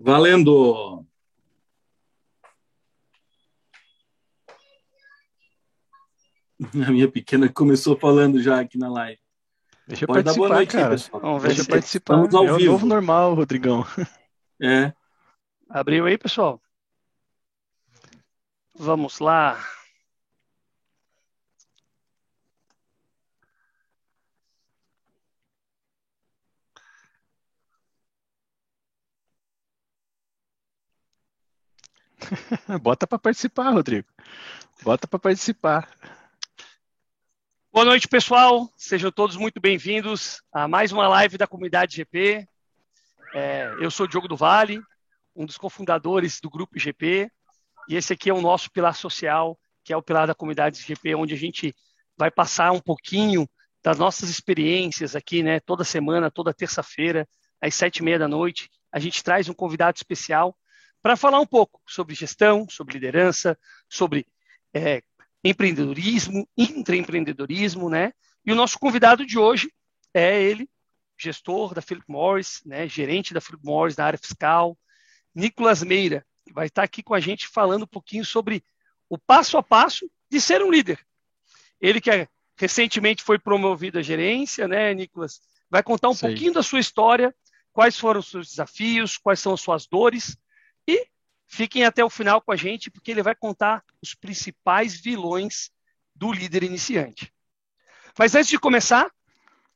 Valendo! A minha pequena começou falando já aqui na live. Deixa eu Pode participar, dar boa noite, cara. Pessoal. Vamos ver, deixa eu participar. Estamos ao é vivo. o novo normal, Rodrigão. É. Abriu aí, pessoal? Vamos lá. Bota para participar, Rodrigo. Bota para participar. Boa noite, pessoal. Sejam todos muito bem-vindos a mais uma live da comunidade GP. É, eu sou Diogo do Vale, um dos cofundadores do grupo GP, e esse aqui é o nosso pilar social, que é o pilar da comunidade GP, onde a gente vai passar um pouquinho das nossas experiências aqui, né? Toda semana, toda terça-feira, às sete e meia da noite, a gente traz um convidado especial para falar um pouco sobre gestão, sobre liderança, sobre é, empreendedorismo, intraempreendedorismo, né? E o nosso convidado de hoje é ele, gestor da Philip Morris, né? gerente da Philip Morris na área fiscal, Nicolas Meira, que vai estar aqui com a gente falando um pouquinho sobre o passo a passo de ser um líder. Ele que é, recentemente foi promovido à gerência, né, Nicolas? Vai contar um pouquinho da sua história, quais foram os seus desafios, quais são as suas dores e fiquem até o final com a gente, porque ele vai contar os principais vilões do líder iniciante. Mas antes de começar,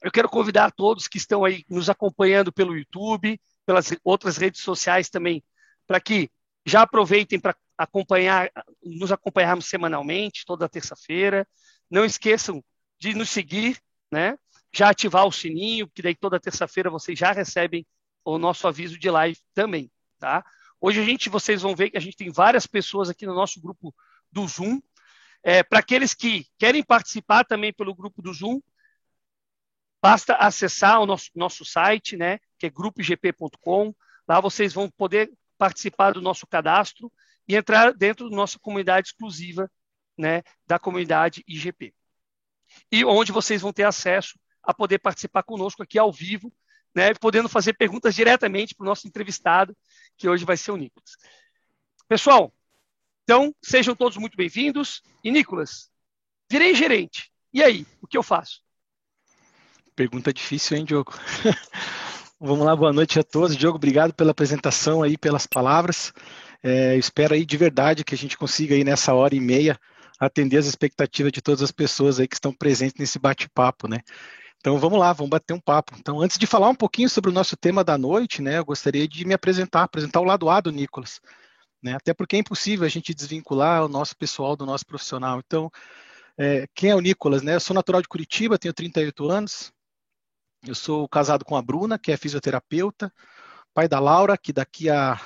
eu quero convidar todos que estão aí nos acompanhando pelo YouTube, pelas outras redes sociais também, para que já aproveitem para acompanhar, nos acompanharmos semanalmente, toda terça-feira. Não esqueçam de nos seguir, né? Já ativar o sininho, que daí toda terça-feira vocês já recebem o nosso aviso de live também, tá? Hoje a gente, vocês vão ver que a gente tem várias pessoas aqui no nosso grupo do Zoom. É, Para aqueles que querem participar também pelo grupo do Zoom, basta acessar o nosso, nosso site, né, que é grupogp.com. Lá vocês vão poder participar do nosso cadastro e entrar dentro da nossa comunidade exclusiva, né, da comunidade IGP. E onde vocês vão ter acesso a poder participar conosco aqui ao vivo né, podendo fazer perguntas diretamente para o nosso entrevistado, que hoje vai ser o Nicolas. Pessoal, então sejam todos muito bem-vindos. E Nicolas, virei gerente. E aí, o que eu faço? Pergunta difícil, hein, Diogo? Vamos lá, boa noite a todos. Diogo, obrigado pela apresentação aí, pelas palavras. É, espero aí de verdade que a gente consiga aí nessa hora e meia atender as expectativas de todas as pessoas aí que estão presentes nesse bate-papo, né? Então vamos lá, vamos bater um papo. Então, antes de falar um pouquinho sobre o nosso tema da noite, né, eu gostaria de me apresentar, apresentar o lado A do Nicolas. Né, até porque é impossível a gente desvincular o nosso pessoal do nosso profissional. Então, é, quem é o Nicolas? Né? Eu sou natural de Curitiba, tenho 38 anos. Eu sou casado com a Bruna, que é fisioterapeuta, pai da Laura, que daqui a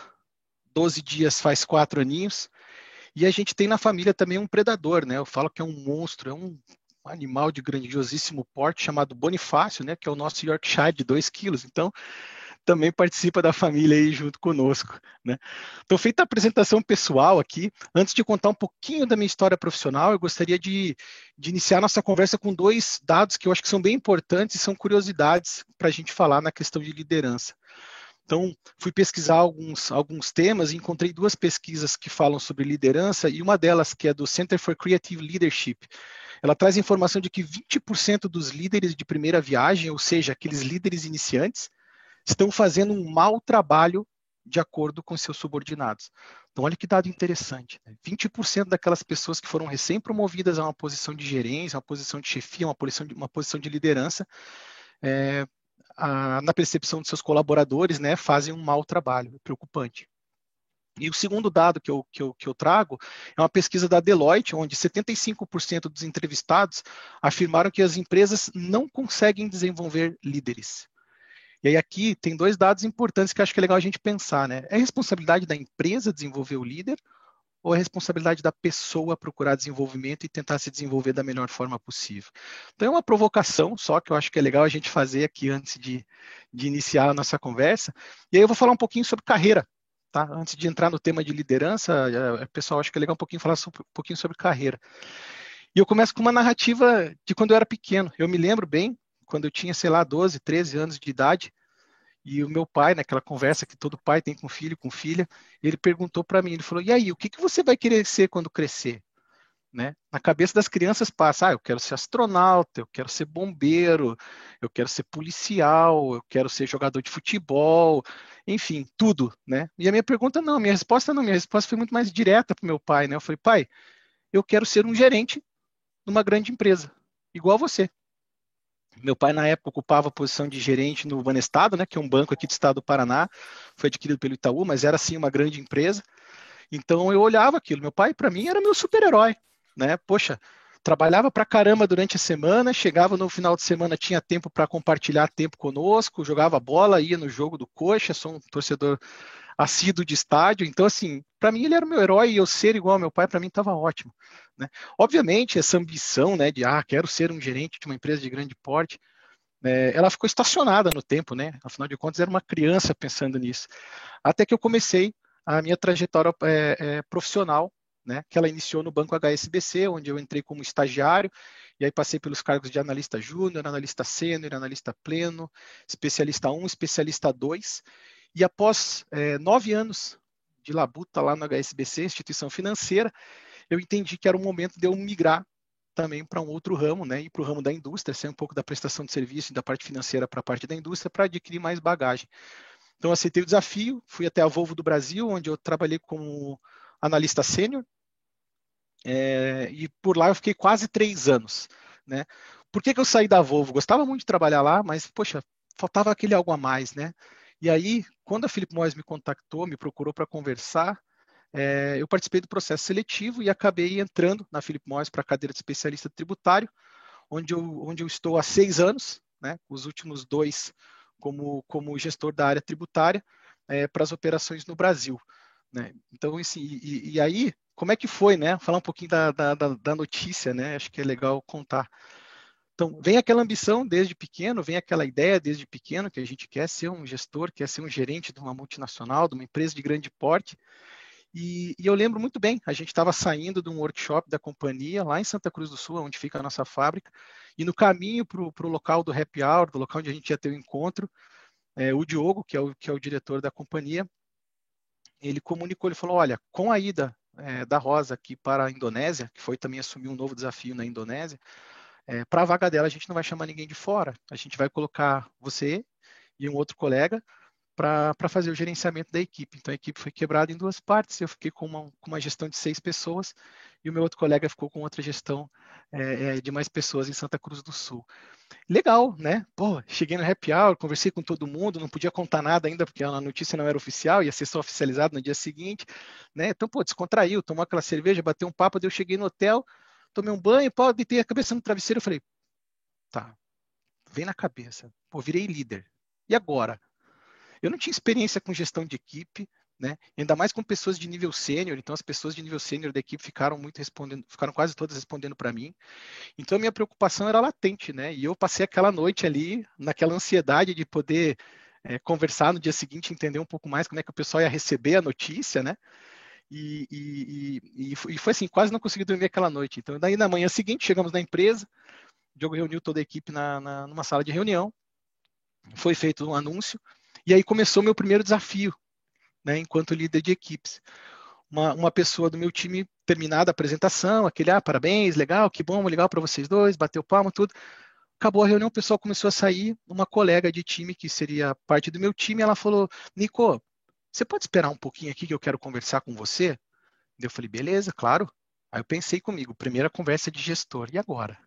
12 dias faz quatro aninhos. E a gente tem na família também um predador, né? Eu falo que é um monstro, é um um animal de grandiosíssimo porte chamado Bonifácio, né, que é o nosso Yorkshire de 2 quilos. Então, também participa da família aí junto conosco. Né? Então, feita a apresentação pessoal aqui, antes de contar um pouquinho da minha história profissional, eu gostaria de, de iniciar nossa conversa com dois dados que eu acho que são bem importantes e são curiosidades para a gente falar na questão de liderança. Então, fui pesquisar alguns, alguns temas e encontrei duas pesquisas que falam sobre liderança, e uma delas, que é do Center for Creative Leadership, ela traz informação de que 20% dos líderes de primeira viagem, ou seja, aqueles líderes iniciantes, estão fazendo um mau trabalho de acordo com seus subordinados. Então, olha que dado interessante. Né? 20% daquelas pessoas que foram recém-promovidas a uma posição de gerência, uma posição de chefia, uma posição de, uma posição de liderança, é, a, na percepção de seus colaboradores, né, fazem um mau trabalho. É preocupante. E o segundo dado que eu, que, eu, que eu trago é uma pesquisa da Deloitte, onde 75% dos entrevistados afirmaram que as empresas não conseguem desenvolver líderes. E aí aqui tem dois dados importantes que acho que é legal a gente pensar, né? É responsabilidade da empresa desenvolver o líder ou é responsabilidade da pessoa procurar desenvolvimento e tentar se desenvolver da melhor forma possível? Então é uma provocação só que eu acho que é legal a gente fazer aqui antes de, de iniciar a nossa conversa. E aí eu vou falar um pouquinho sobre carreira, Tá? Antes de entrar no tema de liderança, é, pessoal, acho que é legal um pouquinho falar um pouquinho sobre carreira. E eu começo com uma narrativa de quando eu era pequeno. Eu me lembro bem, quando eu tinha, sei lá, 12, 13 anos de idade, E o meu pai, naquela conversa que todo pai tem com filho, com filha, ele perguntou para mim, ele falou: "E aí, o que, que você vai querer ser quando crescer?" Né? Na cabeça das crianças passa, ah, eu quero ser astronauta, eu quero ser bombeiro, eu quero ser policial, eu quero ser jogador de futebol, enfim, tudo, né? E a minha pergunta não, minha resposta não, minha resposta foi muito mais direta para meu pai, né? Eu falei, pai, eu quero ser um gerente numa grande empresa, igual você. Meu pai, na época, ocupava a posição de gerente no Banestado, né, que é um banco aqui do estado do Paraná, foi adquirido pelo Itaú, mas era, sim, uma grande empresa. Então, eu olhava aquilo. Meu pai, para mim, era meu super-herói né? Poxa, trabalhava para caramba durante a semana, chegava no final de semana, tinha tempo para compartilhar tempo conosco, jogava bola, ia no jogo do Coxa, sou um torcedor assíduo de estádio, então assim, para mim ele era o meu herói e eu ser igual ao meu pai, para mim estava ótimo, né? Obviamente essa ambição, né, de ah, quero ser um gerente de uma empresa de grande porte, né, ela ficou estacionada no tempo, né? Afinal de contas era uma criança pensando nisso, até que eu comecei a minha trajetória é, é, profissional né, que ela iniciou no banco HSBC, onde eu entrei como estagiário, e aí passei pelos cargos de analista júnior, analista sênior, analista pleno, especialista 1, especialista 2, e após é, nove anos de labuta lá no HSBC, instituição financeira, eu entendi que era o momento de eu migrar também para um outro ramo, né, ir para o ramo da indústria, sair um pouco da prestação de serviço e da parte financeira para a parte da indústria, para adquirir mais bagagem. Então, aceitei o desafio, fui até a Volvo do Brasil, onde eu trabalhei como analista sênior, é, e por lá eu fiquei quase três anos. Né? Por que, que eu saí da Volvo? Gostava muito de trabalhar lá, mas, poxa, faltava aquele algo a mais, né? E aí, quando a Philip Morris me contactou, me procurou para conversar, é, eu participei do processo seletivo e acabei entrando na Philip Morris para a cadeira de especialista tributário, onde eu, onde eu estou há seis anos, né? Os últimos dois como, como gestor da área tributária é, para as operações no Brasil. Né? Então, assim, e, e, aí como é que foi, né? Falar um pouquinho da, da, da notícia, né? Acho que é legal contar. Então, vem aquela ambição desde pequeno, vem aquela ideia desde pequeno que a gente quer ser um gestor, quer ser um gerente de uma multinacional, de uma empresa de grande porte. E, e eu lembro muito bem, a gente estava saindo de um workshop da companhia lá em Santa Cruz do Sul, onde fica a nossa fábrica, e no caminho para o local do happy hour, do local onde a gente ia ter o encontro, é, o Diogo, que é o, que é o diretor da companhia, ele comunicou, ele falou, olha, com a ida é, da Rosa aqui para a Indonésia, que foi também assumir um novo desafio na Indonésia, é, para a vaga dela a gente não vai chamar ninguém de fora, a gente vai colocar você e um outro colega para fazer o gerenciamento da equipe. Então a equipe foi quebrada em duas partes, eu fiquei com uma, com uma gestão de seis pessoas e o meu outro colega ficou com outra gestão é, é de mais pessoas em Santa Cruz do Sul legal, né? Pô, cheguei no happy hour, conversei com todo mundo, não podia contar nada ainda porque a notícia não era oficial, ia ser só oficializado no dia seguinte, né? Então, pô, descontraiu, tomou aquela cerveja, bateu um papo, daí eu cheguei no hotel, tomei um banho, pô, deitei a cabeça no travesseiro, eu falei, tá, vem na cabeça, pô, virei líder. E agora? Eu não tinha experiência com gestão de equipe, né? Ainda mais com pessoas de nível sênior, então as pessoas de nível sênior da equipe ficaram muito respondendo, ficaram quase todas respondendo para mim. Então a minha preocupação era latente, né? E eu passei aquela noite ali naquela ansiedade de poder é, conversar no dia seguinte, entender um pouco mais como é que o pessoal ia receber a notícia, né? E, e, e, e foi assim, quase não consegui dormir aquela noite. Então, daí na manhã seguinte, chegamos na empresa, o Diogo reuniu toda a equipe na, na, numa sala de reunião, foi feito um anúncio, e aí começou meu primeiro desafio, né, enquanto líder de equipes. Uma, uma pessoa do meu time, terminada a apresentação, aquele, ah, parabéns, legal, que bom, legal para vocês dois, bateu palma, tudo. Acabou a reunião, o pessoal começou a sair, uma colega de time, que seria parte do meu time, ela falou, Nico, você pode esperar um pouquinho aqui que eu quero conversar com você? Eu falei, beleza, claro. Aí eu pensei comigo, primeira conversa de gestor, e agora?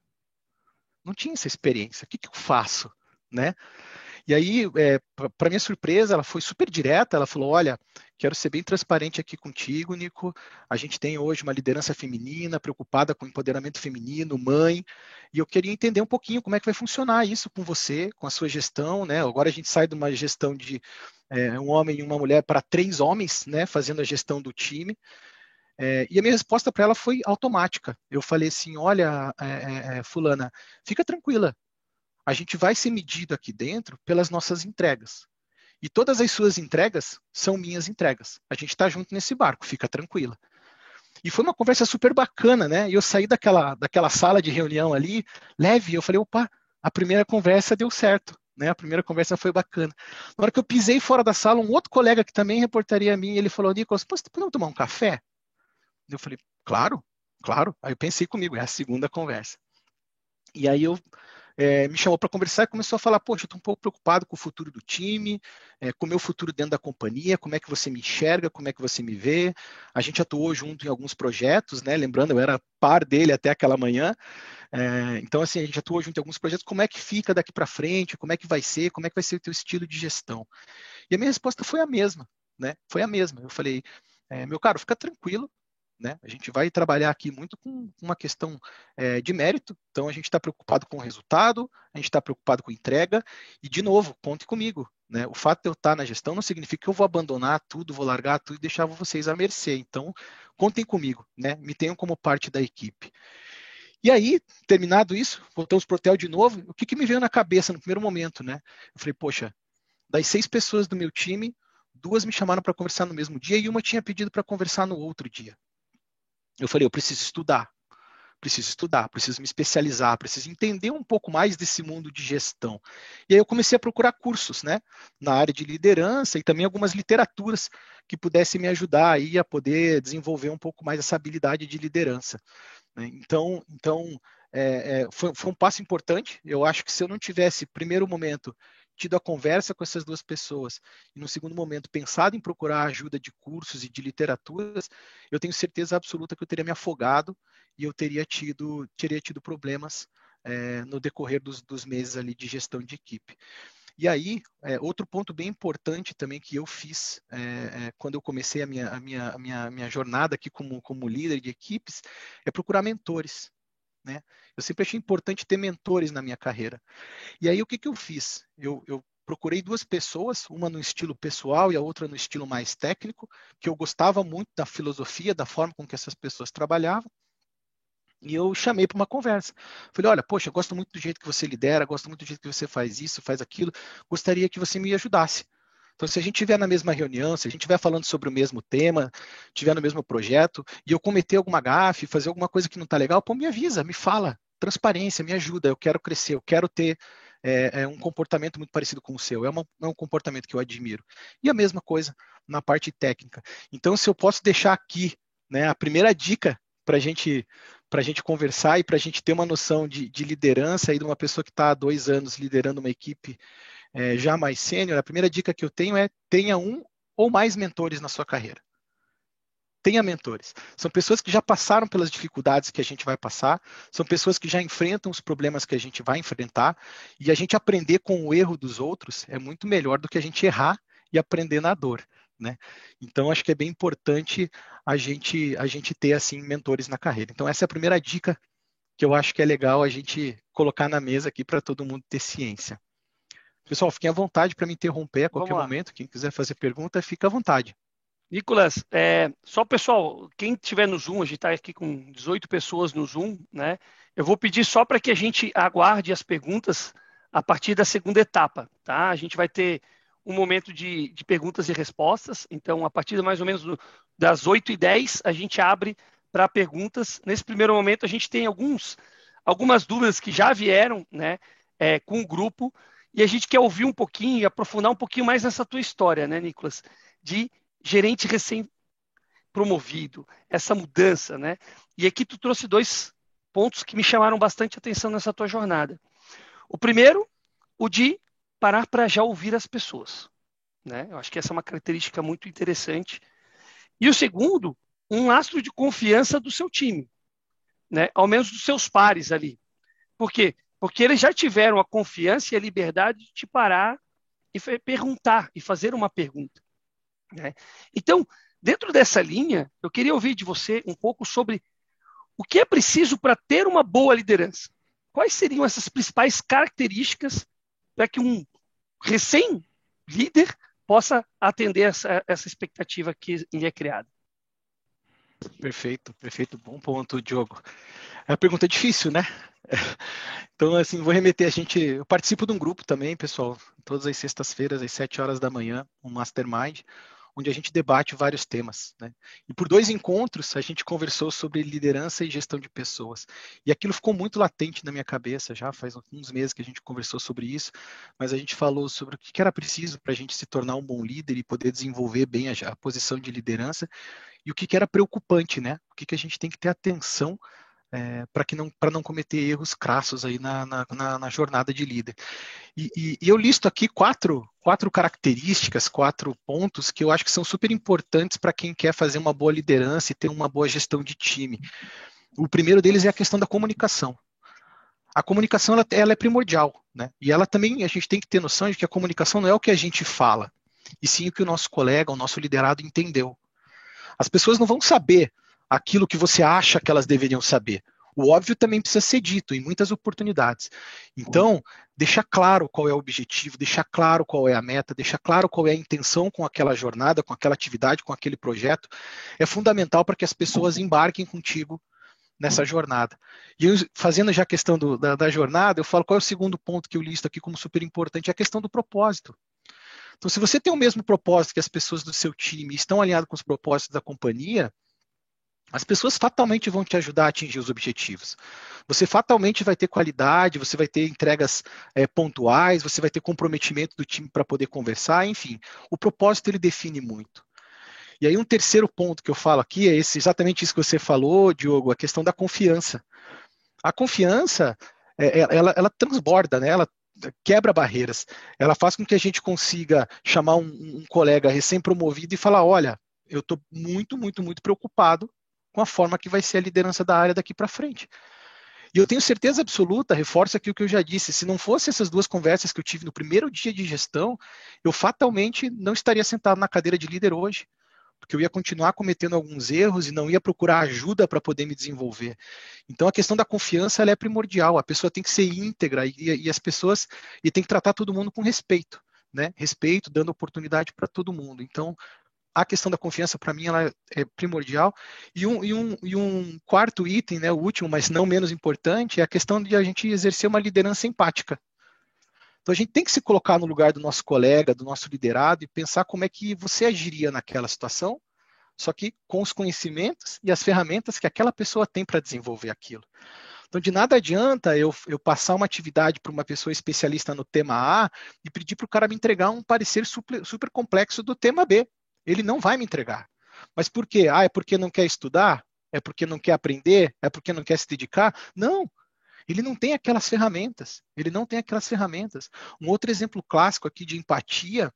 Não tinha essa experiência, o que, que eu faço? Né? E aí, é, para minha surpresa, ela foi super direta. Ela falou: Olha, quero ser bem transparente aqui contigo, Nico. A gente tem hoje uma liderança feminina, preocupada com empoderamento feminino, mãe, e eu queria entender um pouquinho como é que vai funcionar isso com você, com a sua gestão, né? Agora a gente sai de uma gestão de é, um homem e uma mulher para três homens, né? Fazendo a gestão do time. É, e a minha resposta para ela foi automática. Eu falei assim: olha, é, é, é Fulana, fica tranquila, a gente vai ser medido aqui dentro pelas nossas entregas. E todas as suas entregas são minhas entregas. A gente está junto nesse barco, fica tranquila. E foi uma conversa super bacana, né? E eu saí daquela, daquela sala de reunião ali, leve, eu falei, opa, a primeira conversa deu certo, né? A primeira conversa foi bacana. Na hora que eu pisei fora da sala, um outro colega que também reportaria a mim, ele falou, Nicolas, podemos tomar um café? Eu falei, claro, claro. Aí eu pensei comigo, é a segunda conversa. E aí eu é, me chamou para conversar e começou a falar, poxa, eu estou um pouco preocupado com o futuro do time, é, com o meu futuro dentro da companhia, como é que você me enxerga, como é que você me vê. A gente atuou junto em alguns projetos, né? Lembrando, eu era par dele até aquela manhã. É, então, assim, a gente atuou junto em alguns projetos. Como é que fica daqui para frente? Como é que vai ser? Como é que vai ser o teu estilo de gestão? E a minha resposta foi a mesma, né? Foi a mesma. Eu falei, é, meu caro, fica tranquilo, né? A gente vai trabalhar aqui muito com uma questão é, de mérito, então a gente está preocupado com o resultado, a gente está preocupado com entrega, e de novo, conte comigo. Né? O fato de eu estar na gestão não significa que eu vou abandonar tudo, vou largar tudo e deixar vocês à mercê. Então, contem comigo, né? me tenham como parte da equipe. E aí, terminado isso, voltamos para o hotel de novo. O que, que me veio na cabeça no primeiro momento? Né? Eu falei, poxa, das seis pessoas do meu time, duas me chamaram para conversar no mesmo dia e uma tinha pedido para conversar no outro dia eu falei, eu preciso estudar, preciso estudar, preciso me especializar, preciso entender um pouco mais desse mundo de gestão. E aí eu comecei a procurar cursos, né, na área de liderança e também algumas literaturas que pudessem me ajudar aí a poder desenvolver um pouco mais essa habilidade de liderança. Né? Então, então é, é, foi, foi um passo importante. Eu acho que se eu não tivesse, primeiro momento, tido a conversa com essas duas pessoas e no segundo momento pensado em procurar ajuda de cursos e de literaturas, eu tenho certeza absoluta que eu teria me afogado e eu teria tido teria tido problemas é, no decorrer dos, dos, meses ali de gestão de equipe. E aí, é, outro ponto bem importante também que eu fiz é, é, quando eu comecei a minha, a minha, a minha, minha jornada aqui como, como líder de equipes é procurar mentores. Né? Eu sempre achei importante ter mentores na minha carreira. E aí o que, que eu fiz? Eu, eu procurei duas pessoas, uma no estilo pessoal e a outra no estilo mais técnico, que eu gostava muito da filosofia, da forma com que essas pessoas trabalhavam. E eu chamei para uma conversa. Falei, olha, poxa, gosto muito do jeito que você lidera, gosto muito do jeito que você faz isso, faz aquilo, gostaria que você me ajudasse. Então, se a gente estiver na mesma reunião, se a gente estiver falando sobre o mesmo tema, estiver no mesmo projeto, e eu cometer alguma gafe, fazer alguma coisa que não está legal, pô, me avisa, me fala. Transparência, me ajuda, eu quero crescer, eu quero ter é, é um comportamento muito parecido com o seu, é, uma, é um comportamento que eu admiro. E a mesma coisa na parte técnica. Então, se eu posso deixar aqui né, a primeira dica para gente, a gente conversar e para a gente ter uma noção de, de liderança aí de uma pessoa que está há dois anos liderando uma equipe é, já mais sênior, a primeira dica que eu tenho é tenha um ou mais mentores na sua carreira. Tenha mentores. São pessoas que já passaram pelas dificuldades que a gente vai passar, são pessoas que já enfrentam os problemas que a gente vai enfrentar, e a gente aprender com o erro dos outros é muito melhor do que a gente errar e aprender na dor. Né? Então acho que é bem importante a gente a gente ter assim mentores na carreira. Então essa é a primeira dica que eu acho que é legal a gente colocar na mesa aqui para todo mundo ter ciência. Pessoal, fiquem à vontade para me interromper a qualquer momento. Quem quiser fazer pergunta, fica à vontade. Nicolas, é, só pessoal, quem estiver no Zoom, a gente está aqui com 18 pessoas no Zoom, né? Eu vou pedir só para que a gente aguarde as perguntas a partir da segunda etapa, tá? A gente vai ter um momento de, de perguntas e respostas, então a partir de mais ou menos das 8 e 10 a gente abre para perguntas. Nesse primeiro momento a gente tem alguns, algumas dúvidas que já vieram, né? É, com o grupo, e a gente quer ouvir um pouquinho e aprofundar um pouquinho mais nessa tua história, né, Nicolas? De gerente recém-promovido, essa mudança, né? E aqui tu trouxe dois pontos que me chamaram bastante atenção nessa tua jornada. O primeiro, o de parar para já ouvir as pessoas. Né? Eu acho que essa é uma característica muito interessante. E o segundo, um lastro de confiança do seu time, né? ao menos dos seus pares ali. Por quê? Porque eles já tiveram a confiança e a liberdade de te parar e perguntar e fazer uma pergunta. Né? Então, dentro dessa linha, eu queria ouvir de você um pouco sobre o que é preciso para ter uma boa liderança. Quais seriam essas principais características para que um recém-líder possa atender essa, essa expectativa que lhe é criada? Perfeito, perfeito. Bom ponto, Diogo. É uma pergunta difícil, né? Então, assim, vou remeter a gente. Eu participo de um grupo também, pessoal, todas as sextas-feiras, às 7 horas da manhã, um mastermind, onde a gente debate vários temas. Né? E por dois encontros, a gente conversou sobre liderança e gestão de pessoas. E aquilo ficou muito latente na minha cabeça, já faz uns meses que a gente conversou sobre isso, mas a gente falou sobre o que era preciso para a gente se tornar um bom líder e poder desenvolver bem a, a posição de liderança, e o que era preocupante, né? O que a gente tem que ter atenção é, para que não para não cometer erros crassos aí na, na, na, na jornada de líder. E, e, e, eu listo aqui quatro, quatro características, quatro pontos que eu acho que são super importantes para quem quer fazer uma boa liderança e ter uma boa gestão de time. O primeiro deles é a questão da comunicação. A comunicação ela, ela é primordial, né? E ela também a gente tem que ter noção de que a comunicação não é o que a gente fala, e sim o que o nosso colega, o nosso liderado entendeu. As pessoas não vão saber aquilo que você acha que elas deveriam saber. O óbvio também precisa ser dito em muitas oportunidades. Então, deixar claro qual é o objetivo, deixar claro qual é a meta, deixar claro qual é a intenção com aquela jornada, com aquela atividade, com aquele projeto, é fundamental para que as pessoas embarquem contigo nessa jornada. E eu, fazendo já a questão do, da, da, jornada, eu falo qual é o segundo ponto que eu listo aqui como super importante, é a questão do propósito. Então, se você tem o mesmo propósito que as pessoas do seu time estão alinhadas com os propósitos da companhia, as pessoas fatalmente vão te ajudar a atingir os objetivos. Você fatalmente vai ter qualidade, você vai ter entregas é, pontuais, você vai ter comprometimento do time para poder conversar, enfim. O propósito ele define muito. E aí um terceiro ponto que eu falo aqui é esse, exatamente isso que você falou, Diogo, a questão da confiança. A confiança, é, é ela, ela transborda, né? Ela quebra barreiras. Ela faz com que a gente consiga chamar um, um colega recém-promovido e falar, olha, eu estou muito, muito, muito preocupado com a forma que vai ser a liderança da área daqui para frente. E eu tenho certeza absoluta, reforço aqui o que eu já disse, se não fosse essas duas conversas que eu tive no primeiro dia de gestão, eu fatalmente não estaria sentado na cadeira de líder hoje, porque eu ia continuar cometendo alguns erros e não ia procurar ajuda para poder me desenvolver. Então a questão da confiança é primordial, a pessoa tem que ser íntegra e, e as pessoas e tem que tratar todo mundo com respeito. Né? Respeito, dando oportunidade para todo mundo. Então, a questão da confiança, para mim, ela é primordial. E um, e, um, e um quarto item, né, o último, mas não menos importante, é a questão de a gente exercer uma liderança empática. Então, a gente tem que se colocar no lugar do nosso colega, do nosso liderado, e pensar como é que você agiria naquela situação, só que com os conhecimentos e as ferramentas que aquela pessoa tem para desenvolver aquilo. Então, de nada adianta eu, eu passar uma atividade para uma pessoa especialista no tema A e pedir para o cara me entregar um parecer super, super complexo do tema B. Ele não vai me entregar. Mas por quê? Ah, é porque não quer estudar? É porque não quer aprender? É porque não quer se dedicar? Não. Ele não tem aquelas ferramentas. Ele não tem aquelas ferramentas. Um outro exemplo clássico aqui de empatia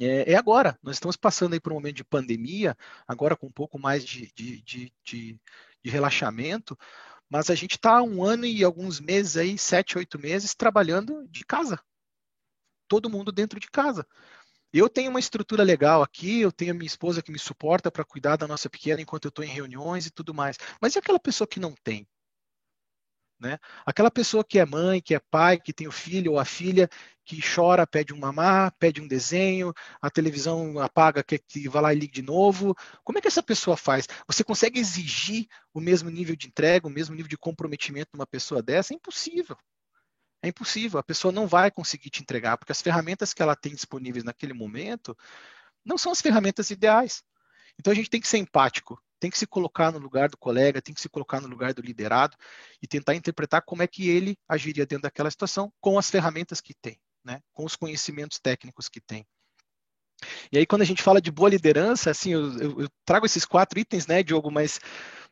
é, é agora. Nós estamos passando aí por um momento de pandemia, agora com um pouco mais de, de, de, de, de relaxamento, mas a gente está um ano e alguns meses aí, sete, oito meses, trabalhando de casa. Todo mundo dentro de casa. Eu tenho uma estrutura legal aqui, eu tenho a minha esposa que me suporta para cuidar da nossa pequena enquanto eu estou em reuniões e tudo mais. Mas e aquela pessoa que não tem? Né? Aquela pessoa que é mãe, que é pai, que tem o filho ou a filha que chora, pede um mamá, pede um desenho, a televisão apaga, quer que vá lá e ligue de novo. Como é que essa pessoa faz? Você consegue exigir o mesmo nível de entrega, o mesmo nível de comprometimento de uma pessoa dessa? É impossível. É impossível, a pessoa não vai conseguir te entregar, porque as ferramentas que ela tem disponíveis naquele momento não são as ferramentas ideais. Então a gente tem que ser empático, tem que se colocar no lugar do colega, tem que se colocar no lugar do liderado e tentar interpretar como é que ele agiria dentro daquela situação com as ferramentas que tem, né? com os conhecimentos técnicos que tem. E aí, quando a gente fala de boa liderança, assim, eu, eu, eu trago esses quatro itens, né, Diogo, mas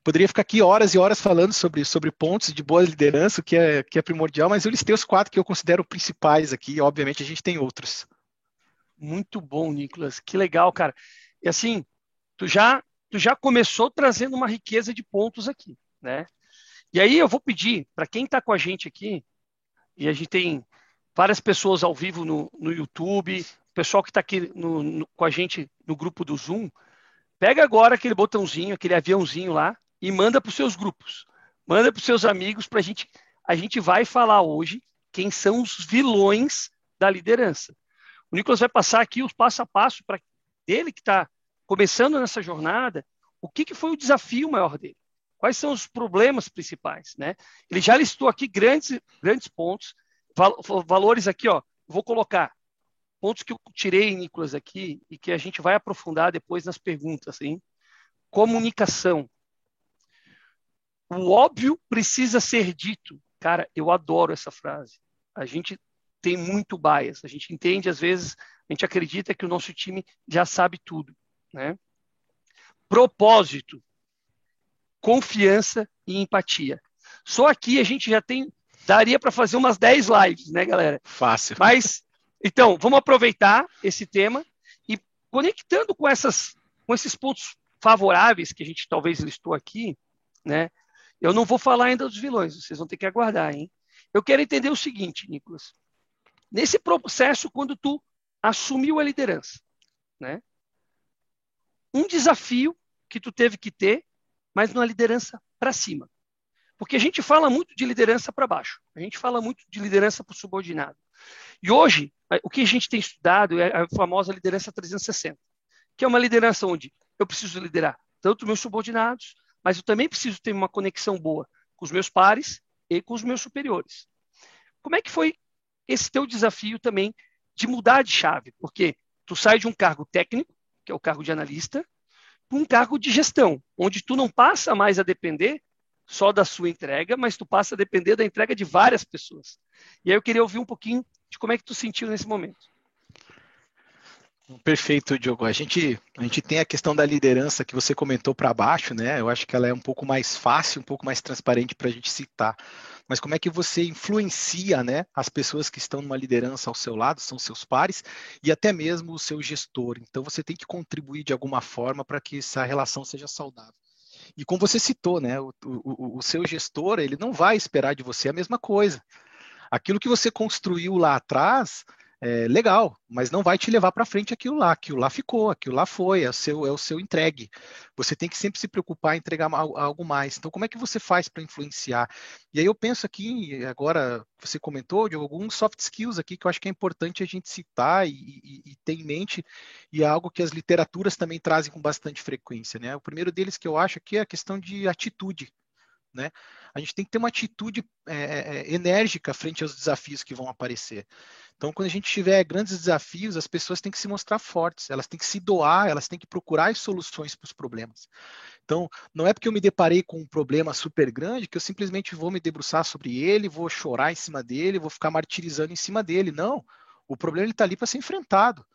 Poderia ficar aqui horas e horas falando sobre, sobre pontos de boa liderança, que é, que é primordial, mas eu listei os quatro que eu considero principais aqui. Obviamente, a gente tem outros. Muito bom, Nicolas. Que legal, cara. E assim, tu já, tu já começou trazendo uma riqueza de pontos aqui, né? E aí eu vou pedir para quem está com a gente aqui, e a gente tem várias pessoas ao vivo no, no YouTube, pessoal que está aqui no, no, com a gente no grupo do Zoom, pega agora aquele botãozinho, aquele aviãozinho lá, e manda para os seus grupos, manda para os seus amigos para a gente. A gente vai falar hoje quem são os vilões da liderança. O Nicolas vai passar aqui os passo a passo para ele que está começando nessa jornada, o que, que foi o desafio maior dele? Quais são os problemas principais? Né? Ele já listou aqui grandes, grandes pontos, val, valores aqui, ó, vou colocar pontos que eu tirei, Nicolas, aqui, e que a gente vai aprofundar depois nas perguntas, hein? Comunicação. O óbvio precisa ser dito. Cara, eu adoro essa frase. A gente tem muito bias. A gente entende, às vezes, a gente acredita que o nosso time já sabe tudo, né? Propósito, confiança e empatia. Só aqui a gente já tem daria para fazer umas 10 lives, né, galera? Fácil. Mas então, vamos aproveitar esse tema e conectando com essas com esses pontos favoráveis que a gente talvez listou aqui, né? Eu não vou falar ainda dos vilões, vocês vão ter que aguardar, hein? Eu quero entender o seguinte, Nicolas. Nesse processo, quando tu assumiu a liderança, né? Um desafio que tu teve que ter, mas numa liderança para cima. Porque a gente fala muito de liderança para baixo, a gente fala muito de liderança para o subordinado. E hoje, o que a gente tem estudado é a famosa liderança 360, que é uma liderança onde eu preciso liderar tanto meus subordinados, mas eu também preciso ter uma conexão boa com os meus pares e com os meus superiores. Como é que foi esse teu desafio também de mudar de chave? Porque tu sai de um cargo técnico, que é o cargo de analista, para um cargo de gestão, onde tu não passa mais a depender só da sua entrega, mas tu passa a depender da entrega de várias pessoas. E aí eu queria ouvir um pouquinho de como é que tu sentiu nesse momento. Perfeito, Diogo. A gente, a gente tem a questão da liderança que você comentou para baixo, né? Eu acho que ela é um pouco mais fácil, um pouco mais transparente para a gente citar. Mas como é que você influencia, né, as pessoas que estão numa liderança ao seu lado, são seus pares, e até mesmo o seu gestor. Então você tem que contribuir de alguma forma para que essa relação seja saudável. E como você citou, né, o, o, o seu gestor ele não vai esperar de você a mesma coisa. Aquilo que você construiu lá atrás, é, legal, mas não vai te levar para frente aquilo lá. Aquilo lá ficou, aquilo lá foi, é o seu, é o seu entregue. Você tem que sempre se preocupar em entregar algo mais. Então, como é que você faz para influenciar? E aí eu penso aqui, agora você comentou de alguns soft skills aqui que eu acho que é importante a gente citar e, e, e ter em mente, e é algo que as literaturas também trazem com bastante frequência. Né? O primeiro deles que eu acho aqui é a questão de atitude. Né? A gente tem que ter uma atitude é, é, enérgica frente aos desafios que vão aparecer. Então, quando a gente tiver grandes desafios, as pessoas têm que se mostrar fortes, elas têm que se doar, elas têm que procurar as soluções para os problemas. Então, não é porque eu me deparei com um problema super grande que eu simplesmente vou me debruçar sobre ele, vou chorar em cima dele, vou ficar martirizando em cima dele. Não. O problema está ali para ser enfrentado.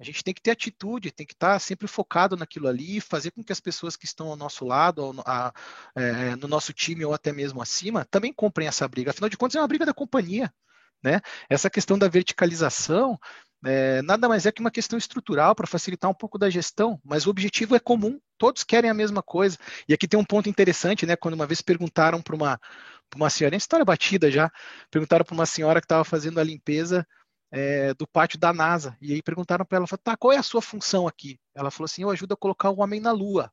A gente tem que ter atitude, tem que estar tá sempre focado naquilo ali, fazer com que as pessoas que estão ao nosso lado, a, é, no nosso time ou até mesmo acima, também comprem essa briga. Afinal de contas, é uma briga da companhia. Né? Essa questão da verticalização é, nada mais é que uma questão estrutural para facilitar um pouco da gestão, mas o objetivo é comum, todos querem a mesma coisa. E aqui tem um ponto interessante, né? Quando uma vez perguntaram para uma, uma senhora, em história batida já, perguntaram para uma senhora que estava fazendo a limpeza é, do pátio da NASA. E aí perguntaram para ela, tá, qual é a sua função aqui? Ela falou assim, eu ajudo a colocar o homem na Lua.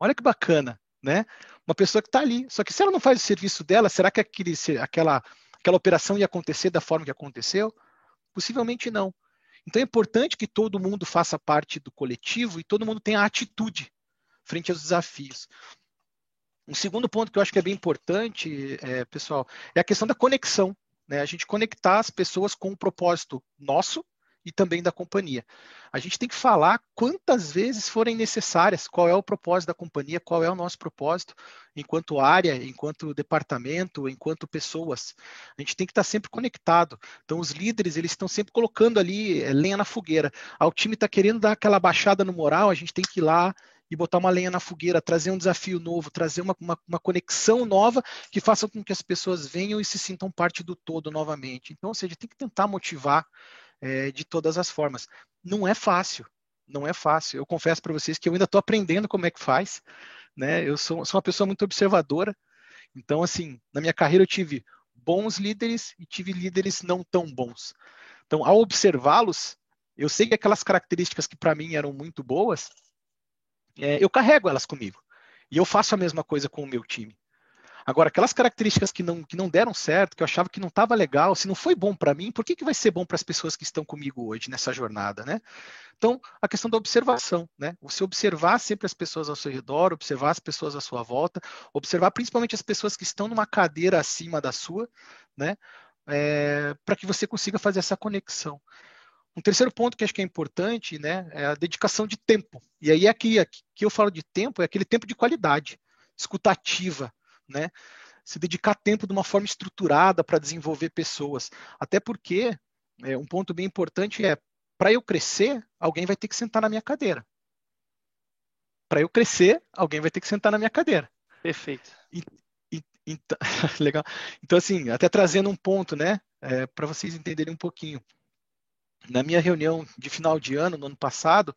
Olha que bacana, né? Uma pessoa que está ali. Só que se ela não faz o serviço dela, será que aquele, aquela aquela operação ia acontecer da forma que aconteceu? Possivelmente não. Então é importante que todo mundo faça parte do coletivo e todo mundo tenha atitude frente aos desafios. Um segundo ponto que eu acho que é bem importante, é, pessoal, é a questão da conexão. Né? A gente conectar as pessoas com um propósito nosso e também da companhia. A gente tem que falar quantas vezes forem necessárias, qual é o propósito da companhia, qual é o nosso propósito enquanto área, enquanto departamento, enquanto pessoas. A gente tem que estar sempre conectado. Então, os líderes, eles estão sempre colocando ali é, lenha na fogueira. Ah, o time está querendo dar aquela baixada no moral, a gente tem que ir lá e botar uma lenha na fogueira, trazer um desafio novo, trazer uma, uma, uma, conexão nova que faça com que as pessoas venham e se sintam parte do todo novamente. Então, ou seja, tem que tentar motivar é, de todas as formas. Não é fácil, não é fácil. Eu confesso para vocês que eu ainda estou aprendendo como é que faz. Né? Eu sou, sou uma pessoa muito observadora. Então, assim, na minha carreira eu tive bons líderes e tive líderes não tão bons. Então, ao observá-los, eu sei que aquelas características que para mim eram muito boas, é, eu carrego elas comigo. E eu faço a mesma coisa com o meu time. Agora, aquelas características que não, que não deram certo, que eu achava que não estava legal, se não foi bom para mim, por que, que vai ser bom para as pessoas que estão comigo hoje nessa jornada, né? Então, a questão da observação, né? Você observar sempre as pessoas ao seu redor, observar as pessoas à sua volta, observar principalmente as pessoas que estão numa cadeira acima da sua, né? É, para que você consiga fazer essa conexão. Um terceiro ponto que acho que é importante, né, é a dedicação de tempo. E aí aqui, aqui que eu falo de tempo é aquele tempo de qualidade, escutativa, né? Se dedicar tempo de uma forma estruturada para desenvolver pessoas. Até porque é, um ponto bem importante é para eu crescer, alguém vai ter que sentar na minha cadeira. Para eu crescer, alguém vai ter que sentar na minha cadeira. Perfeito. E, e, então, legal. Então, assim, até trazendo um ponto, né, é, para vocês entenderem um pouquinho. Na minha reunião de final de ano, no ano passado,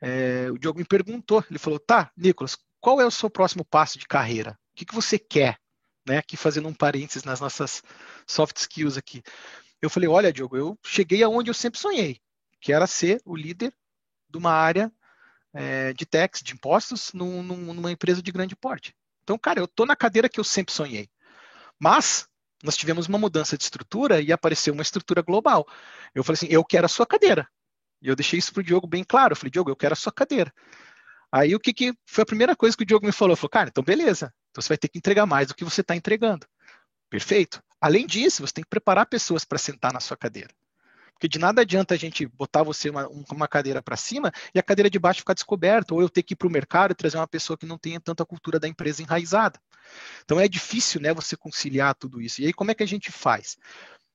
é, o Diogo me perguntou, ele falou, tá, Nicolas, qual é o seu próximo passo de carreira? O que, que você quer? Né, aqui fazendo um parênteses nas nossas soft skills aqui. Eu falei, olha, Diogo, eu cheguei aonde eu sempre sonhei, que era ser o líder de uma área é, de tax, de impostos, num, numa empresa de grande porte. Então, cara, eu estou na cadeira que eu sempre sonhei. Mas nós tivemos uma mudança de estrutura e apareceu uma estrutura global. Eu falei assim, eu quero a sua cadeira. E eu deixei isso para o Diogo bem claro. Eu falei, Diogo, eu quero a sua cadeira. Aí o que, que foi a primeira coisa que o Diogo me falou? Ele falou, cara, então beleza. Então você vai ter que entregar mais do que você está entregando. Perfeito. Além disso, você tem que preparar pessoas para sentar na sua cadeira. Porque de nada adianta a gente botar você uma, uma cadeira para cima e a cadeira de baixo ficar descoberta, ou eu ter que ir para o mercado e trazer uma pessoa que não tenha tanta cultura da empresa enraizada. Então é difícil né, você conciliar tudo isso. E aí, como é que a gente faz?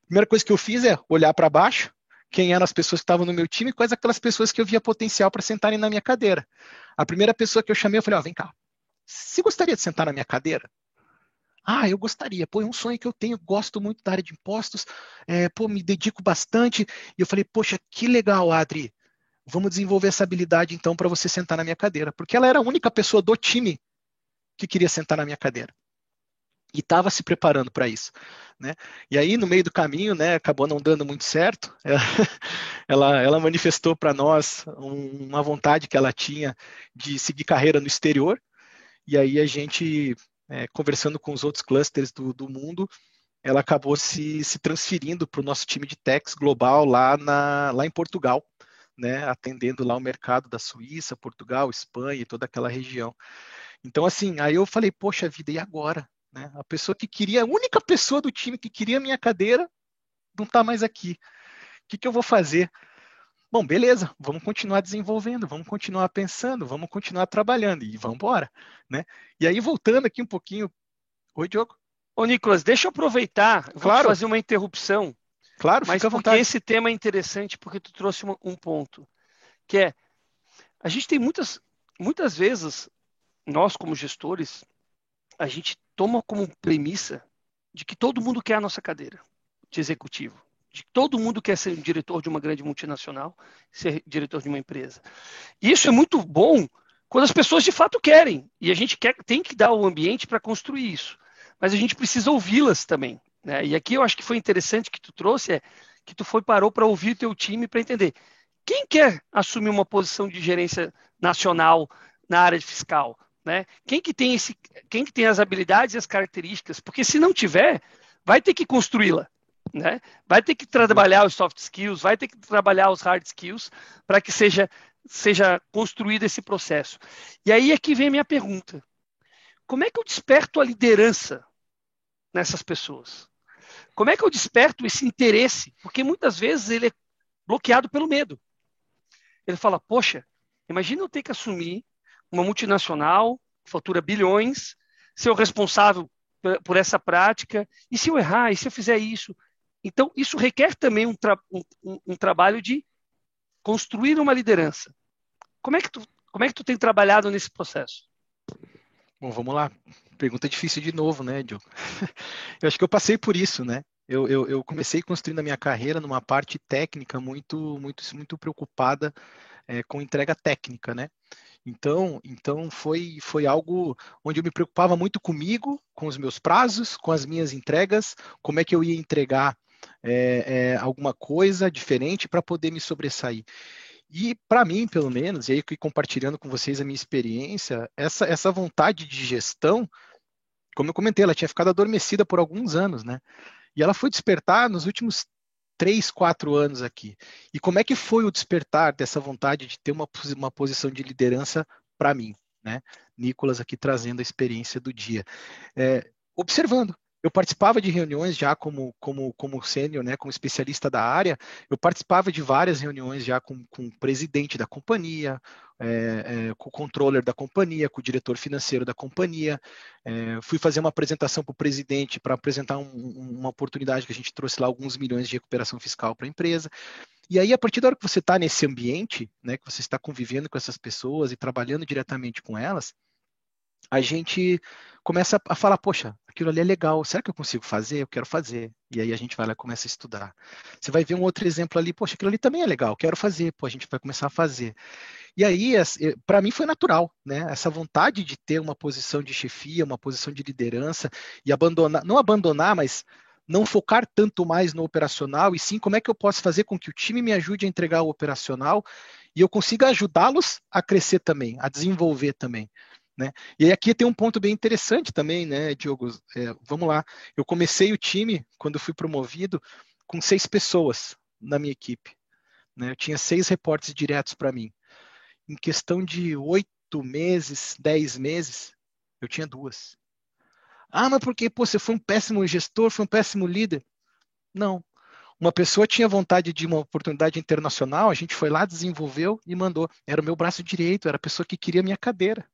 A primeira coisa que eu fiz é olhar para baixo, quem eram as pessoas que estavam no meu time e quais aquelas pessoas que eu via potencial para sentarem na minha cadeira. A primeira pessoa que eu chamei, eu falei, ó, oh, vem cá, você gostaria de sentar na minha cadeira? Ah, eu gostaria, pô, é um sonho que eu tenho, gosto muito da área de impostos, é, pô, me dedico bastante. E eu falei, poxa, que legal, Adri, vamos desenvolver essa habilidade então para você sentar na minha cadeira. Porque ela era a única pessoa do time que queria sentar na minha cadeira. E estava se preparando para isso. Né? E aí, no meio do caminho, né, acabou não dando muito certo. Ela, ela manifestou para nós uma vontade que ela tinha de seguir carreira no exterior. E aí a gente é, conversando com os outros clusters do, do mundo, ela acabou se, se transferindo para o nosso time de techs global lá, na, lá em Portugal, né, atendendo lá o mercado da Suíça, Portugal, Espanha e toda aquela região. Então, assim, aí eu falei, poxa vida, e agora? Né? A pessoa que queria, a única pessoa do time que queria a minha cadeira, não está mais aqui. O que, que eu vou fazer? Bom, beleza, vamos continuar desenvolvendo, vamos continuar pensando, vamos continuar trabalhando e vamos embora, né? E aí, voltando aqui um pouquinho. Oi, Diogo. Ô, Nicolas, deixa eu aproveitar, claro. fazer uma interrupção. Claro, mas porque vontade. esse tema é interessante porque tu trouxe uma, um ponto, que é a gente tem muitas, muitas vezes nós como gestores a gente toma como premissa de que todo mundo quer a nossa cadeira de executivo de todo mundo quer ser diretor de uma grande multinacional, ser diretor de uma empresa. Isso é muito bom quando as pessoas de fato querem, e a gente quer, tem que dar o ambiente para construir isso. Mas a gente precisa ouvi-las também. Né? E aqui eu acho que foi interessante que tu trouxe, é que tu foi parou para ouvir o teu time para entender quem quer assumir uma posição de gerência nacional na área fiscal, né? Quem que tem esse, quem que tem as habilidades e as características? Porque se não tiver, vai ter que construí-la né? Vai ter que trabalhar os soft skills, vai ter que trabalhar os hard skills para que seja, seja construído esse processo. E aí é que vem a minha pergunta. Como é que eu desperto a liderança nessas pessoas? Como é que eu desperto esse interesse? Porque muitas vezes ele é bloqueado pelo medo. Ele fala: Poxa, imagina eu ter que assumir uma multinacional, fatura bilhões, ser o responsável por essa prática, e se eu errar, e se eu fizer isso? Então, isso requer também um, tra um, um, trabalho de construir uma liderança. Como é, que tu, como é que tu tem trabalhado nesse processo? Bom, vamos lá. Pergunta difícil de novo, né, Diogo? eu acho que eu passei por isso, né? Eu, eu, eu, comecei construindo a minha carreira numa parte técnica muito, muito, muito preocupada é, com entrega técnica, né? Então, então foi, foi algo onde eu me preocupava muito comigo, com os meus prazos, com as minhas entregas, como é que eu ia entregar é, é, alguma coisa diferente para poder me sobressair. E para mim, pelo menos, e aí compartilhando com vocês a minha experiência, essa, essa vontade de gestão, como eu comentei, ela tinha ficado adormecida por alguns anos, né? E ela foi despertar nos últimos três, quatro anos aqui. E como é que foi o despertar dessa vontade de ter uma, uma posição de liderança para mim, né? Nicolas aqui trazendo a experiência do dia. É, observando, eu participava de reuniões já como, como, como sênior, né, como especialista da área, eu participava de várias reuniões já com, com o presidente da companhia, é, é, com o controller da companhia, com o diretor financeiro da companhia. É, fui fazer uma apresentação para o presidente para apresentar um, uma oportunidade que a gente trouxe lá alguns milhões de recuperação fiscal para a empresa. E aí, a partir da hora que você está nesse ambiente, né, que você está convivendo com essas pessoas e trabalhando diretamente com elas, a gente começa a falar, poxa, aquilo ali é legal, será que eu consigo fazer? Eu quero fazer. E aí a gente vai lá e começa a estudar. Você vai ver um outro exemplo ali, poxa, aquilo ali também é legal, quero fazer, pô, a gente vai começar a fazer. E aí, para mim foi natural, né? Essa vontade de ter uma posição de chefia, uma posição de liderança e abandonar, não abandonar, mas não focar tanto mais no operacional e sim como é que eu posso fazer com que o time me ajude a entregar o operacional e eu consiga ajudá-los a crescer também, a desenvolver também. Né? E aqui tem um ponto bem interessante também, né, Diogo? É, vamos lá. Eu comecei o time, quando fui promovido, com seis pessoas na minha equipe. Né? Eu tinha seis reportes diretos para mim. Em questão de oito meses, dez meses, eu tinha duas. Ah, mas porque pô, você foi um péssimo gestor, foi um péssimo líder? Não. Uma pessoa tinha vontade de uma oportunidade internacional, a gente foi lá, desenvolveu e mandou. Era o meu braço direito, era a pessoa que queria minha cadeira.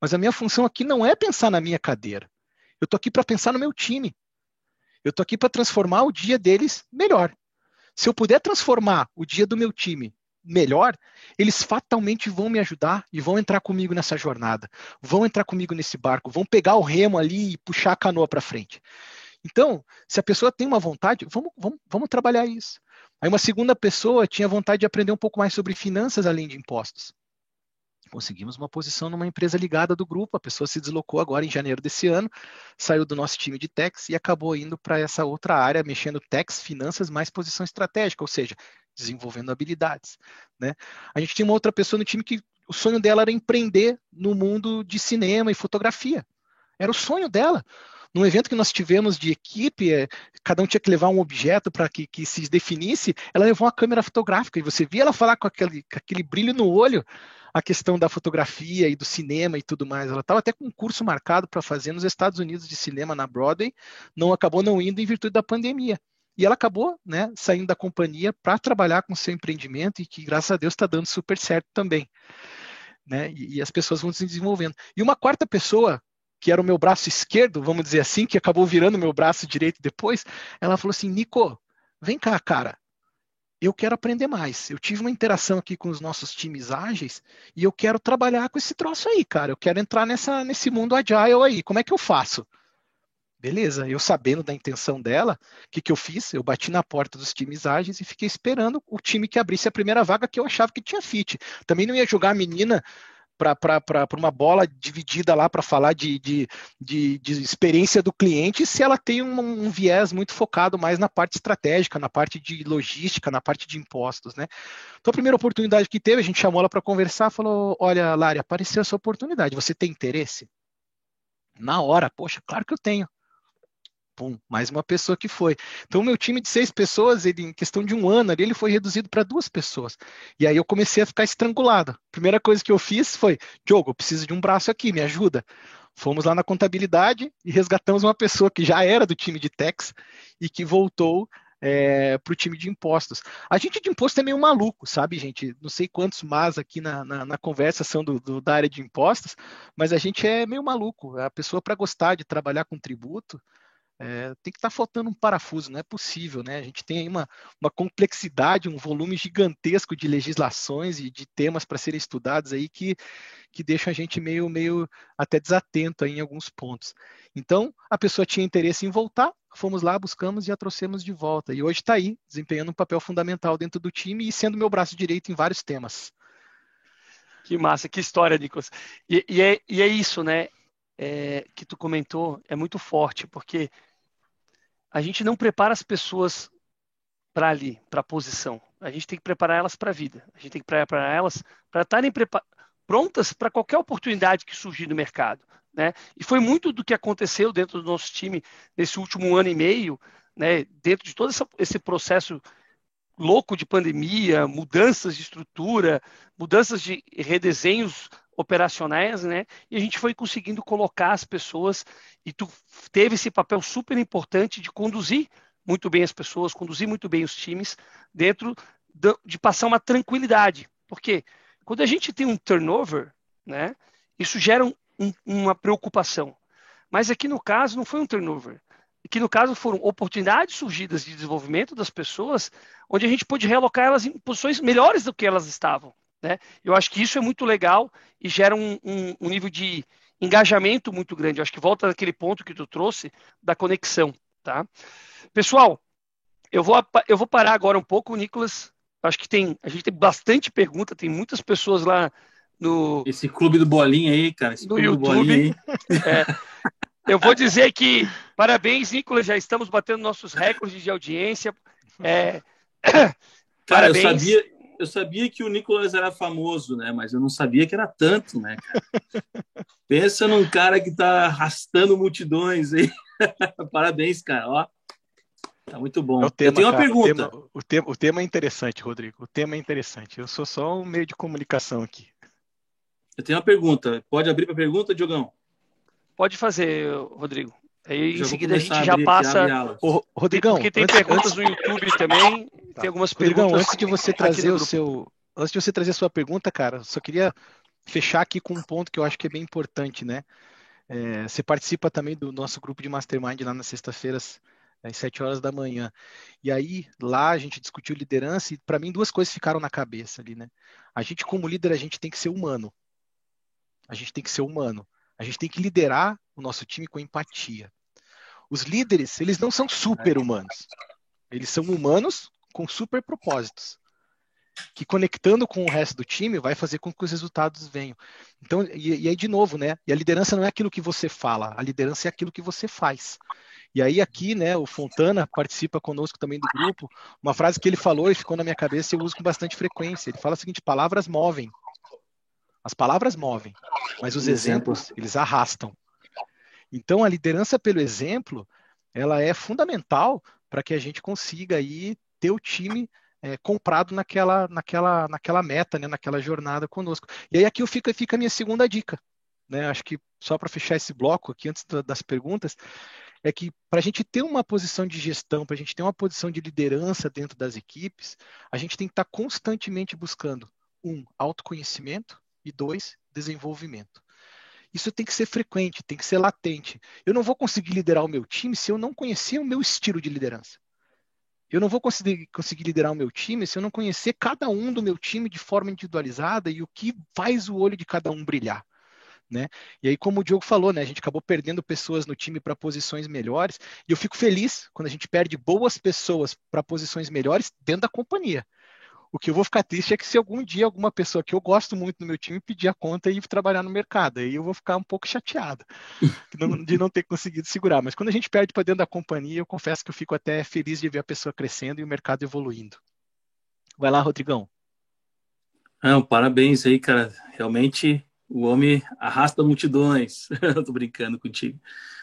Mas a minha função aqui não é pensar na minha cadeira. Eu estou aqui para pensar no meu time. Eu estou aqui para transformar o dia deles melhor. Se eu puder transformar o dia do meu time melhor, eles fatalmente vão me ajudar e vão entrar comigo nessa jornada, vão entrar comigo nesse barco, vão pegar o remo ali e puxar a canoa para frente. Então, se a pessoa tem uma vontade, vamos, vamos, vamos trabalhar isso. Aí uma segunda pessoa tinha vontade de aprender um pouco mais sobre finanças além de impostos. Conseguimos uma posição numa empresa ligada do grupo. A pessoa se deslocou agora em janeiro desse ano, saiu do nosso time de techs e acabou indo para essa outra área, mexendo techs, finanças, mais posição estratégica, ou seja, desenvolvendo habilidades. Né? A gente tinha uma outra pessoa no time que o sonho dela era empreender no mundo de cinema e fotografia. Era o sonho dela. Num evento que nós tivemos de equipe, é, cada um tinha que levar um objeto para que, que, se definisse, ela levou uma câmera fotográfica e você via ela falar com aquele, com aquele brilho no olho a questão da fotografia e do cinema e tudo mais. Ela estava até com um curso marcado para fazer nos Estados Unidos de cinema na Broadway, não acabou não indo em virtude da pandemia. E ela acabou né, saindo da companhia para trabalhar com seu empreendimento e que, graças a Deus, está dando super certo também. Né? E, e, as pessoas vão se desenvolvendo. E uma quarta pessoa que era o meu braço esquerdo, vamos dizer assim, que acabou virando meu braço direito depois, ela falou assim: Nico, vem cá, cara. Eu quero aprender mais. Eu tive uma interação aqui com os nossos times ágeis e eu quero trabalhar com esse troço aí, cara. Eu quero entrar nessa, nesse mundo agile aí. Como é que eu faço? Beleza, eu sabendo da intenção dela, o que, que eu fiz? Eu bati na porta dos times ágeis e fiquei esperando o time que abrisse a primeira vaga que eu achava que tinha fit. Também não ia jogar a menina para uma bola dividida lá para falar de, de, de, de, experiência do cliente se ela tem um, um, viés muito focado mais na parte estratégica, na parte de logística, na parte de impostos, né? Então a primeira oportunidade que teve, a gente chamou ela para conversar, falou, olha, Lari, apareceu essa oportunidade, você tem interesse? Na hora, poxa, claro que eu tenho pum, mais uma pessoa que foi. Então, meu time de seis pessoas, ele, em questão de um ano, ali, ele foi reduzido para duas pessoas. E aí eu comecei a ficar estrangulado. Primeira coisa que eu fiz foi, Diogo, eu preciso de um braço aqui, me ajuda. Fomos lá na contabilidade e resgatamos uma pessoa que já era do time de Tex e que voltou é, para o time de impostos. A gente de imposto é meio maluco, sabe, gente? Não sei quantos mais aqui na, na, na conversa são do, do, da área de impostos, mas a gente é meio maluco. A pessoa, para gostar de trabalhar com tributo, é, tem que estar tá faltando um parafuso, não é possível, né? A gente tem aí uma, uma complexidade, um volume gigantesco de legislações e de temas para serem estudados aí que, que deixam a gente meio, meio até desatento em alguns pontos. Então, a pessoa tinha interesse em voltar, fomos lá, buscamos e a trouxemos de volta. E hoje está aí, desempenhando um papel fundamental dentro do time e sendo meu braço direito em vários temas. Que massa, que história, Nicolas. E, e, é, e é isso, né? É, que tu comentou é muito forte, porque a gente não prepara as pessoas para ali, para a posição. A gente tem que preparar elas para a vida. A gente tem que preparar elas para estarem prontas para qualquer oportunidade que surgir no mercado. Né? E foi muito do que aconteceu dentro do nosso time nesse último ano e meio, né? dentro de todo esse processo louco de pandemia, mudanças de estrutura, mudanças de redesenhos operacionais, né? E a gente foi conseguindo colocar as pessoas e tu teve esse papel super importante de conduzir muito bem as pessoas, conduzir muito bem os times dentro de passar uma tranquilidade. Porque quando a gente tem um turnover, né? Isso gera um, um, uma preocupação. Mas aqui no caso não foi um turnover. Aqui no caso foram oportunidades surgidas de desenvolvimento das pessoas, onde a gente pôde realocar elas em posições melhores do que elas estavam. Né? Eu acho que isso é muito legal e gera um, um, um nível de engajamento muito grande. Eu acho que volta naquele ponto que tu trouxe da conexão. Tá? Pessoal, eu vou, eu vou parar agora um pouco, Nicolas. Acho que tem, a gente tem bastante pergunta, tem muitas pessoas lá no. Esse clube do Bolinha aí, cara. Esse no YouTube. É, eu vou dizer que parabéns, Nicolas. Já estamos batendo nossos recordes de audiência. É, cara, parabéns. eu sabia, eu sabia que o Nicolas era famoso, né? Mas eu não sabia que era tanto, né? Pensa num cara que tá arrastando multidões aí. parabéns, cara. Ó, Tá muito bom. É tema, eu tenho uma cara, pergunta. O tema, o, tema, o tema é interessante, Rodrigo. O tema é interessante. Eu sou só um meio de comunicação aqui. Eu tenho uma pergunta. Pode abrir para pergunta, Diogão? Pode fazer, Rodrigo. Aí em seguida a gente já passa. Ô, Rodrigão, porque tem antes, perguntas antes... no YouTube também. Tá. Tem algumas Rodrigão, perguntas. Antes de você trazer o seu, antes de você trazer a sua pergunta, cara, só queria fechar aqui com um ponto que eu acho que é bem importante, né? É, você participa também do nosso grupo de mastermind lá nas sextas-feiras às sete horas da manhã. E aí, lá a gente discutiu liderança e para mim duas coisas ficaram na cabeça ali, né? A gente como líder, a gente tem que ser humano. A gente tem que ser humano. A gente tem que liderar o nosso time com empatia. Os líderes, eles não são super humanos. Eles são humanos com super propósitos. Que conectando com o resto do time vai fazer com que os resultados venham. Então, e, e aí de novo, né? E a liderança não é aquilo que você fala, a liderança é aquilo que você faz. E aí aqui, né, o Fontana participa conosco também do grupo. Uma frase que ele falou e ficou na minha cabeça e eu uso com bastante frequência. Ele fala o seguinte: palavras movem. As palavras movem, mas os exemplos, eles arrastam. Então a liderança pelo exemplo, ela é fundamental para que a gente consiga aí ter o time é, comprado naquela, naquela, naquela meta, né, naquela jornada conosco. E aí aqui fica, fica a minha segunda dica. Né? Acho que só para fechar esse bloco aqui, antes das perguntas, é que para a gente ter uma posição de gestão, para a gente ter uma posição de liderança dentro das equipes, a gente tem que estar tá constantemente buscando, um, autoconhecimento e dois, desenvolvimento. Isso tem que ser frequente, tem que ser latente. Eu não vou conseguir liderar o meu time se eu não conhecer o meu estilo de liderança. Eu não vou conseguir, conseguir liderar o meu time se eu não conhecer cada um do meu time de forma individualizada e o que faz o olho de cada um brilhar. Né? E aí, como o Diogo falou, né, a gente acabou perdendo pessoas no time para posições melhores, e eu fico feliz quando a gente perde boas pessoas para posições melhores dentro da companhia. O que eu vou ficar triste é que se algum dia alguma pessoa que eu gosto muito no meu time pedir a conta e ir trabalhar no mercado, aí eu vou ficar um pouco chateado de não ter conseguido segurar. Mas quando a gente perde para dentro da companhia, eu confesso que eu fico até feliz de ver a pessoa crescendo e o mercado evoluindo. Vai lá, Rodrigão. Não, parabéns aí, cara. Realmente o homem arrasta multidões. Tô brincando contigo.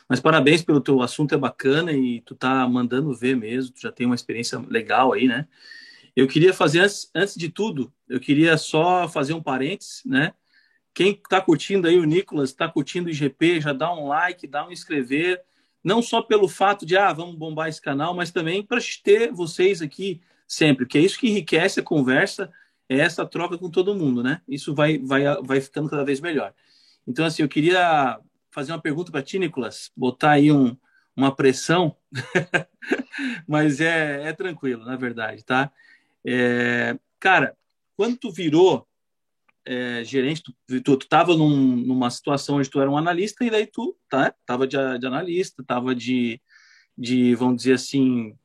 Mas parabéns pelo teu assunto, é bacana e tu tá mandando ver mesmo, tu já tem uma experiência legal aí, né? Eu queria fazer, antes, antes de tudo, eu queria só fazer um parênteses, né? Quem está curtindo aí o Nicolas, está curtindo o IGP, já dá um like, dá um inscrever, não só pelo fato de, ah, vamos bombar esse canal, mas também para ter vocês aqui sempre, porque é isso que enriquece a conversa, é essa troca com todo mundo, né? Isso vai, vai, vai ficando cada vez melhor. Então, assim, eu queria fazer uma pergunta para ti, Nicolas, botar aí um, uma pressão, mas é, é tranquilo, na verdade, tá? É, cara, quando tu virou é, gerente, tu, tu, tu tava num, numa situação onde tu era um analista e daí tu tá, tava de, de analista, tava de, de, vamos dizer assim,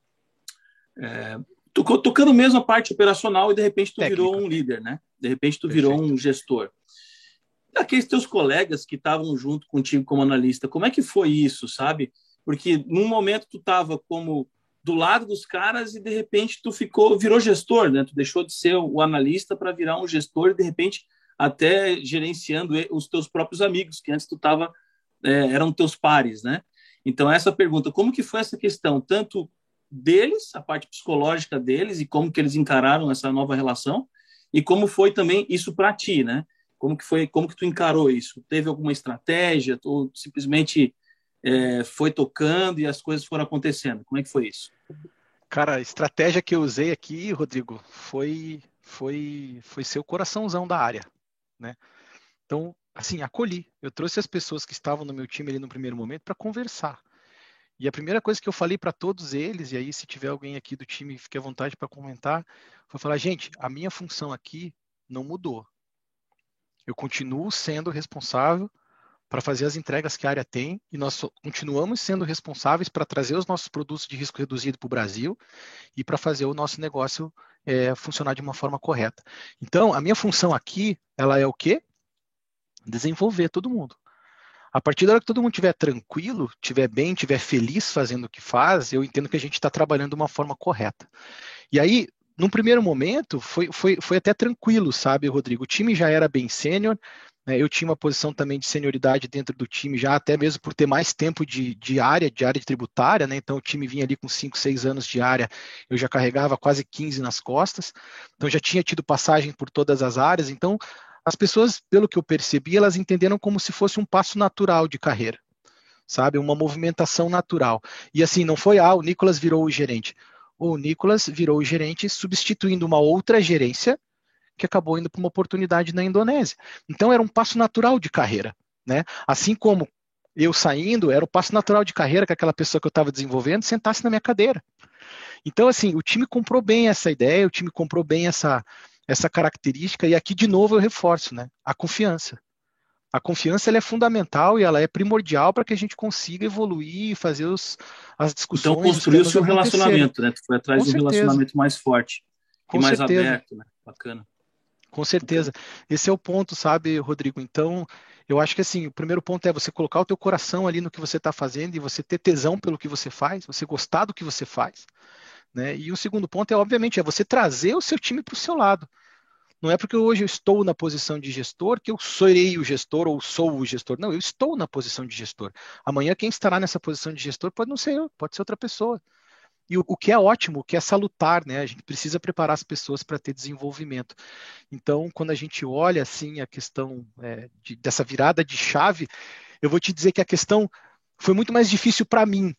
é, tocando mesmo a parte operacional e de repente tu Técnico. virou um líder, né? De repente tu Perfeito. virou um gestor. Aqueles teus colegas que estavam junto contigo como analista, como é que foi isso, sabe? Porque num momento tu estava como do lado dos caras e de repente tu ficou, virou gestor, né? Tu deixou de ser o analista para virar um gestor e de repente até gerenciando os teus próprios amigos, que antes tu tava, é, eram teus pares, né? Então essa pergunta, como que foi essa questão, tanto deles, a parte psicológica deles e como que eles encararam essa nova relação e como foi também isso para ti, né? Como que foi? Como que tu encarou isso? Teve alguma estratégia? Ou simplesmente é, foi tocando e as coisas foram acontecendo? Como é que foi isso? Cara, a estratégia que eu usei aqui, Rodrigo, foi foi foi ser o coraçãozão da área, né? Então, assim, acolhi. Eu trouxe as pessoas que estavam no meu time ali no primeiro momento para conversar. E a primeira coisa que eu falei para todos eles, e aí se tiver alguém aqui do time, fique à vontade para comentar, foi falar, gente, a minha função aqui não mudou. Eu continuo sendo responsável para fazer as entregas que a área tem e nós continuamos sendo responsáveis para trazer os nossos produtos de risco reduzido para o Brasil e para fazer o nosso negócio é, funcionar de uma forma correta. Então, a minha função aqui, ela é o quê? Desenvolver todo mundo. A partir da hora que todo mundo estiver tranquilo, estiver bem, estiver feliz fazendo o que faz, eu entendo que a gente está trabalhando de uma forma correta. E aí, num primeiro momento, foi, foi, foi até tranquilo, sabe, Rodrigo? O time já era bem sênior? Eu tinha uma posição também de senioridade dentro do time, já até mesmo por ter mais tempo de, de área, de área tributária, né? Então o time vinha ali com 5, 6 anos de área, eu já carregava quase 15 nas costas, então já tinha tido passagem por todas as áreas, então as pessoas, pelo que eu percebi, elas entenderam como se fosse um passo natural de carreira, sabe? Uma movimentação natural. E assim, não foi, ah, o Nicolas virou o gerente. O Nicolas virou o gerente substituindo uma outra gerência que acabou indo para uma oportunidade na Indonésia. Então era um passo natural de carreira, né? Assim como eu saindo, era o passo natural de carreira que aquela pessoa que eu estava desenvolvendo sentasse na minha cadeira. Então, assim, o time comprou bem essa ideia, o time comprou bem essa, essa característica, e aqui de novo eu reforço, né? A confiança. A confiança é fundamental e ela é primordial para que a gente consiga evoluir e fazer os, as discussões. Então construir o seu relacionamento, né? Tu foi atrás de um relacionamento mais forte Com e mais certeza. aberto, né? Bacana. Com certeza. Esse é o ponto, sabe, Rodrigo? Então, eu acho que assim, o primeiro ponto é você colocar o teu coração ali no que você está fazendo e você ter tesão pelo que você faz, você gostar do que você faz. Né? E o segundo ponto é, obviamente, é você trazer o seu time para o seu lado. Não é porque hoje eu estou na posição de gestor que eu serei o gestor ou sou o gestor. Não, eu estou na posição de gestor. Amanhã quem estará nessa posição de gestor pode não ser eu, pode ser outra pessoa. E o, o que é ótimo, o que é salutar, né? A gente precisa preparar as pessoas para ter desenvolvimento. Então, quando a gente olha assim a questão é, de, dessa virada de chave, eu vou te dizer que a questão foi muito mais difícil para mim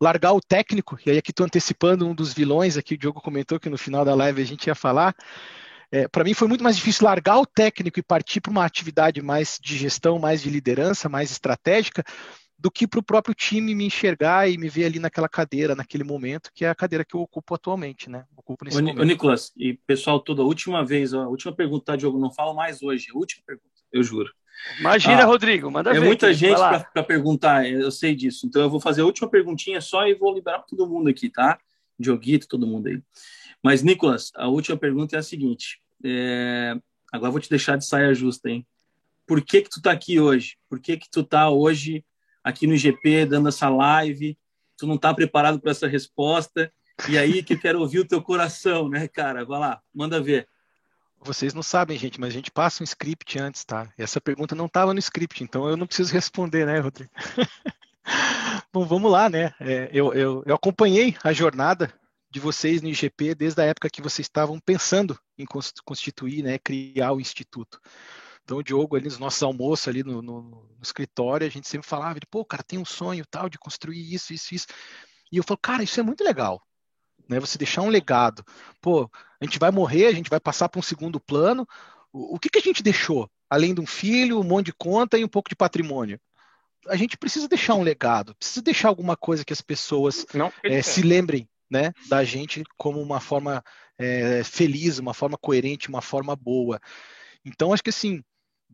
largar o técnico, e aí aqui estou antecipando um dos vilões, aqui o Diogo comentou que no final da live a gente ia falar. É, para mim foi muito mais difícil largar o técnico e partir para uma atividade mais de gestão, mais de liderança, mais estratégica, do que para o próprio time me enxergar e me ver ali naquela cadeira, naquele momento, que é a cadeira que eu ocupo atualmente, né? Ocupo nesse ô, momento. Ô, Nicolas, e pessoal, toda a última vez, ó, a última pergunta, tá, Diogo? Não falo mais hoje, a última pergunta, eu juro. Imagina, ah, Rodrigo, manda é ver. É muita gente para perguntar, eu sei disso. Então eu vou fazer a última perguntinha só e vou liberar todo mundo aqui, tá? Dioguito, todo mundo aí. Mas, Nicolas, a última pergunta é a seguinte. É... Agora vou te deixar de saia justa, hein? Por que que tu tá aqui hoje? Por que que tu tá hoje aqui no GP dando essa live? Tu não tá preparado para essa resposta? E aí que eu quero ouvir o teu coração, né, cara? Vai lá, manda ver. Vocês não sabem, gente, mas a gente passa um script antes, tá? Essa pergunta não estava no script, então eu não preciso responder, né, Rodrigo? Bom, vamos lá, né? É, eu, eu, eu acompanhei a jornada de vocês no IGP desde a época que vocês estavam pensando em constituir, né, criar o instituto. Então, o Diogo, ali nos nossos almoços, ali no, no, no escritório, a gente sempre falava, pô, cara, tem um sonho tal de construir isso, isso, isso. E eu falo, cara, isso é muito legal né? Você deixar um legado. Pô, a gente vai morrer, a gente vai passar para um segundo plano. O, o que, que a gente deixou? Além de um filho, um monte de conta e um pouco de patrimônio. A gente precisa deixar um legado, precisa deixar alguma coisa que as pessoas é, se lembrem né, da gente como uma forma é, feliz, uma forma coerente, uma forma boa. Então, acho que assim,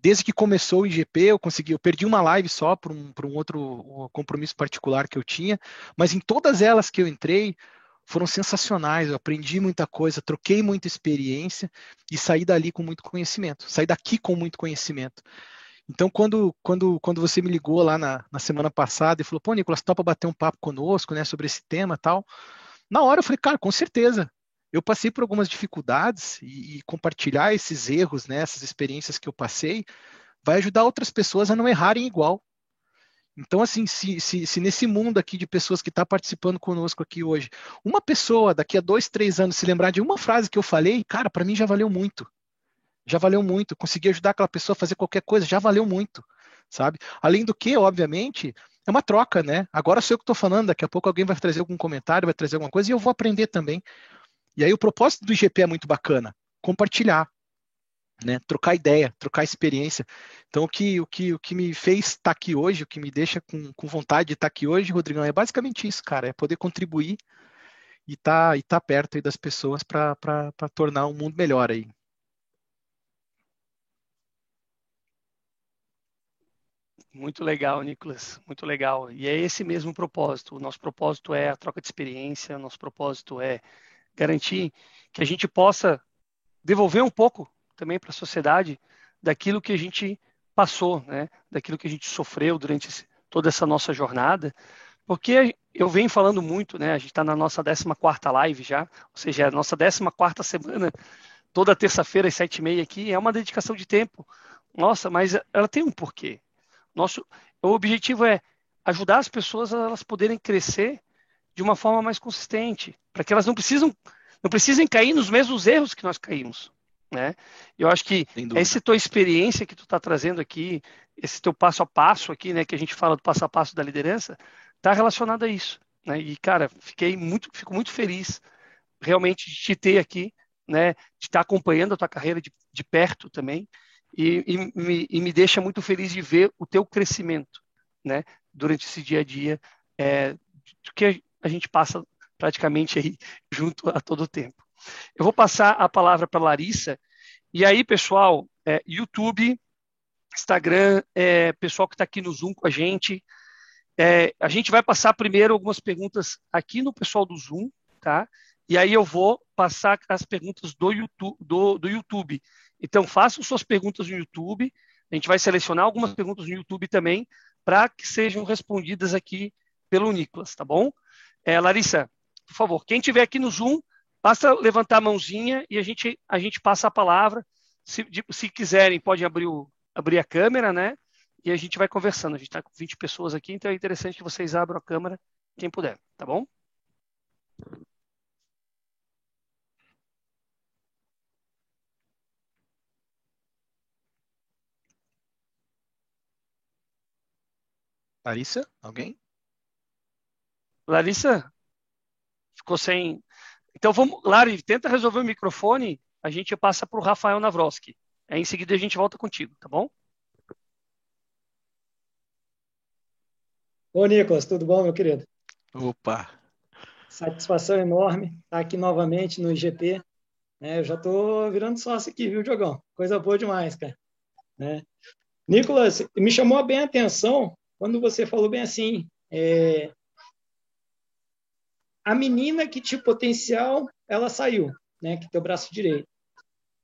desde que começou o IGP, eu consegui, eu perdi uma live só por um, por um outro compromisso particular que eu tinha, mas em todas elas que eu entrei, foram sensacionais. Eu aprendi muita coisa, troquei muita experiência e saí dali com muito conhecimento. Saí daqui com muito conhecimento. Então, quando, quando, quando você me ligou lá na, na semana passada e falou, pô, Nicolas, topa bater um papo conosco, né, sobre esse tema tal, na hora eu falei, cara, com certeza. Eu passei por algumas dificuldades e, e compartilhar esses erros, né, essas experiências que eu passei, vai ajudar outras pessoas a não errarem igual. Então, assim, se, se, se nesse mundo aqui de pessoas que está participando conosco aqui hoje, uma pessoa daqui a dois, três anos se lembrar de uma frase que eu falei, cara, para mim já valeu muito. já valeu muito. Conseguir ajudar aquela pessoa a fazer qualquer coisa, já valeu muito, sabe? Além do que, obviamente, é uma troca, né? Agora sou eu que estou falando, daqui a pouco alguém vai trazer algum comentário, vai trazer alguma coisa e eu vou aprender também. E aí o propósito do IGP é muito bacana, compartilhar, né? Trocar ideia, trocar experiência. Então o que o que o que me fez estar aqui hoje, o que me deixa com, com vontade de estar aqui hoje, Rodrigão, é basicamente isso, cara, é poder contribuir e tá e tá perto das pessoas para tornar o um mundo melhor aí. Muito legal, Nicolas, muito legal. E é esse mesmo propósito. O nosso propósito é a troca de experiência, o nosso propósito é garantir que a gente possa devolver um pouco também para a sociedade daquilo que a gente passou, né? daquilo que a gente sofreu durante toda essa nossa jornada. Porque eu venho falando muito, né? a gente está na nossa 14 live já, ou seja, é a nossa 14 semana, toda terça-feira às 7h30 aqui, é uma dedicação de tempo. Nossa, mas ela tem um porquê. Nosso, o objetivo é ajudar as pessoas a elas poderem crescer de uma forma mais consistente, para que elas não precisam não precisem cair nos mesmos erros que nós caímos, né? Eu acho que essa tua experiência que tu está trazendo aqui, esse teu passo a passo aqui, né, que a gente fala do passo a passo da liderança, está relacionado a isso, né? E cara, fiquei muito, fico muito feliz realmente de te ter aqui, né? De estar tá acompanhando a tua carreira de, de perto também e, e, me, e, me, deixa muito feliz de ver o teu crescimento, né? Durante esse dia a dia, é, que a gente passa praticamente aí junto a todo o tempo. Eu vou passar a palavra para Larissa. E aí, pessoal, é, YouTube, Instagram, é, pessoal que está aqui no Zoom com a gente, é, a gente vai passar primeiro algumas perguntas aqui no pessoal do Zoom, tá? E aí eu vou passar as perguntas do YouTube. Do, do YouTube. Então, façam suas perguntas no YouTube. A gente vai selecionar algumas perguntas no YouTube também para que sejam respondidas aqui pelo Nicolas, tá bom? É, Larissa, por favor, quem tiver aqui no Zoom, basta levantar a mãozinha e a gente, a gente passa a palavra. Se, se quiserem, podem abrir, o, abrir a câmera, né? E a gente vai conversando. A gente está com 20 pessoas aqui, então é interessante que vocês abram a câmera, quem puder, tá bom? Larissa, alguém? Larissa? Ficou sem. Então vamos, Lari, tenta resolver o microfone, a gente passa para o Rafael Navroski. Aí em seguida a gente volta contigo, tá bom? Ô, Nicolas, tudo bom, meu querido? Opa! Satisfação enorme estar aqui novamente no IGP. É, eu já estou virando sócio aqui, viu, Diogão? Coisa boa demais, cara. Né? Nicolas, me chamou bem a atenção quando você falou bem assim, é, a menina que tinha potencial, ela saiu, né, que teu braço direito.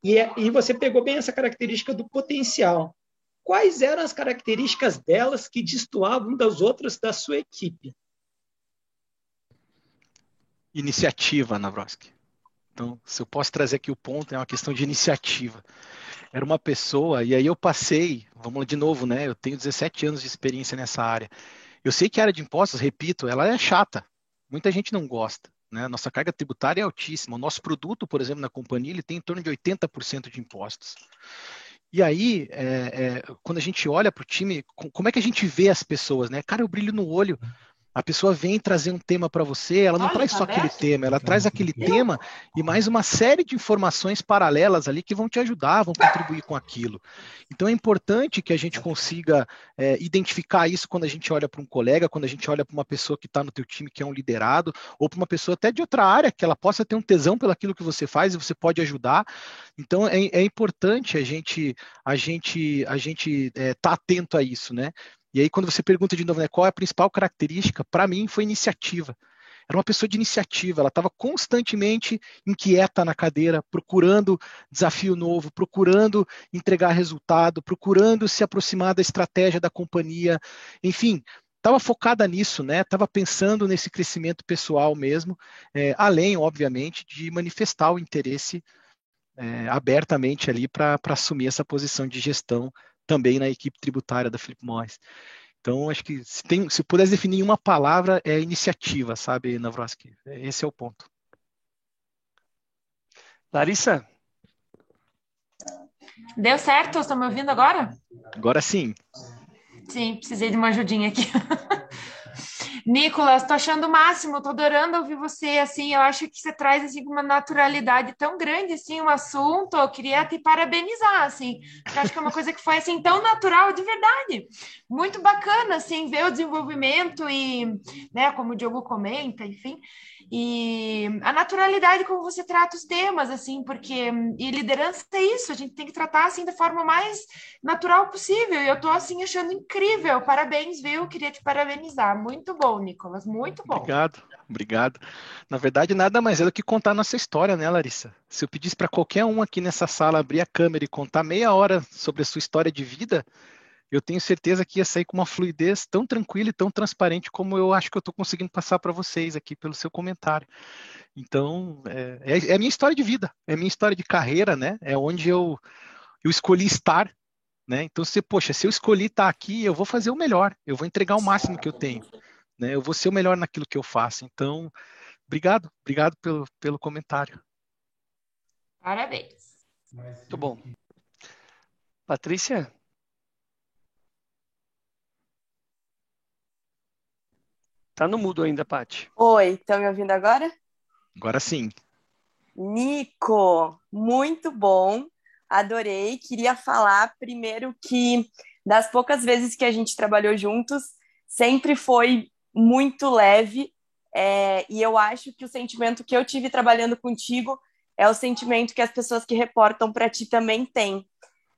E, é, e você pegou bem essa característica do potencial. Quais eram as características delas que destoavam das outras da sua equipe? Iniciativa, Navroski. Então, se eu posso trazer aqui o ponto, é uma questão de iniciativa. Era uma pessoa, e aí eu passei, vamos lá de novo, né? Eu tenho 17 anos de experiência nessa área. Eu sei que a área de impostos, repito, ela é chata. Muita gente não gosta. Né? Nossa carga tributária é altíssima. O nosso produto, por exemplo, na companhia, ele tem em torno de 80% de impostos. E aí, é, é, quando a gente olha para o time, como é que a gente vê as pessoas, né? Cara, eu brilho no olho. A pessoa vem trazer um tema para você, ela não Olha, traz só aquele tema, ela traz aquele tema e mais uma série de informações paralelas ali que vão te ajudar, vão contribuir com aquilo. Então é importante que a gente consiga é, identificar isso quando a gente olha para um colega, quando a gente olha para uma pessoa que está no teu time que é um liderado, ou para uma pessoa até de outra área, que ela possa ter um tesão pelo aquilo que você faz e você pode ajudar. Então é, é importante a gente a gente a gente estar é, tá atento a isso, né? E aí, quando você pergunta de novo, né, qual é a principal característica, para mim foi iniciativa. Era uma pessoa de iniciativa, ela estava constantemente inquieta na cadeira, procurando desafio novo, procurando entregar resultado, procurando se aproximar da estratégia da companhia, enfim, estava focada nisso, né? Estava pensando nesse crescimento pessoal mesmo, é, além, obviamente, de manifestar o interesse é, abertamente ali para assumir essa posição de gestão também na equipe tributária da Philip Morris. Então, acho que se, tem, se pudesse definir uma palavra, é iniciativa, sabe, Navroski? Esse é o ponto. Larissa? Deu certo? Estão me ouvindo agora? Agora sim. Sim, precisei de uma ajudinha aqui. Nicolas, tô achando o máximo, tô adorando ouvir você, assim, eu acho que você traz, assim, uma naturalidade tão grande, assim, o um assunto, eu queria te parabenizar, assim, eu acho que é uma coisa que foi, assim, tão natural, de verdade, muito bacana, assim, ver o desenvolvimento e, né, como o Diogo comenta, enfim, e a naturalidade como você trata os temas, assim, porque e liderança é isso, a gente tem que tratar assim da forma mais natural possível. E eu tô assim achando incrível. Parabéns, viu? Queria te parabenizar. Muito bom, Nicolas, muito bom. Obrigado, obrigado. Na verdade, nada mais é do que contar nossa história, né, Larissa? Se eu pedisse para qualquer um aqui nessa sala abrir a câmera e contar meia hora sobre a sua história de vida, eu tenho certeza que ia sair com uma fluidez tão tranquila e tão transparente como eu acho que eu estou conseguindo passar para vocês aqui pelo seu comentário. Então, é, é, é, a minha história de vida, é a minha história de carreira, né? É onde eu, eu escolhi estar, né? Então, você, poxa, se eu escolhi estar aqui, eu vou fazer o melhor, eu vou entregar o máximo que eu tenho, né? Eu vou ser o melhor naquilo que eu faço. Então, obrigado, obrigado pelo, pelo comentário. Parabéns. Muito bom. Patrícia? Tá no mudo ainda, Paty. Oi, estão me ouvindo agora? Agora sim. Nico, muito bom. Adorei. Queria falar primeiro que das poucas vezes que a gente trabalhou juntos, sempre foi muito leve. É, e eu acho que o sentimento que eu tive trabalhando contigo é o sentimento que as pessoas que reportam para ti também têm.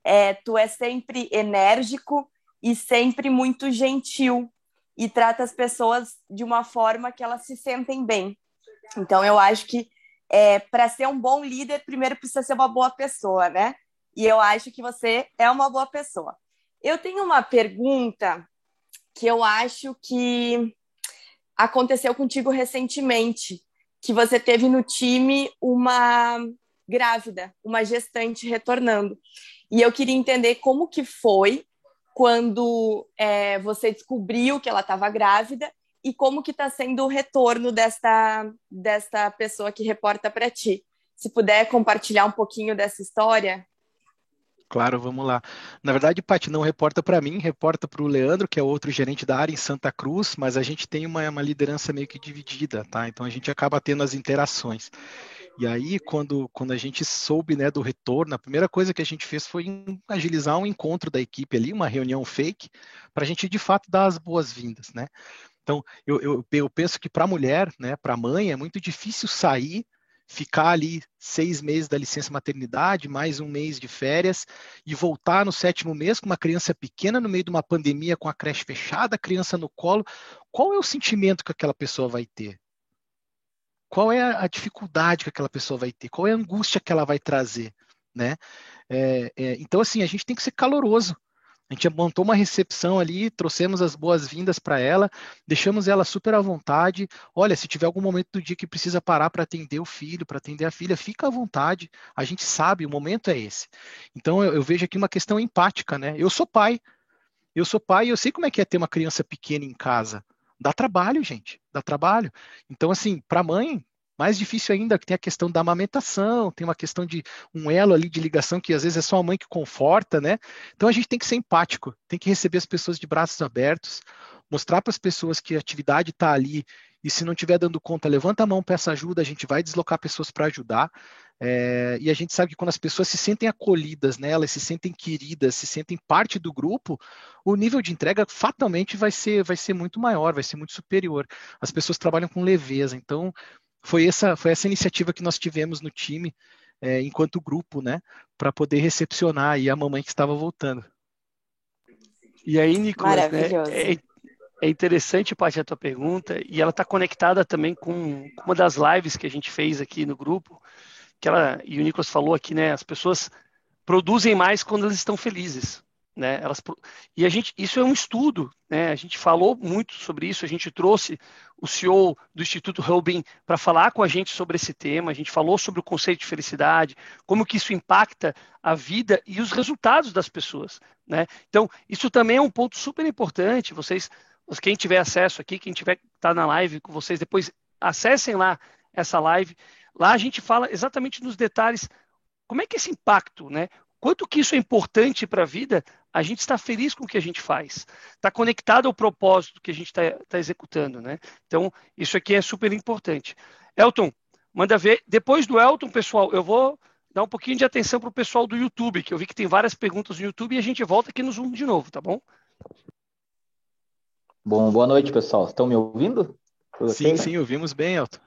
É, tu é sempre enérgico e sempre muito gentil e trata as pessoas de uma forma que elas se sentem bem. Então, eu acho que é, para ser um bom líder, primeiro precisa ser uma boa pessoa, né? E eu acho que você é uma boa pessoa. Eu tenho uma pergunta que eu acho que aconteceu contigo recentemente, que você teve no time uma grávida, uma gestante retornando. E eu queria entender como que foi quando é, você descobriu que ela estava grávida e como que está sendo o retorno desta, desta pessoa que reporta para ti. Se puder compartilhar um pouquinho dessa história. Claro, vamos lá. Na verdade, Paty, não reporta para mim, reporta para o Leandro, que é outro gerente da área em Santa Cruz, mas a gente tem uma, uma liderança meio que dividida, tá? Então a gente acaba tendo as interações. E aí, quando, quando a gente soube né, do retorno, a primeira coisa que a gente fez foi agilizar um encontro da equipe ali, uma reunião fake, para a gente de fato dar as boas-vindas, né? Então, eu, eu, eu penso que para a mulher, né, para a mãe, é muito difícil sair, ficar ali seis meses da licença maternidade, mais um mês de férias, e voltar no sétimo mês com uma criança pequena no meio de uma pandemia, com a creche fechada, a criança no colo. Qual é o sentimento que aquela pessoa vai ter? Qual é a dificuldade que aquela pessoa vai ter, qual é a angústia que ela vai trazer, né? É, é, então, assim, a gente tem que ser caloroso. A gente montou uma recepção ali, trouxemos as boas-vindas para ela, deixamos ela super à vontade. Olha, se tiver algum momento do dia que precisa parar para atender o filho, para atender a filha, fica à vontade. A gente sabe, o momento é esse. Então, eu, eu vejo aqui uma questão empática, né? Eu sou pai. Eu sou pai e eu sei como é que é ter uma criança pequena em casa. Dá trabalho, gente, dá trabalho. Então, assim, para a mãe, mais difícil ainda, que tem a questão da amamentação, tem uma questão de um elo ali de ligação que às vezes é só a mãe que conforta, né? Então a gente tem que ser empático, tem que receber as pessoas de braços abertos, mostrar para as pessoas que a atividade está ali e se não estiver dando conta, levanta a mão, peça ajuda, a gente vai deslocar pessoas para ajudar. É, e a gente sabe que quando as pessoas se sentem acolhidas, né, elas se sentem queridas, se sentem parte do grupo, o nível de entrega fatalmente vai ser, vai ser muito maior, vai ser muito superior. As pessoas trabalham com leveza. Então, foi essa, foi essa iniciativa que nós tivemos no time, é, enquanto grupo, né, para poder recepcionar aí a mamãe que estava voltando. E aí, Nicolas, né, é, é interessante, Paty, a tua pergunta, e ela está conectada também com uma das lives que a gente fez aqui no grupo, que ela, e o Nicolas falou aqui, né, as pessoas produzem mais quando elas estão felizes. Né, elas, e a gente, isso é um estudo, né, a gente falou muito sobre isso, a gente trouxe o CEO do Instituto Rubin para falar com a gente sobre esse tema, a gente falou sobre o conceito de felicidade, como que isso impacta a vida e os resultados das pessoas. Né? Então, isso também é um ponto super importante, vocês quem tiver acesso aqui, quem tiver tá na live com vocês, depois acessem lá essa live. Lá a gente fala exatamente nos detalhes como é que esse impacto, né? quanto que isso é importante para a vida, a gente está feliz com o que a gente faz, está conectado ao propósito que a gente está tá executando, né? Então, isso aqui é super importante. Elton, manda ver. Depois do Elton, pessoal, eu vou dar um pouquinho de atenção para o pessoal do YouTube, que eu vi que tem várias perguntas no YouTube e a gente volta aqui no Zoom de novo, tá bom? Bom, boa noite, pessoal. Estão me ouvindo? Sim, sim, ouvimos bem, Elton.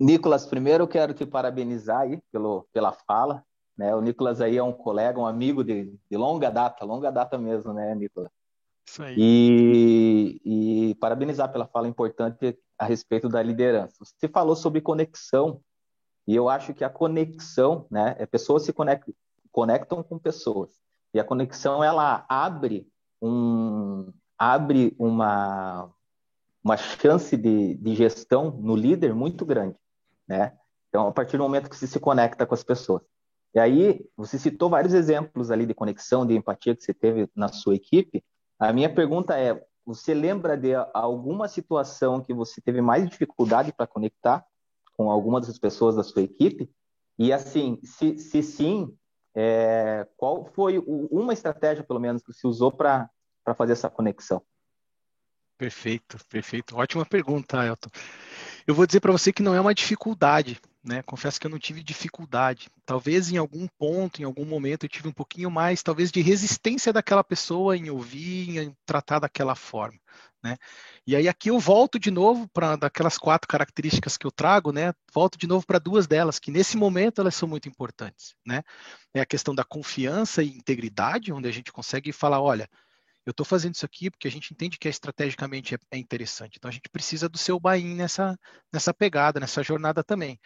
Nicolas, primeiro eu quero te parabenizar aí pelo, pela fala. Né? O Nicolas aí é um colega, um amigo de, de longa data, longa data mesmo, né, Nicolas? Isso aí. E, e parabenizar pela fala importante a respeito da liderança. Você falou sobre conexão, e eu acho que a conexão, né, é pessoas se conectam, conectam com pessoas. E a conexão, ela abre um, abre uma, uma chance de, de gestão no líder muito grande, né? Então, a partir do momento que você se conecta com as pessoas. E aí, você citou vários exemplos ali de conexão, de empatia que você teve na sua equipe. A minha pergunta é: você lembra de alguma situação que você teve mais dificuldade para conectar com alguma das pessoas da sua equipe? E assim, se, se sim, é, qual foi uma estratégia, pelo menos, que você usou para para fazer essa conexão? Perfeito, perfeito. Ótima pergunta, Elton. Eu vou dizer para você que não é uma dificuldade, né? Confesso que eu não tive dificuldade. Talvez em algum ponto, em algum momento, eu tive um pouquinho mais, talvez, de resistência daquela pessoa em ouvir, em tratar daquela forma, né? E aí aqui eu volto de novo para daquelas quatro características que eu trago, né? Volto de novo para duas delas que nesse momento elas são muito importantes, né? É a questão da confiança e integridade, onde a gente consegue falar, olha, eu estou fazendo isso aqui porque a gente entende que estrategicamente é, é interessante. Então a gente precisa do seu buy-in nessa, nessa pegada, nessa jornada também.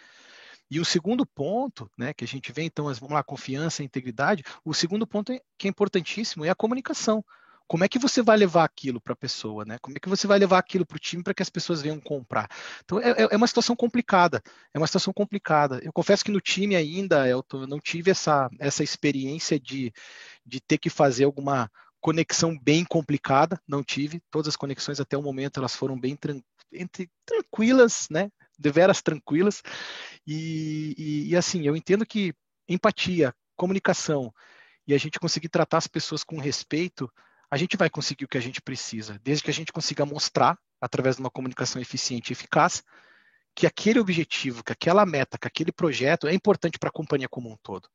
E o segundo ponto, né, que a gente vê, então, vamos lá, confiança e integridade, o segundo ponto é, que é importantíssimo é a comunicação. Como é que você vai levar aquilo para a pessoa, né? Como é que você vai levar aquilo para o time para que as pessoas venham comprar? Então é, é, é, uma situação complicada, é uma situação complicada. Eu confesso que no time ainda, Elton, eu não tive essa, essa experiência de, de ter que fazer alguma conexão bem complicada, não tive. Todas as conexões até o momento elas foram bem tran entre, tranquilas, né? Deveras tranquilas. E, e, e, assim, eu entendo que empatia, comunicação e a gente conseguir tratar as pessoas com respeito, a gente vai conseguir o que a gente precisa, desde que a gente consiga mostrar, através de uma comunicação eficiente e eficaz, que aquele objetivo, que aquela meta, que aquele projeto é importante para a companhia como um todo.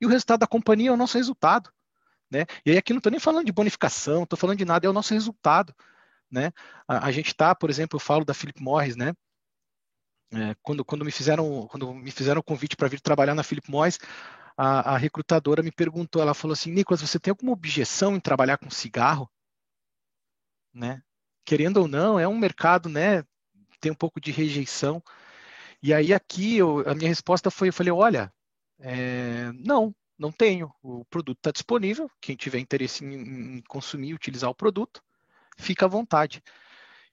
E o resultado da companhia é o nosso resultado. Né? E aí aqui não estou nem falando de bonificação, estou falando de nada, é o nosso resultado. Né? A, a gente está, por exemplo, eu falo da Philip Morris, né? É, quando, quando me fizeram quando me fizeram o convite para vir trabalhar na Philip Morris, a, a, recrutadora me perguntou, ela falou assim, Nicolas, você tem alguma objeção em trabalhar com cigarro? Né? Querendo ou não, é um mercado, né? Tem um pouco de rejeição. E aí aqui eu, a minha resposta foi, eu falei, olha, é, não, não tenho. O produto está disponível. Quem tiver interesse em, em consumir, utilizar o produto, fica à vontade.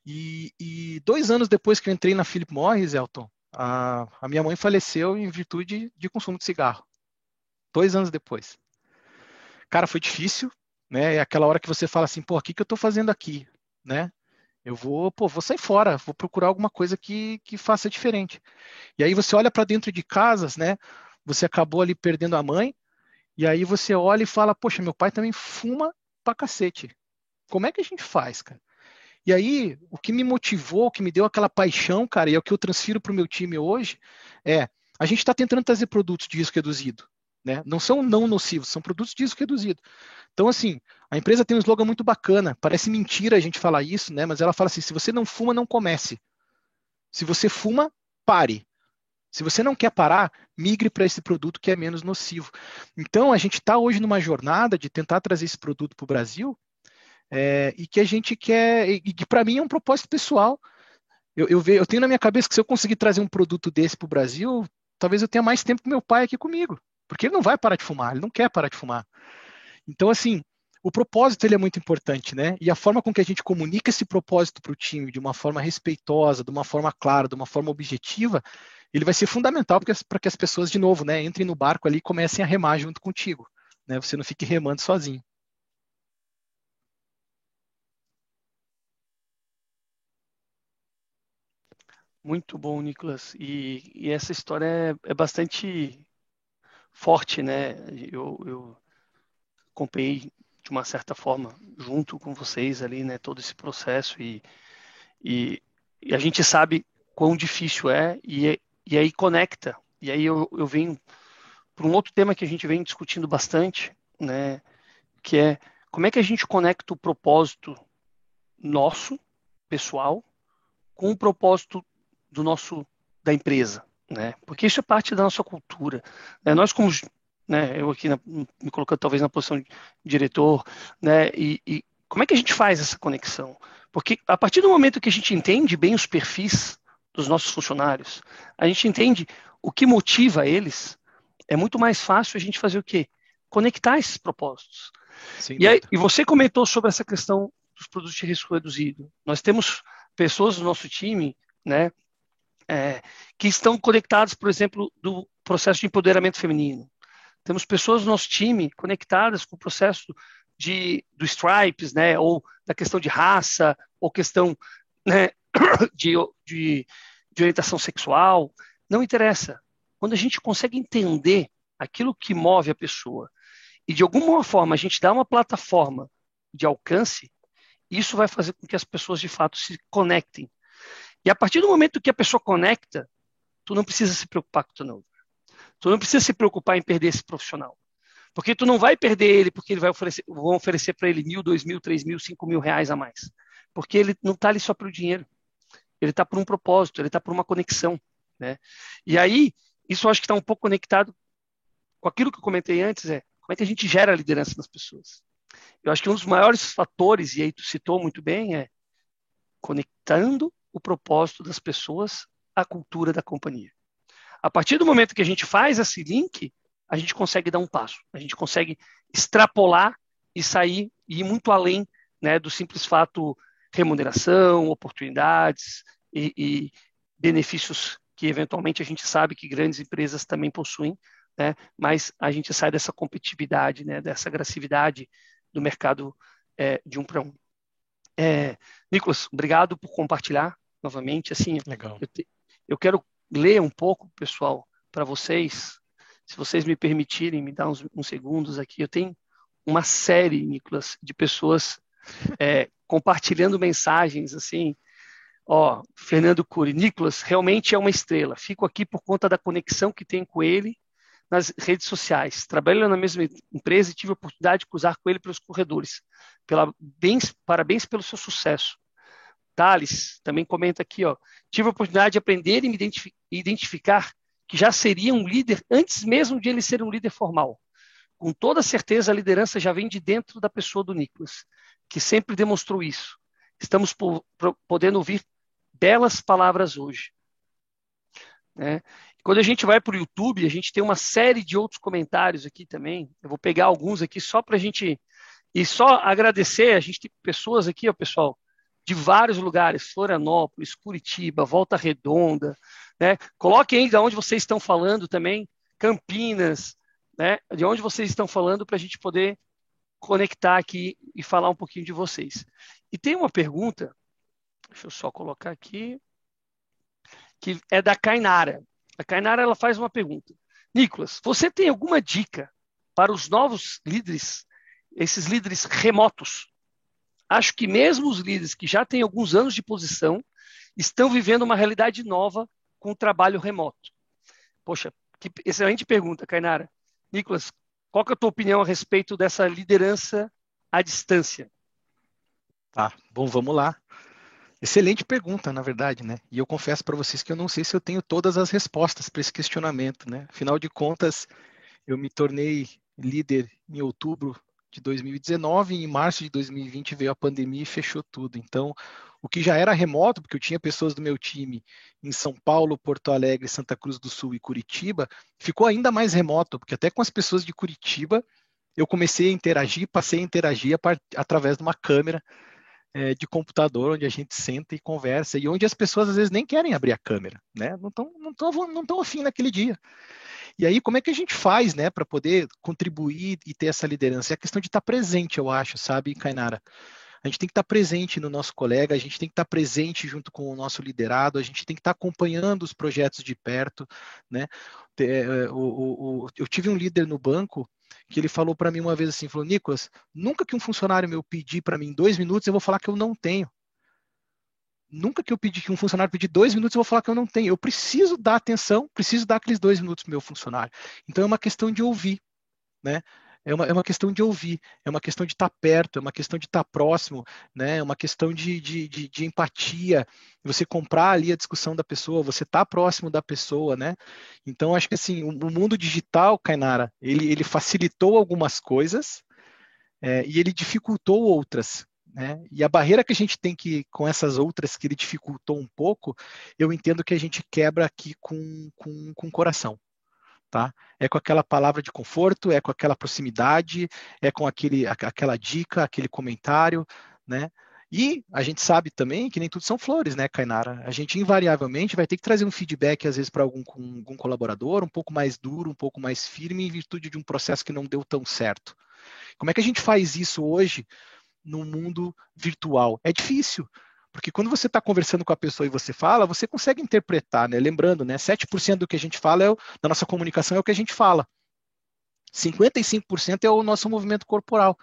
E, e, dois anos depois que eu entrei na Philip Morris, Elton, a, a minha mãe faleceu em virtude de consumo de cigarro. Dois anos depois. Cara, foi difícil, né? É aquela hora que você fala assim, pô, o que, que eu estou fazendo aqui, né? Eu vou, pô, vou sair fora, vou procurar alguma coisa que, que faça diferente. E aí você olha para dentro de casas, né? Você acabou ali perdendo a mãe, e aí você olha e fala, poxa, meu pai também fuma pra cacete. Como é que a gente faz, cara? E aí, o que me motivou, o que me deu aquela paixão, cara, e é o que eu transfiro para o meu time hoje, é a gente está tentando trazer produtos de risco reduzido. Né? Não são não nocivos, são produtos de risco reduzido. Então, assim, a empresa tem um slogan muito bacana. Parece mentira a gente falar isso, né? Mas ela fala assim: se você não fuma, não comece. Se você fuma, pare. Se você não quer parar, migre para esse produto que é menos nocivo. Então, a gente está hoje numa jornada de tentar trazer esse produto para o Brasil é, e que a gente quer, e que para mim é um propósito pessoal. Eu, eu, vejo, eu tenho na minha cabeça que se eu conseguir trazer um produto desse para o Brasil, talvez eu tenha mais tempo com meu pai aqui comigo, porque ele não vai parar de fumar, ele não quer parar de fumar. Então, assim, o propósito ele é muito importante, né? E a forma com que a gente comunica esse propósito para o time de uma forma respeitosa, de uma forma clara, de uma forma objetiva, ele vai ser fundamental para que as pessoas, de novo, né, entrem no barco ali e comecem a remar junto contigo. Né? Você não fique remando sozinho. Muito bom, Nicolas. E, e essa história é, é, bastante forte, né? Eu, eu acompanhei de uma certa forma junto com vocês ali, né? Todo esse processo e, e, e a gente sabe quão difícil é e, e aí conecta. E aí eu, eu venho para um outro tema que a gente vem discutindo bastante, né? Que é como é que a gente conecta o propósito nosso, pessoal, com o propósito do nosso da empresa, né? Porque isso é parte da nossa cultura. Né? Nós como né, eu aqui na, me colocando talvez na posição de diretor, né? E, e como é que a gente faz essa conexão? Porque a partir do momento que a gente entende bem os perfis dos nossos funcionários, a gente entende o que motiva eles, é muito mais fácil a gente fazer o quê? Conectar esses propósitos. E, aí, e você comentou sobre essa questão dos produtos de risco reduzido. Nós temos pessoas no nosso time, né, é, que estão conectadas, por exemplo, do processo de empoderamento feminino. Temos pessoas no nosso time conectadas com o processo de, do Stripes, né, ou da questão de raça, ou questão né, de, de, de orientação sexual. Não interessa. Quando a gente consegue entender aquilo que move a pessoa e de alguma forma a gente dá uma plataforma de alcance, isso vai fazer com que as pessoas de fato se conectem. E a partir do momento que a pessoa conecta, tu não precisa se preocupar com o turnover. Tu não precisa se preocupar em perder esse profissional. Porque tu não vai perder ele porque ele vai oferecer, vão oferecer para ele mil, dois mil, três mil, cinco mil reais a mais. Porque ele não está ali só pelo dinheiro. Ele está por um propósito, ele está por uma conexão. Né? E aí, isso eu acho que está um pouco conectado com aquilo que eu comentei antes, é como é que a gente gera a liderança nas pessoas. Eu acho que um dos maiores fatores, e aí tu citou muito bem, é conectando o propósito das pessoas à cultura da companhia. A partir do momento que a gente faz esse link, a gente consegue dar um passo, a gente consegue extrapolar e sair e ir muito além né, do simples fato remuneração, oportunidades e, e benefícios que eventualmente a gente sabe que grandes empresas também possuem, né, mas a gente sai dessa competitividade, né, dessa agressividade do mercado é, de um para um. É, Nicolas, obrigado por compartilhar novamente. Assim, Legal. Eu, te, eu quero ler um pouco, pessoal, para vocês. Se vocês me permitirem, me dar uns, uns, segundos aqui. Eu tenho uma série, Nicolas, de pessoas é, compartilhando mensagens assim. Ó, Fernando Cury, Nicolas realmente é uma estrela. Fico aqui por conta da conexão que tenho com ele nas redes sociais. Trabalho na mesma empresa e tive a oportunidade de cruzar com ele pelos corredores. Pela, bens, parabéns pelo seu sucesso. Thales também comenta aqui, ó. Tive a oportunidade de aprender e me identificar que já seria um líder antes mesmo de ele ser um líder formal. Com toda certeza, a liderança já vem de dentro da pessoa do Nicolas, que sempre demonstrou isso. Estamos por, podendo ouvir belas palavras hoje. Né? Quando a gente vai para o YouTube, a gente tem uma série de outros comentários aqui também. Eu vou pegar alguns aqui só para a gente. E só agradecer, a gente tem pessoas aqui, ó, pessoal, de vários lugares, Florianópolis, Curitiba, Volta Redonda, né? Coloquem aí de onde vocês estão falando também, Campinas, né? De onde vocês estão falando para a gente poder conectar aqui e falar um pouquinho de vocês. E tem uma pergunta, deixa eu só colocar aqui, que é da Kainara. A Kainara ela faz uma pergunta. Nicolas, você tem alguma dica para os novos líderes, esses líderes remotos? Acho que mesmo os líderes que já têm alguns anos de posição estão vivendo uma realidade nova com o trabalho remoto. Poxa, que excelente pergunta, Kainara. Nicolas, qual é a tua opinião a respeito dessa liderança à distância? Tá, bom, vamos lá. Excelente pergunta, na verdade, né? E eu confesso para vocês que eu não sei se eu tenho todas as respostas para esse questionamento, né? Afinal de contas, eu me tornei líder em outubro de 2019 e em março de 2020 veio a pandemia e fechou tudo. Então, o que já era remoto, porque eu tinha pessoas do meu time em São Paulo, Porto Alegre, Santa Cruz do Sul e Curitiba, ficou ainda mais remoto, porque até com as pessoas de Curitiba eu comecei a interagir, passei a interagir a através de uma câmera é, de computador onde a gente senta e conversa e onde as pessoas às vezes nem querem abrir a câmera, né? Não estão não tão, não tão afim naquele dia. E aí, como é que a gente faz, né, para poder contribuir e ter essa liderança? É a questão de estar presente, eu acho, sabe, Kainara? A gente tem que estar presente no nosso colega, a gente tem que estar presente junto com o nosso liderado, a gente tem que estar acompanhando os projetos de perto, né? O, o, eu tive um líder no banco que ele falou para mim uma vez assim, falou, Nicolas, nunca que um funcionário meu pedir para mim dois minutos, eu vou falar que eu não tenho. Nunca que eu pedir que um funcionário pedir dois minutos, eu vou falar que eu não tenho. Eu preciso dar atenção, preciso dar aqueles dois minutos para meu funcionário. Então é uma questão de ouvir, né? É uma, é uma questão de ouvir, é uma questão de estar perto, é uma questão de estar próximo, né? é uma questão de, de, de, de empatia, você comprar ali a discussão da pessoa, você estar tá próximo da pessoa, né? Então, acho que assim, o, o mundo digital, Kainara, ele, ele facilitou algumas coisas é, e ele dificultou outras. Né? E a barreira que a gente tem que, com essas outras que ele dificultou um pouco, eu entendo que a gente quebra aqui com, com, com o coração tá? É com aquela palavra de conforto, é com aquela proximidade, é com aquele, aquela dica, aquele comentário, né? E a gente sabe também que nem tudo são flores, né, Kainara? A gente invariavelmente vai ter que trazer um feedback, às vezes, para algum, algum colaborador, um pouco mais duro, um pouco mais firme, em virtude de um processo que não deu tão certo. Como é que a gente faz isso hoje no mundo virtual? É difícil, porque quando você está conversando com a pessoa e você fala, você consegue interpretar, né? Lembrando, né? 7% do que a gente fala é o, da nossa comunicação é o que a gente fala. 55% é o nosso movimento corporal.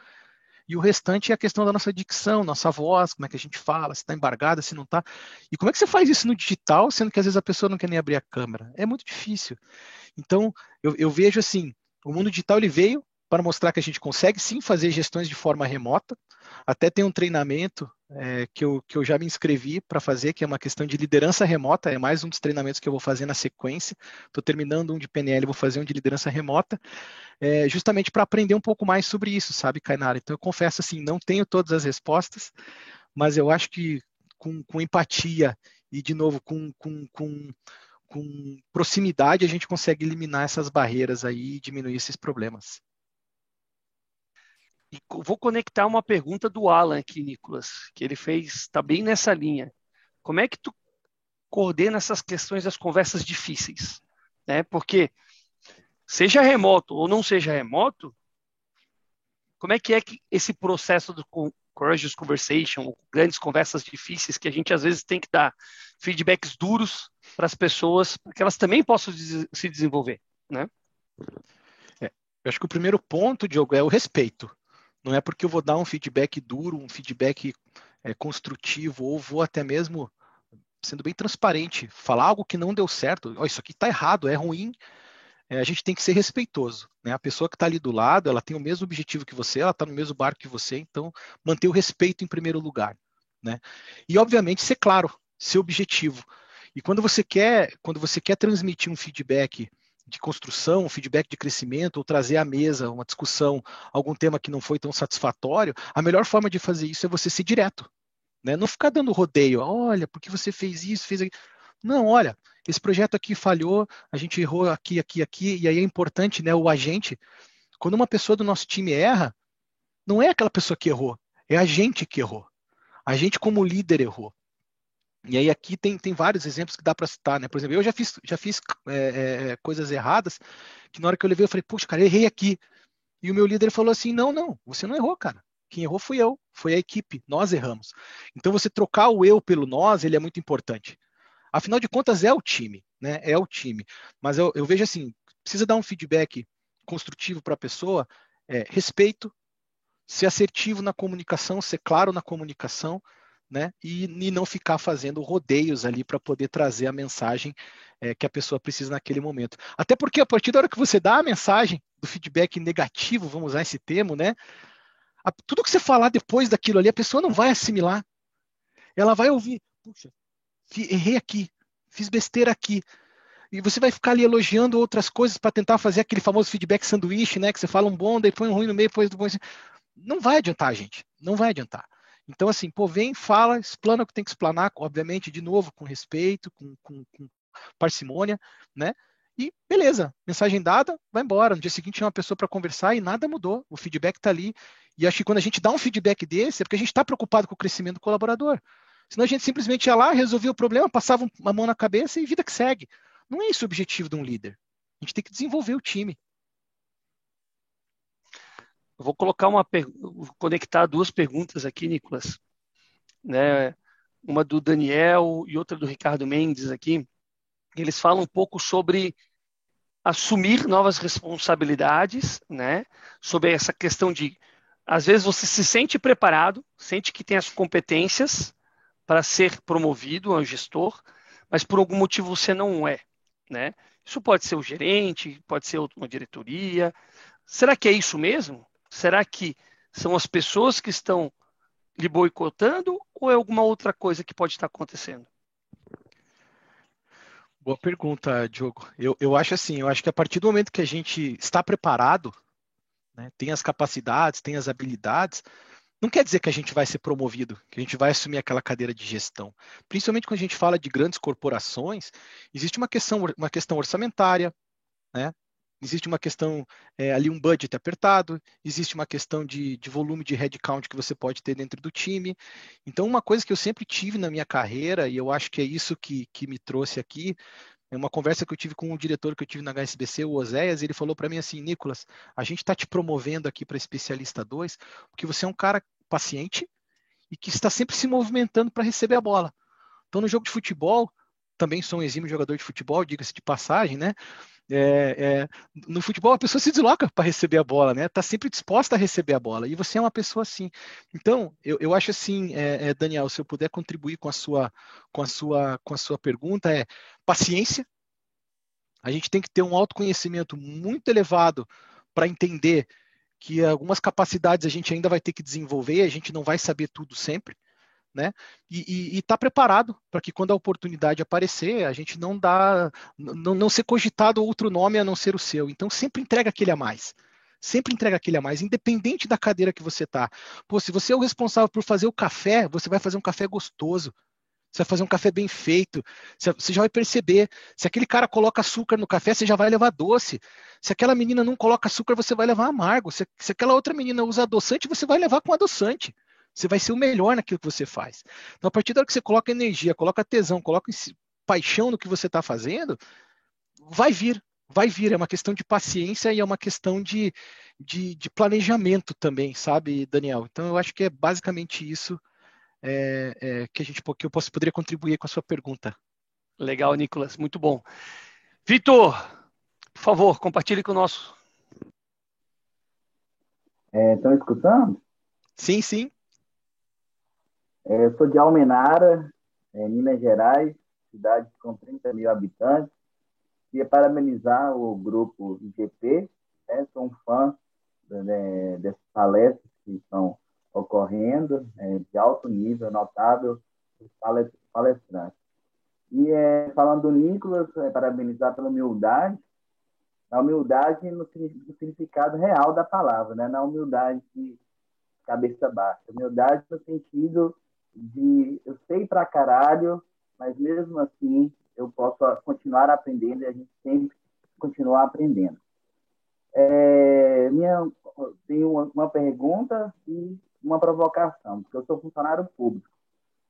E o restante é a questão da nossa dicção, nossa voz, como é que a gente fala, se está embargada, se não está. E como é que você faz isso no digital, sendo que às vezes a pessoa não quer nem abrir a câmera? É muito difícil. Então, eu, eu vejo assim, o mundo digital ele veio para mostrar que a gente consegue sim fazer gestões de forma remota. Até tem um treinamento é, que, eu, que eu já me inscrevi para fazer, que é uma questão de liderança remota, é mais um dos treinamentos que eu vou fazer na sequência. Estou terminando um de PNL, vou fazer um de liderança remota, é, justamente para aprender um pouco mais sobre isso, sabe, Kainara? Então eu confesso assim, não tenho todas as respostas, mas eu acho que com, com empatia e, de novo, com, com, com, com proximidade, a gente consegue eliminar essas barreiras aí e diminuir esses problemas. E vou conectar uma pergunta do Alan aqui, Nicolas, que ele fez, está bem nessa linha. Como é que tu coordena essas questões das conversas difíceis? Né? Porque, seja remoto ou não seja remoto, como é que é que esse processo do Courageous Conversation, grandes conversas difíceis, que a gente às vezes tem que dar feedbacks duros para as pessoas, para que elas também possam se desenvolver, né? É, eu acho que o primeiro ponto, Diogo, é o respeito. Não é porque eu vou dar um feedback duro, um feedback é, construtivo, ou vou até mesmo, sendo bem transparente, falar algo que não deu certo. Oh, isso aqui está errado, é ruim. É, a gente tem que ser respeitoso. Né? A pessoa que está ali do lado, ela tem o mesmo objetivo que você, ela está no mesmo barco que você, então manter o respeito em primeiro lugar. Né? E, obviamente, ser claro, ser objetivo. E quando você quer, quando você quer transmitir um feedback de construção, feedback de crescimento, ou trazer à mesa uma discussão, algum tema que não foi tão satisfatório, a melhor forma de fazer isso é você ser direto. Né? Não ficar dando rodeio, olha, porque você fez isso, fez aquilo. Não, olha, esse projeto aqui falhou, a gente errou aqui, aqui, aqui, e aí é importante, né, o agente, quando uma pessoa do nosso time erra, não é aquela pessoa que errou, é a gente que errou. A gente como líder errou. E aí aqui tem, tem vários exemplos que dá para citar, né? Por exemplo, eu já fiz, já fiz é, é, coisas erradas que na hora que eu levei eu falei, puxa, cara, errei aqui. E o meu líder falou assim, não, não, você não errou, cara. Quem errou fui eu, foi a equipe, nós erramos. Então você trocar o eu pelo nós, ele é muito importante. Afinal de contas, é o time, né? É o time. Mas eu, eu vejo assim, precisa dar um feedback construtivo para a pessoa, é, respeito, ser assertivo na comunicação, ser claro na comunicação, né? E, e não ficar fazendo rodeios ali para poder trazer a mensagem é, que a pessoa precisa naquele momento. Até porque a partir da hora que você dá a mensagem do feedback negativo, vamos usar esse termo, né? A, tudo que você falar depois daquilo ali, a pessoa não vai assimilar. Ela vai ouvir, puxa, errei aqui, fiz besteira aqui. E você vai ficar ali elogiando outras coisas para tentar fazer aquele famoso feedback sanduíche, né? Que você fala um bom, depois um ruim no meio, depois, depois. Não vai adiantar, gente. Não vai adiantar. Então, assim, pô, vem, fala, explana o que tem que explanar, obviamente, de novo, com respeito, com, com, com parcimônia, né? E beleza, mensagem dada, vai embora. No dia seguinte tinha uma pessoa para conversar e nada mudou. O feedback está ali. E acho que quando a gente dá um feedback desse, é porque a gente está preocupado com o crescimento do colaborador. Senão a gente simplesmente ia lá, resolvia o problema, passava uma mão na cabeça e vida que segue. Não é esse o objetivo de um líder. A gente tem que desenvolver o time. Vou colocar uma vou conectar duas perguntas aqui, Nicolas, né? Uma do Daniel e outra do Ricardo Mendes aqui. Eles falam um pouco sobre assumir novas responsabilidades, né? Sobre essa questão de às vezes você se sente preparado, sente que tem as competências para ser promovido a gestor, mas por algum motivo você não é, né? Isso pode ser o gerente, pode ser uma diretoria. Será que é isso mesmo? Será que são as pessoas que estão lhe boicotando ou é alguma outra coisa que pode estar acontecendo? Boa pergunta, Diogo. Eu, eu acho assim, eu acho que a partir do momento que a gente está preparado, né, tem as capacidades, tem as habilidades, não quer dizer que a gente vai ser promovido, que a gente vai assumir aquela cadeira de gestão. Principalmente quando a gente fala de grandes corporações, existe uma questão, uma questão orçamentária, né? Existe uma questão é, ali, um budget apertado, existe uma questão de, de volume de headcount que você pode ter dentro do time. Então, uma coisa que eu sempre tive na minha carreira, e eu acho que é isso que, que me trouxe aqui, é uma conversa que eu tive com um diretor que eu tive na HSBC, o Oséias, ele falou para mim assim, Nicolas, a gente está te promovendo aqui para especialista 2, porque você é um cara paciente e que está sempre se movimentando para receber a bola. Então, no jogo de futebol, também sou um exímio jogador de futebol, diga-se de passagem, né? É, é, no futebol a pessoa se desloca para receber a bola, né? Está sempre disposta a receber a bola. E você é uma pessoa assim. Então, eu, eu acho assim, é, é, Daniel, se eu puder contribuir com a sua, com a sua, com a sua pergunta, é paciência. A gente tem que ter um autoconhecimento muito elevado para entender que algumas capacidades a gente ainda vai ter que desenvolver, a gente não vai saber tudo sempre né? E estar tá preparado para que quando a oportunidade aparecer, a gente não dá, não, não ser cogitado outro nome a não ser o seu. Então sempre entrega aquele a mais. Sempre entrega aquele a mais, independente da cadeira que você tá. Pô, se você é o responsável por fazer o café, você vai fazer um café gostoso. Você vai fazer um café bem feito. Você já vai perceber. Se aquele cara coloca açúcar no café, você já vai levar doce. Se aquela menina não coloca açúcar, você vai levar amargo. Se, se aquela outra menina usa adoçante, você vai levar com adoçante. Você vai ser o melhor naquilo que você faz. Então, a partir da hora que você coloca energia, coloca tesão, coloca paixão no que você está fazendo, vai vir, vai vir. É uma questão de paciência e é uma questão de, de, de planejamento também, sabe, Daniel? Então, eu acho que é basicamente isso é, é, que a gente que eu posso, poderia contribuir com a sua pergunta. Legal, Nicolas, muito bom. Vitor, por favor, compartilhe com o nosso. Estão é, escutando? Sim, sim. É, sou de Almenara, é, Minas Gerais, cidade com 30 mil habitantes. Queria parabenizar o grupo IGP, né? sou um fã né, dessas palestras que estão ocorrendo, é, de alto nível, notável, palestrantes. E é, falando do Nicolas, é, parabenizar pela humildade, a humildade no, no, significado real da palavra, né? na humildade de cabeça baixa. Humildade no sentido de eu sei pra caralho, mas mesmo assim eu posso continuar aprendendo e a gente sempre continuar aprendendo. É, minha, tenho uma, uma, pergunta e uma provocação, porque eu sou funcionário público.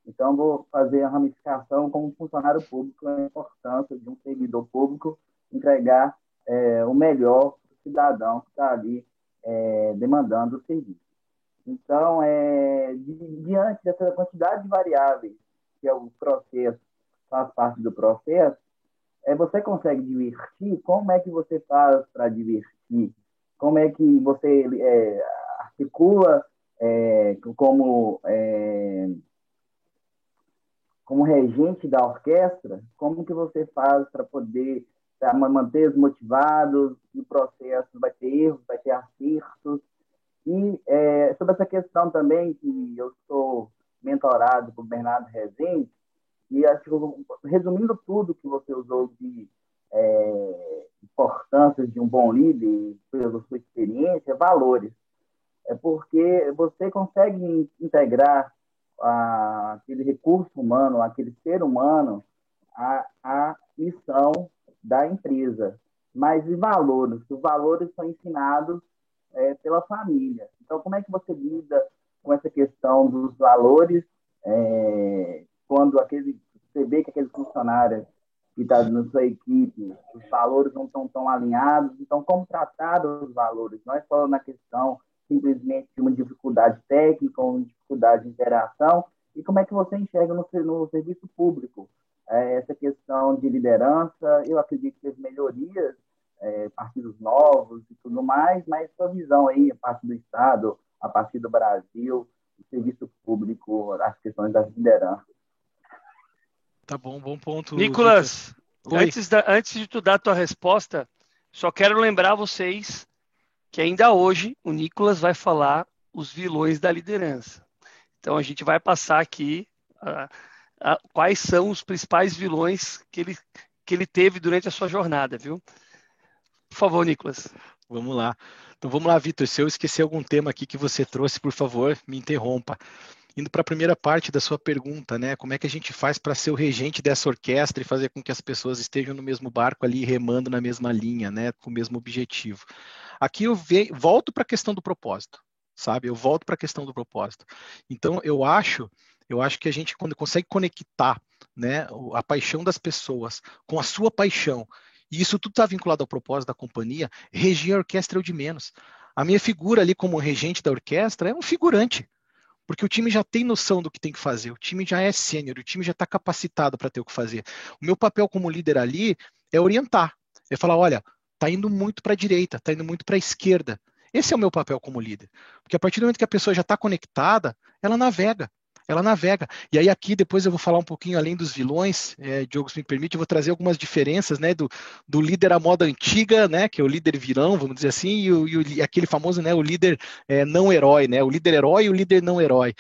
Então, vou fazer a ramificação como funcionário público, a importância de um servidor público entregar é, o melhor para o cidadão que está ali é, demandando o serviço. Então, é, diante dessa quantidade de variáveis que é o processo, faz parte do processo, é, você consegue divertir? Como é que você faz para divertir? Como é que você é, articula é, como, é, como regente da orquestra? Como que você faz para poder pra manter os motivados? O processo vai ter erros, vai ter acertos? E é, sobre essa questão também, que eu sou mentorado por Bernardo Rezende, e acho que, resumindo tudo que você usou de é, importância de um bom líder, pela sua experiência, valores. É porque você consegue integrar a, aquele recurso humano, aquele ser humano, a, a missão da empresa. Mas e valores? Os valores são ensinados é, pela família. Então, como é que você lida com essa questão dos valores é, quando aquele, você vê que aquele funcionário que está na sua equipe, os valores não estão tão alinhados. Então, como tratar os valores? Não é só na questão simplesmente uma dificuldade técnica, uma dificuldade de interação? E como é que você enxerga no, no serviço público é, essa questão de liderança? Eu acredito que as melhorias, é, partidos novos e tudo mais, mas sua visão aí, a partir do Estado, a partir do Brasil, o serviço público, as questões das lideranças. Tá bom, bom ponto. Nicolas, antes, da, antes de tu dar a tua resposta, só quero lembrar vocês que ainda hoje o Nicolas vai falar os vilões da liderança. Então a gente vai passar aqui a, a, quais são os principais vilões que ele, que ele teve durante a sua jornada, viu? Por favor, Nicolas. Vamos lá. Então vamos lá, Vitor. Se eu esquecer algum tema aqui que você trouxe, por favor, me interrompa indo para a primeira parte da sua pergunta, né? Como é que a gente faz para ser o regente dessa orquestra e fazer com que as pessoas estejam no mesmo barco ali, remando na mesma linha, né? Com o mesmo objetivo. Aqui eu ve... volto para a questão do propósito, sabe? Eu volto para a questão do propósito. Então eu acho, eu acho que a gente quando consegue conectar, né, a paixão das pessoas com a sua paixão e isso tudo está vinculado ao propósito da companhia, regir a orquestra é o de menos. A minha figura ali como regente da orquestra é um figurante, porque o time já tem noção do que tem que fazer, o time já é sênior, o time já está capacitado para ter o que fazer. O meu papel como líder ali é orientar, é falar, olha, está indo muito para a direita, está indo muito para a esquerda. Esse é o meu papel como líder, porque a partir do momento que a pessoa já está conectada, ela navega ela navega. E aí aqui depois eu vou falar um pouquinho além dos vilões, é, Diogo, se me permite, eu vou trazer algumas diferenças, né, do, do líder à moda antiga, né, que é o líder vilão, vamos dizer assim, e, o, e aquele famoso, né, o líder é, não herói, né, o líder herói e o líder não herói.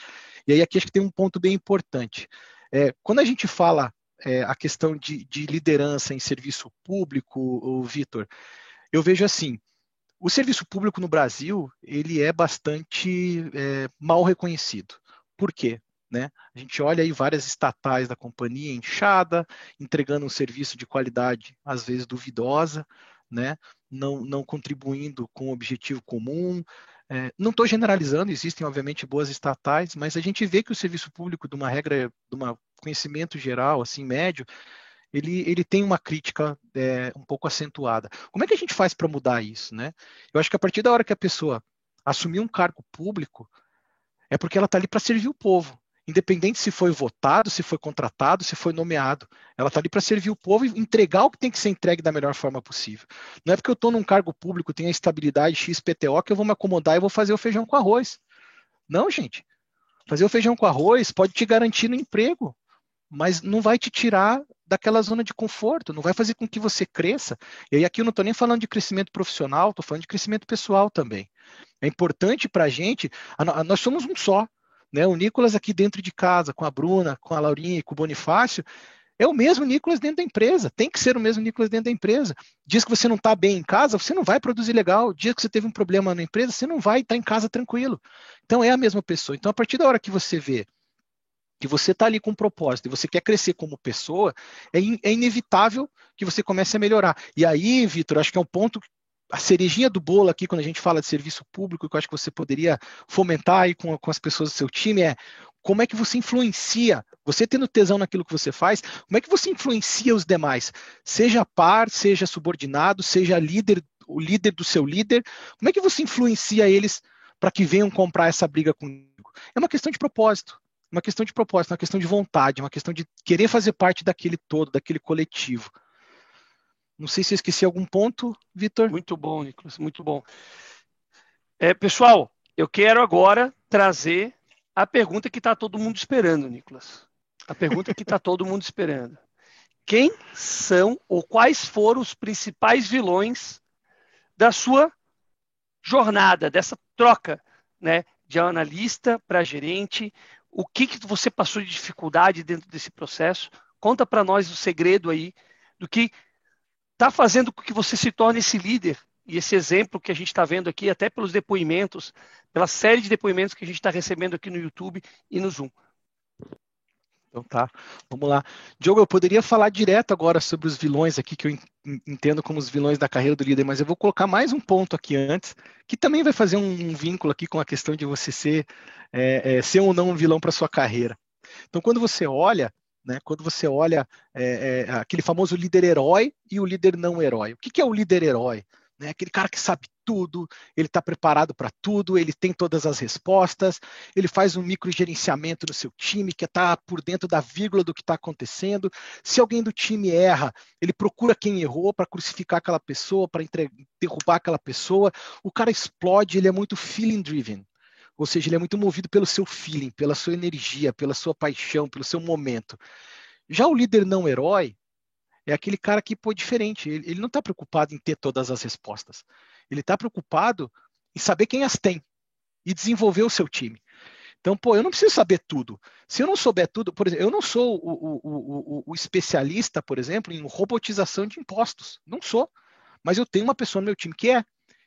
E aí aqui acho que tem um ponto bem importante. É, quando a gente fala é, a questão de, de, liderança em serviço público, Vitor, eu vejo assim, o serviço público no Brasil ele é bastante é, mal reconhecido. Por quê? Né? A gente olha aí várias estatais da companhia inchada, entregando um serviço de qualidade às vezes duvidosa, né? não, não contribuindo com o objetivo comum. É, não estou generalizando, existem obviamente boas estatais, mas a gente vê que o serviço público, de uma regra, de um conhecimento geral, assim médio, ele, ele tem uma crítica é, um pouco acentuada. Como é que a gente faz para mudar isso? Né? Eu acho que a partir da hora que a pessoa assumir um cargo público, é porque ela está ali para servir o povo independente se foi votado, se foi contratado, se foi nomeado. Ela está ali para servir o povo e entregar o que tem que ser entregue da melhor forma possível. Não é porque eu estou num cargo público, tenho a estabilidade XPTO, que eu vou me acomodar e vou fazer o feijão com arroz. Não, gente. Fazer o feijão com arroz pode te garantir no emprego, mas não vai te tirar daquela zona de conforto, não vai fazer com que você cresça. E aqui eu não estou nem falando de crescimento profissional, estou falando de crescimento pessoal também. É importante para a gente, nós somos um só. Né? O Nicolas aqui dentro de casa, com a Bruna, com a Laurinha e com o Bonifácio, é o mesmo Nicolas dentro da empresa. Tem que ser o mesmo Nicolas dentro da empresa. Dias que você não está bem em casa, você não vai produzir legal. Dias que você teve um problema na empresa, você não vai estar tá em casa tranquilo. Então é a mesma pessoa. Então, a partir da hora que você vê que você está ali com um propósito e você quer crescer como pessoa, é, in, é inevitável que você comece a melhorar. E aí, Vitor, acho que é um ponto a cerejinha do bolo aqui, quando a gente fala de serviço público, que eu acho que você poderia fomentar aí com, com as pessoas do seu time, é como é que você influencia, você tendo tesão naquilo que você faz, como é que você influencia os demais? Seja par, seja subordinado, seja líder, o líder do seu líder, como é que você influencia eles para que venham comprar essa briga comigo? É uma questão de propósito, uma questão de propósito, uma questão de vontade, uma questão de querer fazer parte daquele todo, daquele coletivo. Não sei se eu esqueci algum ponto, Vitor. Muito bom, Nicolas, muito bom. É, pessoal, eu quero agora trazer a pergunta que está todo mundo esperando, Nicolas. A pergunta que está todo mundo esperando. Quem são ou quais foram os principais vilões da sua jornada, dessa troca, né, de analista para gerente? O que, que você passou de dificuldade dentro desse processo? Conta para nós o segredo aí do que está fazendo com que você se torne esse líder e esse exemplo que a gente está vendo aqui, até pelos depoimentos, pela série de depoimentos que a gente está recebendo aqui no YouTube e no Zoom. Então tá, vamos lá. Diogo, eu poderia falar direto agora sobre os vilões aqui, que eu entendo como os vilões da carreira do líder, mas eu vou colocar mais um ponto aqui antes, que também vai fazer um, vínculo aqui com a questão de você ser, é, é, ser ou não um vilão para sua carreira. Então, quando você olha né? Quando você olha é, é, aquele famoso líder herói e o líder não herói. O que, que é o líder herói? né? Aquele cara que sabe tudo, ele está preparado para tudo, ele tem todas as respostas, ele faz um microgerenciamento no seu time, que está por dentro da vírgula do que está acontecendo. Se alguém do time erra, ele procura quem errou para crucificar aquela pessoa, para derrubar aquela pessoa. O cara explode, ele é muito feeling driven. Ou seja, ele é muito movido pelo seu feeling, pela sua energia, pela sua paixão, pelo seu momento. Já o líder não herói, é aquele cara que, pô, diferente. Ele, ele não está preocupado em ter todas as respostas. Ele está preocupado em saber quem as tem e desenvolver o seu time. Então, pô, eu não preciso saber tudo. Se eu não souber tudo, por exemplo, eu não sou o, o, o, o, especialista, por exemplo, em robotização de impostos. Não sou. Mas eu tenho uma pessoa no meu time que é.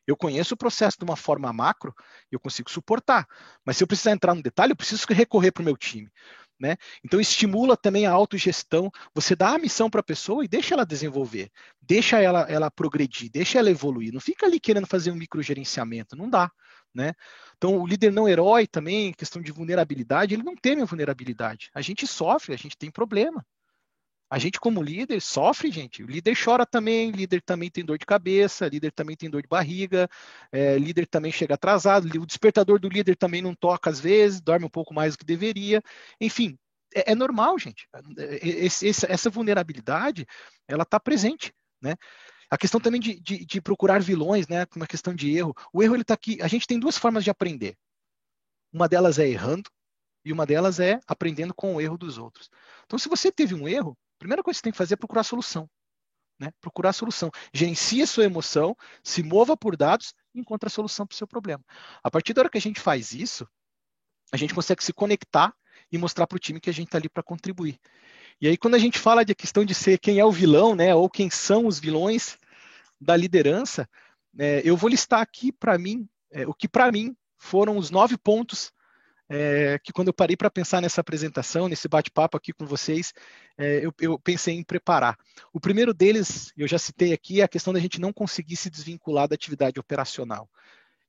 Eu conheço o processo de uma forma macro e eu consigo suportar. Mas se eu precisar entrar no detalhe, eu preciso recorrer para o meu time. Né? Então estimula também a autogestão. Você dá a missão para a pessoa e deixa ela desenvolver, deixa ela, ela progredir, deixa ela evoluir. Não fica ali querendo fazer um microgerenciamento, não dá. Né? Então o líder não herói também, questão de vulnerabilidade, ele não teme a vulnerabilidade. A gente sofre, a gente tem problema. A gente, como líder, sofre, gente. O líder chora também, líder também tem dor de cabeça, líder também tem dor de barriga, é, líder também chega atrasado, o despertador do líder também não toca às vezes, dorme um pouco mais do que deveria. Enfim, é, é normal, gente. Esse, essa vulnerabilidade, ela está presente, né? A questão também de, de, de, procurar vilões, né? Uma questão de erro. O erro ele está aqui. A gente tem duas formas de aprender. Uma delas é errando e uma delas é aprendendo com o erro dos outros. Então, se você teve um erro, primeira coisa que você tem que fazer é procurar solução. Né? Procurar solução. Gerencie a sua emoção, se mova por dados e encontre a solução para o seu problema. A partir da hora que a gente faz isso, a gente consegue se conectar e mostrar para o time que a gente está ali para contribuir. E aí, quando a gente fala de questão de ser quem é o vilão, né, ou quem são os vilões da liderança, é, eu vou listar aqui para mim é, o que para mim foram os nove pontos é, que quando eu parei para pensar nessa apresentação, nesse bate-papo aqui com vocês, é, eu, eu, pensei em preparar. O primeiro deles, eu já citei aqui, é a questão da gente não conseguir se desvincular da atividade operacional.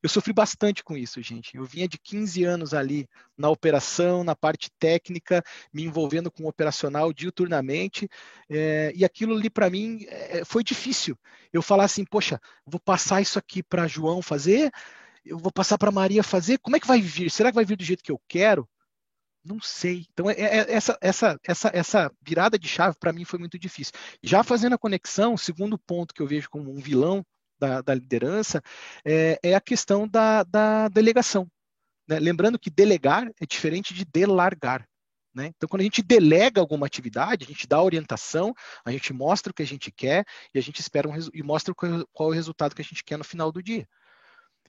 Eu sofri bastante com isso, gente. Eu vinha de 15 anos ali na operação, na parte técnica, me envolvendo com o operacional diuturnamente, é, e aquilo ali para mim é, foi difícil. Eu falar assim, poxa, vou passar isso aqui para João fazer, eu vou passar para Maria fazer, como é que vai vir? Será que vai vir do jeito que eu quero? Não sei. Então, é, é, essa, essa, essa, essa virada de chave para mim foi muito difícil. Já fazendo a conexão, o segundo ponto que eu vejo como um vilão da, da liderança é, é, a questão da, da delegação. Né? Lembrando que delegar é diferente de delargar. Né? Então, quando a gente delega alguma atividade, a gente dá orientação, a gente mostra o que a gente quer e a gente espera um, e mostra qual, é o resultado que a gente quer no final do dia.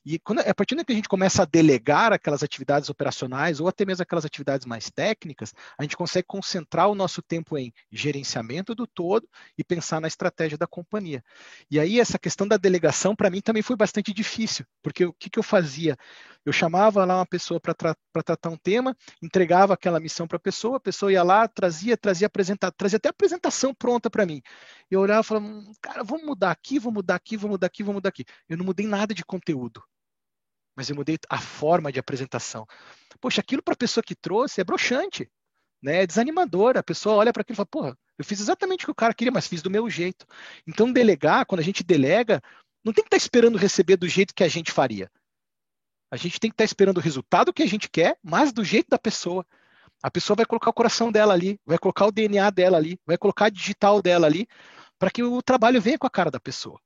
E quando, a partir do que a gente começa a delegar aquelas atividades operacionais ou até mesmo aquelas atividades mais técnicas, a gente consegue concentrar o nosso tempo em gerenciamento do todo e pensar na estratégia da companhia. E aí essa questão da delegação para mim também foi bastante difícil, porque o que, que eu fazia? Eu chamava lá uma pessoa para tra tratar um tema, entregava aquela missão para a pessoa, a pessoa ia lá, trazia, trazia, trazia até a apresentação pronta para mim. Eu olhava e falava, hum, cara, vamos mudar aqui, vamos mudar aqui, vamos mudar aqui, vamos mudar aqui. Eu não mudei nada de conteúdo mas eu mudei a forma de apresentação. Poxa, aquilo para a pessoa que trouxe é broxante, né? é desanimador. A pessoa olha para aquilo e fala, porra, eu fiz exatamente o que o cara queria, mas fiz do meu jeito. Então, delegar, quando a gente delega, não tem que estar tá esperando receber do jeito que a gente faria. A gente tem que estar tá esperando o resultado que a gente quer, mas do jeito da pessoa. A pessoa vai colocar o coração dela ali, vai colocar o DNA dela ali, vai colocar a digital dela ali, para que o trabalho venha com a cara da pessoa.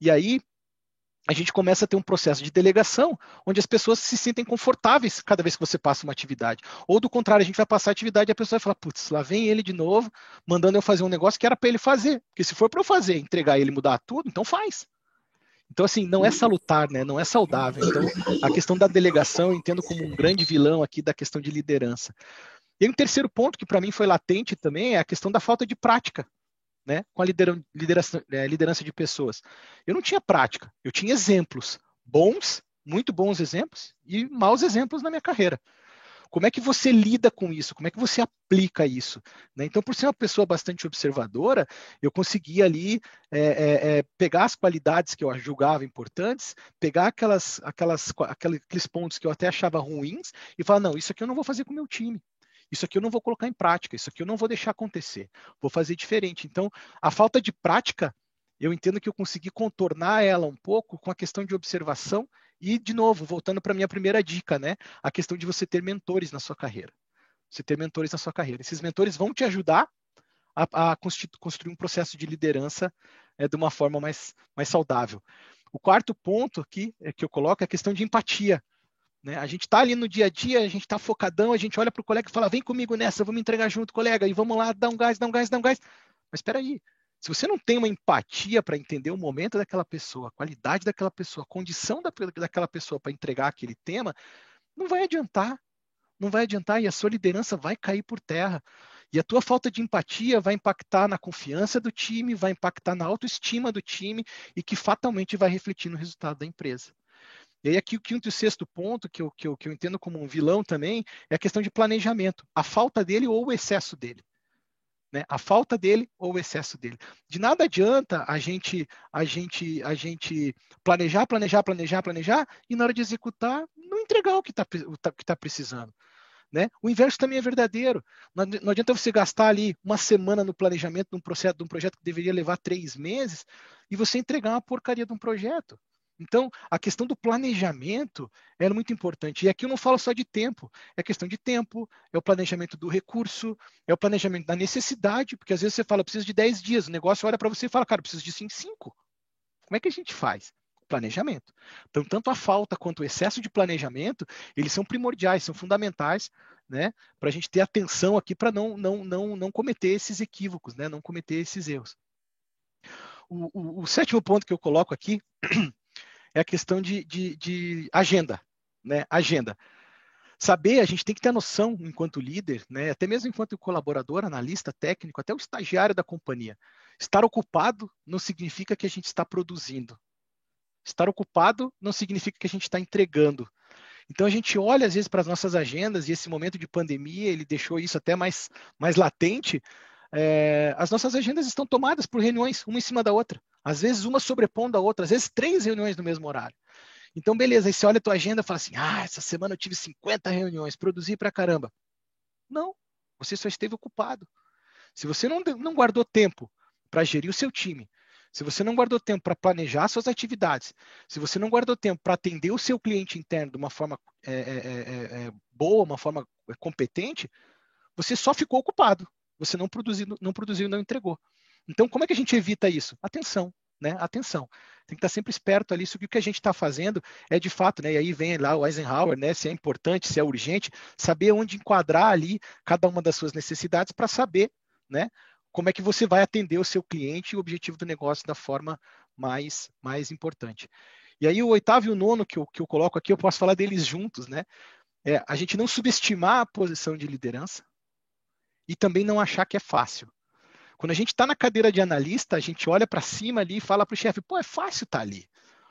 E aí, a gente começa a ter um processo de delegação onde as pessoas se sentem confortáveis cada vez que você passa uma atividade. Ou do contrário, a gente vai passar a atividade e a pessoa vai falar, putz, lá vem ele de novo, mandando eu fazer um negócio que era para ele fazer. Porque se for para eu fazer, entregar ele mudar tudo, então faz. Então, assim, não é salutar, né? Não é saudável. Então, a questão da delegação eu entendo como um grande vilão aqui da questão de liderança. E um terceiro ponto que para mim foi latente também é a questão da falta de prática né, com a liderança, é, liderança de pessoas. Eu não tinha prática, eu tinha exemplos bons, muito bons exemplos, e maus exemplos na minha carreira. Como é que você lida com isso? Como é que você aplica isso? Né? Então, por ser uma pessoa bastante observadora, eu conseguia ali é, é, é, pegar as qualidades que eu julgava importantes, pegar aquelas, aquelas, aqueles pontos que eu até achava ruins e falar: não, isso aqui eu não vou fazer com o meu time. Isso aqui eu não vou colocar em prática, isso aqui eu não vou deixar acontecer, vou fazer diferente. Então, a falta de prática eu entendo que eu consegui contornar ela um pouco com a questão de observação e, de novo, voltando para a minha primeira dica, né? A questão de você ter mentores na sua carreira. Você ter mentores na sua carreira. Esses mentores vão te ajudar a, a construir um processo de liderança é, de uma forma mais, mais saudável. O quarto ponto aqui é, que eu coloco é a questão de empatia. Né? A gente está ali no dia a dia, a gente está focadão, a gente olha para o colega e fala: vem comigo nessa, vamos entregar junto, colega, e vamos lá, dá um gás, dá um gás, dá um gás. Mas espera aí, se você não tem uma empatia para entender o momento daquela pessoa, a qualidade daquela pessoa, a condição da, daquela pessoa para entregar aquele tema, não vai adiantar. Não vai adiantar e a sua liderança vai cair por terra. E a tua falta de empatia vai impactar na confiança do time, vai impactar na autoestima do time e que fatalmente vai refletir no resultado da empresa. E aí aqui o quinto e sexto ponto, que eu, que, eu, que eu entendo como um vilão também, é a questão de planejamento. A falta dele ou o excesso dele. Né? A falta dele ou o excesso dele. De nada adianta a gente, a gente, a gente planejar, planejar, planejar, planejar e na hora de executar não entregar o que está que tá precisando. Né? O inverso também é verdadeiro. Não, não adianta você gastar ali uma semana no planejamento de um, processo, de um projeto que deveria levar três meses e você entregar uma porcaria de um projeto. Então, a questão do planejamento é muito importante. E aqui eu não falo só de tempo, é questão de tempo, é o planejamento do recurso, é o planejamento da necessidade, porque às vezes você fala, preciso de 10 dias, o negócio olha para você e fala, cara, preciso disso em 5. Como é que a gente faz? planejamento. Então, tanto a falta quanto o excesso de planejamento, eles são primordiais, são fundamentais, né, para a gente ter atenção aqui para não, não, não, não cometer esses equívocos, né, não cometer esses erros. O, o, o sétimo ponto que eu coloco aqui é a questão de, de, de agenda, né, agenda. Saber, a gente tem que ter noção enquanto líder, né, até mesmo enquanto colaborador, analista, técnico, até o estagiário da companhia. Estar ocupado não significa que a gente está produzindo, Estar ocupado não significa que a gente está entregando. Então a gente olha às vezes para as nossas agendas e esse momento de pandemia ele deixou isso até mais, mais latente. É, as nossas agendas estão tomadas por reuniões, uma em cima da outra. Às vezes uma sobrepondo a outra, às vezes três reuniões no mesmo horário. Então, beleza, aí você olha a tua agenda e fala assim: ah, essa semana eu tive 50 reuniões, produzi pra caramba. Não, você só esteve ocupado. Se você não, não guardou tempo para gerir o seu time, se você não guardou tempo para planejar suas atividades, se você não guardou tempo para atender o seu cliente interno de uma forma é, é, é, é, boa, uma forma competente, você só ficou ocupado. Você não produziu, não produziu, não entregou. Então, como é que a gente evita isso? Atenção, né? Atenção. Tem que estar sempre esperto ali sobre o que a gente está fazendo é de fato, né? E aí vem lá o Eisenhower, né? Se é importante, se é urgente, saber onde enquadrar ali cada uma das suas necessidades para saber, né? como é que você vai atender o seu cliente e o objetivo do negócio da forma mais, mais importante. E aí o oitavo e o nono que eu, que eu coloco aqui, eu posso falar deles juntos, né? É a gente não subestimar a posição de liderança e também não achar que é fácil. Quando a gente está na cadeira de analista, a gente olha para cima ali e fala para o chefe, pô, é fácil estar tá ali.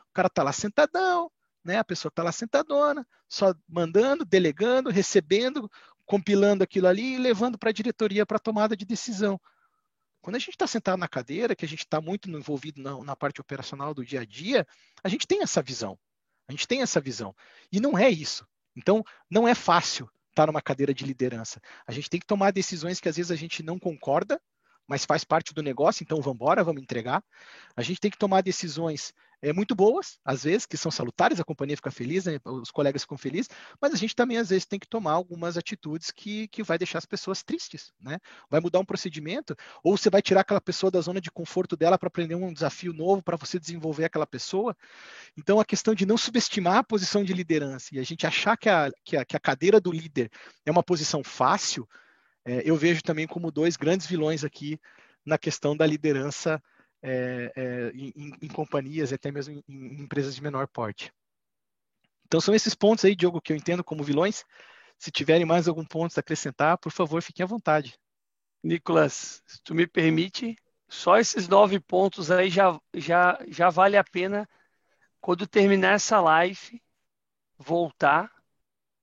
O cara está lá sentadão, né? A pessoa está lá sentadona, só mandando, delegando, recebendo, compilando aquilo ali e levando para a diretoria para tomada de decisão. Quando a gente está sentado na cadeira, que a gente está muito envolvido na, na, parte operacional do dia a dia, a gente tem essa visão. A gente tem essa visão. E não é isso. Então, não é fácil estar numa cadeira de liderança. A gente tem que tomar decisões que às vezes a gente não concorda, mas faz parte do negócio, então vamos embora, vamos entregar. A gente tem que tomar decisões é, muito boas, às vezes, que são salutares, a companhia fica feliz, né, os colegas ficam felizes, mas a gente também, às vezes, tem que tomar algumas atitudes que, que vai deixar as pessoas tristes, né? Vai mudar um procedimento, ou você vai tirar aquela pessoa da zona de conforto dela para aprender um desafio novo, para você desenvolver aquela pessoa. Então, a questão de não subestimar a posição de liderança e a gente achar que a, que a, que a cadeira do líder é uma posição fácil, é, eu vejo também como dois grandes vilões aqui na questão da liderança é, é, em, em, companhias e até mesmo em, em, empresas de menor porte. Então são esses pontos aí, Diogo, que eu entendo como vilões. Se tiverem mais algum ponto a acrescentar, por favor, fiquem à vontade. Nicolas, se tu me permite, só esses nove pontos aí já, já, já vale a pena quando terminar essa live, voltar,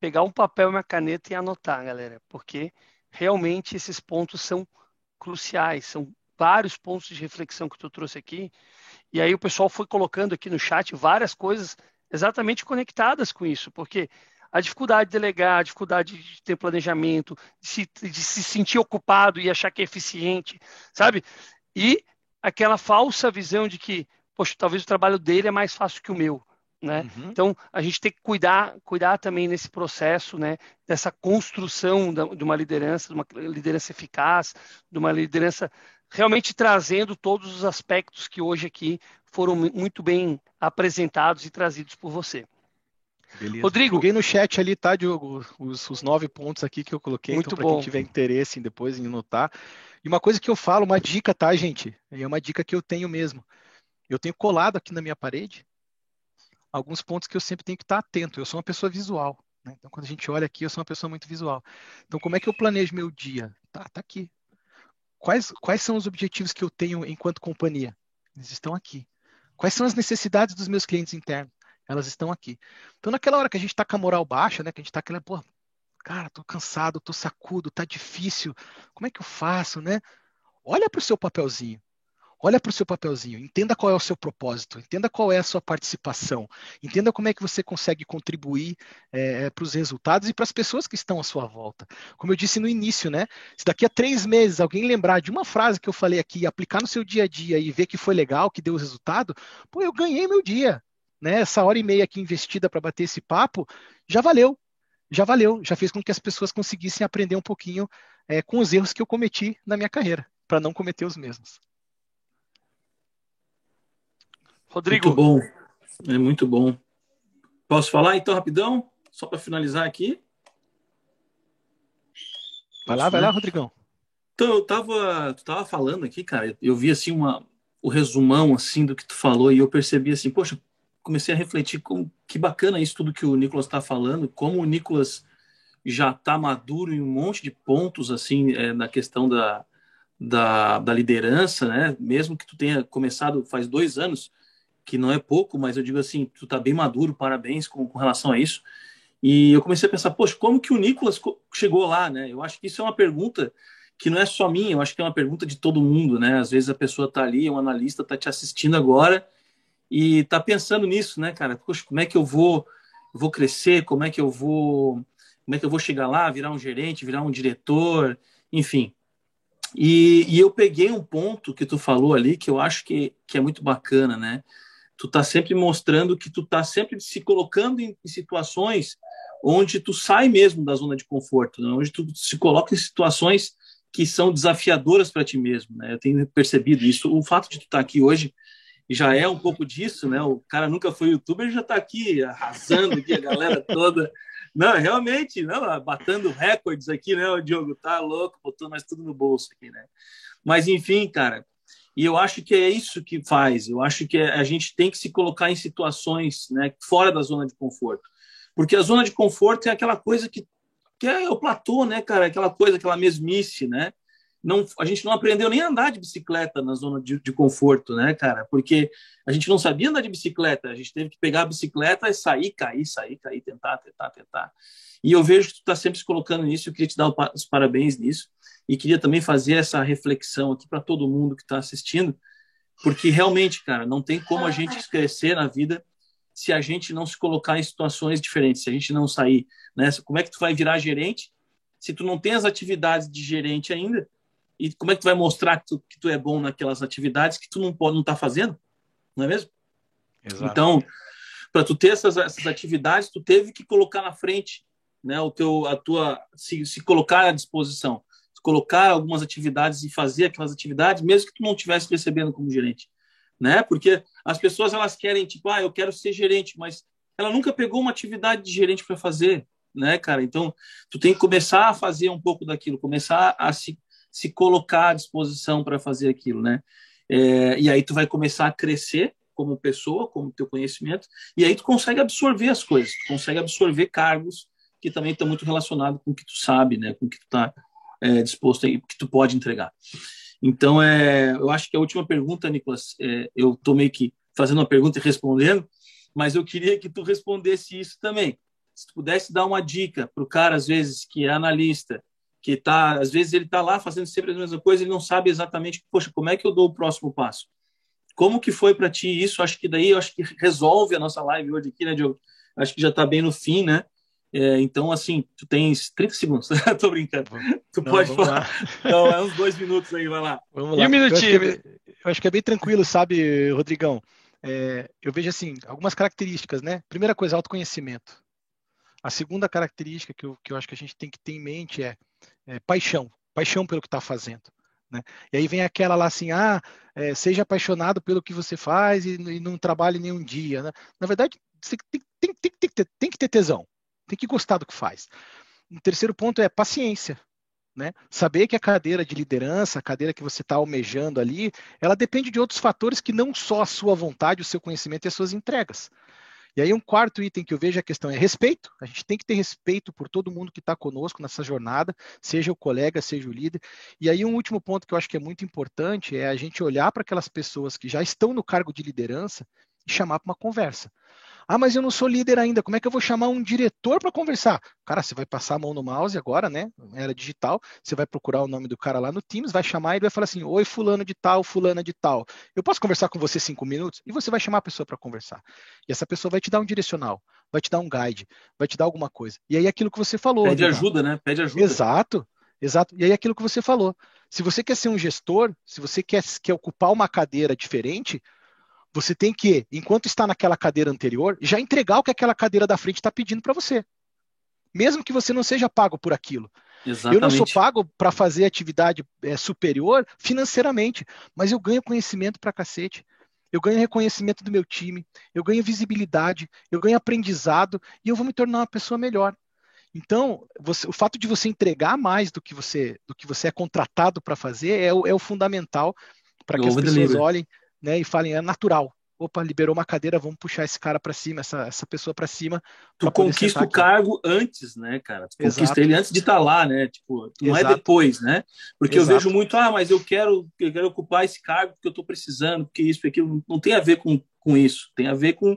pegar um papel e uma caneta e anotar, galera, porque realmente esses pontos são cruciais, são vários pontos de reflexão que tu trouxe aqui. E aí o pessoal foi colocando aqui no chat várias coisas exatamente conectadas com isso, porque a dificuldade de delegar, a dificuldade de ter planejamento, de se, de se sentir ocupado e achar que é eficiente, sabe? E aquela falsa visão de que, poxa, talvez o trabalho dele é mais fácil que o meu. Né? Uhum. Então a gente tem que cuidar, cuidar também nesse processo, né, dessa construção da, de uma liderança, de uma liderança eficaz, de uma liderança realmente trazendo todos os aspectos que hoje aqui foram muito bem apresentados e trazidos por você. Beleza. Rodrigo. Joguei no chat ali, tá, Diogo? Os, os nove pontos aqui que eu coloquei. Muito então, para quem tiver interesse em depois em notar. E uma coisa que eu falo, uma dica, tá, gente? É uma dica que eu tenho mesmo. Eu tenho colado aqui na minha parede alguns pontos que eu sempre tenho que estar atento. Eu sou uma pessoa visual. Né? Então, quando a gente olha aqui, eu sou uma pessoa muito visual. Então, como é que eu planejo meu dia? Tá, tá aqui. Quais, quais são os objetivos que eu tenho enquanto companhia? Eles estão aqui. Quais são as necessidades dos meus clientes internos? Elas estão aqui. Então, naquela hora que a gente está com a moral baixa, né? Que a gente está aquela, pô, cara, tô cansado, tô sacudo, tá difícil. Como é que eu faço, né? Olha para o seu papelzinho. Olha para o seu papelzinho, entenda qual é o seu propósito, entenda qual é a sua participação, entenda como é que você consegue contribuir é, para os resultados e para as pessoas que estão à sua volta. Como eu disse no início, né? Se daqui a três meses alguém lembrar de uma frase que eu falei aqui, aplicar no seu dia a dia e ver que foi legal, que deu resultado, pô, eu ganhei meu dia né, essa hora e meia aqui investida para bater esse papo, já valeu. Já valeu, já fez com que as pessoas conseguissem aprender um pouquinho é, com os erros que eu cometi na minha carreira, para não cometer os mesmos. Rodrigo. Muito bom. É muito bom. Posso falar então rapidão? Só para finalizar aqui. Vai lá, vai lá, Rodrigão. Então, eu tava, tu tava falando aqui, cara, eu vi assim uma, o resumão assim do que tu falou e eu percebi assim, poxa, comecei a refletir com que bacana isso tudo que o Nicolas está falando, como o Nicolas já está maduro em um monte de pontos assim é, na questão da, da, da, liderança, né? Mesmo que tu tenha começado faz dois anos, que não é pouco, mas eu digo assim, tu está bem maduro, parabéns com, com relação a isso. E eu comecei a pensar, poxa, como que o Nicolas chegou lá, né? Eu acho que isso é uma pergunta que não é só minha, eu acho que é uma pergunta de todo mundo, né? Às vezes a pessoa está ali, um analista está te assistindo agora e tá pensando nisso, né, cara? Poxa, como é que eu vou, vou crescer? Como é que eu vou, como é que eu vou chegar lá, virar um gerente, virar um diretor, enfim. E, e eu peguei um ponto que tu falou ali que eu acho que, que é muito bacana, né? Tu tá sempre mostrando que tu tá sempre se colocando em, situações onde tu sai mesmo da zona de conforto, né? onde tu se coloca em situações que são desafiadoras para ti mesmo, né? Eu tenho percebido isso. O fato de tu estar tá aqui hoje já é um pouco disso, né? O cara nunca foi youtuber já está aqui arrasando aqui a galera toda. Não, realmente, não, batendo recordes aqui, né? O Diogo tá louco, botou nós tudo no bolso aqui, né? Mas enfim, cara, e eu acho que é isso que faz. Eu acho que a gente tem que se colocar em situações, né, fora da zona de conforto, porque a zona de conforto é aquela coisa que, que é o platô, né, cara? Aquela coisa, aquela mesmice, né? não, a gente não aprendeu nem a andar de bicicleta na zona de, de, conforto, né, cara? Porque a gente não sabia andar de bicicleta, a gente teve que pegar a bicicleta e sair, cair, sair, cair, tentar, tentar, tentar. E eu vejo que tu está sempre se colocando nisso, eu queria te dar os parabéns nisso, e queria também fazer essa reflexão aqui para todo mundo que está assistindo, porque realmente, cara, não tem como a gente crescer na vida se a gente não se colocar em situações diferentes, se a gente não sair, né? Como é que tu vai virar gerente se tu não tem as atividades de gerente ainda? E como é que tu vai mostrar que tu, que tu é bom naquelas atividades que tu não pode não tá fazendo? Não é mesmo? Exato. Então, para tu ter essas, essas atividades, tu teve que colocar na frente, né, o teu a tua se, se colocar à disposição, colocar algumas atividades e fazer aquelas atividades, mesmo que tu não estivesse recebendo como gerente, né? Porque as pessoas elas querem tipo, ah, eu quero ser gerente, mas ela nunca pegou uma atividade de gerente para fazer, né, cara? Então, tu tem que começar a fazer um pouco daquilo, começar a se se colocar à disposição para fazer aquilo, né? É, e aí tu vai começar a crescer como pessoa, como teu conhecimento, e aí tu consegue absorver as coisas, tu consegue absorver cargos que também estão muito relacionados com o que tu sabe, né? Com o que tu está é, disposto aí, que tu pode entregar. Então, é, eu acho que a última pergunta, Nicolas, é, eu estou meio que fazendo uma pergunta e respondendo, mas eu queria que tu respondesse isso também. Se tu pudesse dar uma dica para o cara, às vezes, que é analista, que tá, às vezes ele está lá fazendo sempre a mesma coisa, ele não sabe exatamente, poxa, como é que eu dou o próximo passo? Como que foi para ti isso? Acho que daí, acho que resolve a nossa live hoje aqui, né, Diogo? Acho que já está bem no fim, né? É, então, assim, tu tens 30 segundos. Tô brincando. Tu Não, pode falar. Então, é uns dois minutos aí, vai lá. Vamos lá. E um minutinho. Eu acho, é, eu acho que é bem tranquilo, sabe, Rodrigão? É, eu vejo, assim, algumas características, né? Primeira coisa, autoconhecimento. A segunda característica que eu, que eu acho que a gente tem que ter em mente é, é paixão. Paixão pelo que está fazendo. Né? E aí vem aquela lá assim, ah, é, seja apaixonado pelo que você faz e, e não trabalhe nenhum dia. Né? Na verdade, você tem, tem, tem, tem, que ter, tem que ter tesão, tem que gostar do que faz. O terceiro ponto é paciência. Né? Saber que a cadeira de liderança, a cadeira que você está almejando ali, ela depende de outros fatores que não só a sua vontade, o seu conhecimento e as suas entregas. E aí um quarto item que eu vejo a questão é respeito. A gente tem que ter respeito por todo mundo que está conosco nessa jornada, seja o colega, seja o líder. E aí um último ponto que eu acho que é muito importante é a gente olhar para aquelas pessoas que já estão no cargo de liderança e chamar para uma conversa. Ah, mas eu não sou líder ainda. Como é que eu vou chamar um diretor para conversar? Cara, você vai passar a mão no mouse agora, né? Era digital. Você vai procurar o nome do cara lá no Teams, vai chamar e ele vai falar assim: Oi, fulano de tal, fulana de tal. Eu posso conversar com você cinco minutos? E você vai chamar a pessoa para conversar. E essa pessoa vai te dar um direcional, vai te dar um guide, vai te dar alguma coisa. E aí aquilo que você falou. Pede ajuda, né? Pede ajuda. Exato. Exato. E aí aquilo que você falou. Se você quer ser um gestor, se você quer, quer ocupar uma cadeira diferente, você tem que, enquanto está naquela cadeira anterior, já entregar o que aquela cadeira da frente está pedindo para você. Mesmo que você não seja pago por aquilo. Exatamente. Eu não sou pago para fazer atividade é, superior financeiramente, mas eu ganho conhecimento para cacete. Eu ganho reconhecimento do meu time, eu ganho visibilidade, eu ganho aprendizado e eu vou me tornar uma pessoa melhor. Então, você, o fato de você entregar mais do que você, do que você é contratado para fazer é o, é o fundamental para que as pessoas olhem né, e falem, é natural. Opa, liberou uma cadeira, vamos puxar esse cara para cima, essa, essa pessoa para cima. Tu conquista o cargo antes, né, cara? Tu Exato. conquista ele antes de estar tá lá, né? Tipo, não é Exato. é depois, né? Porque Exato. eu vejo muito, ah, mas eu quero, eu quero ocupar esse cargo porque eu estou precisando, porque isso, porque aquilo. Não tem a ver com, com isso, tem a ver com,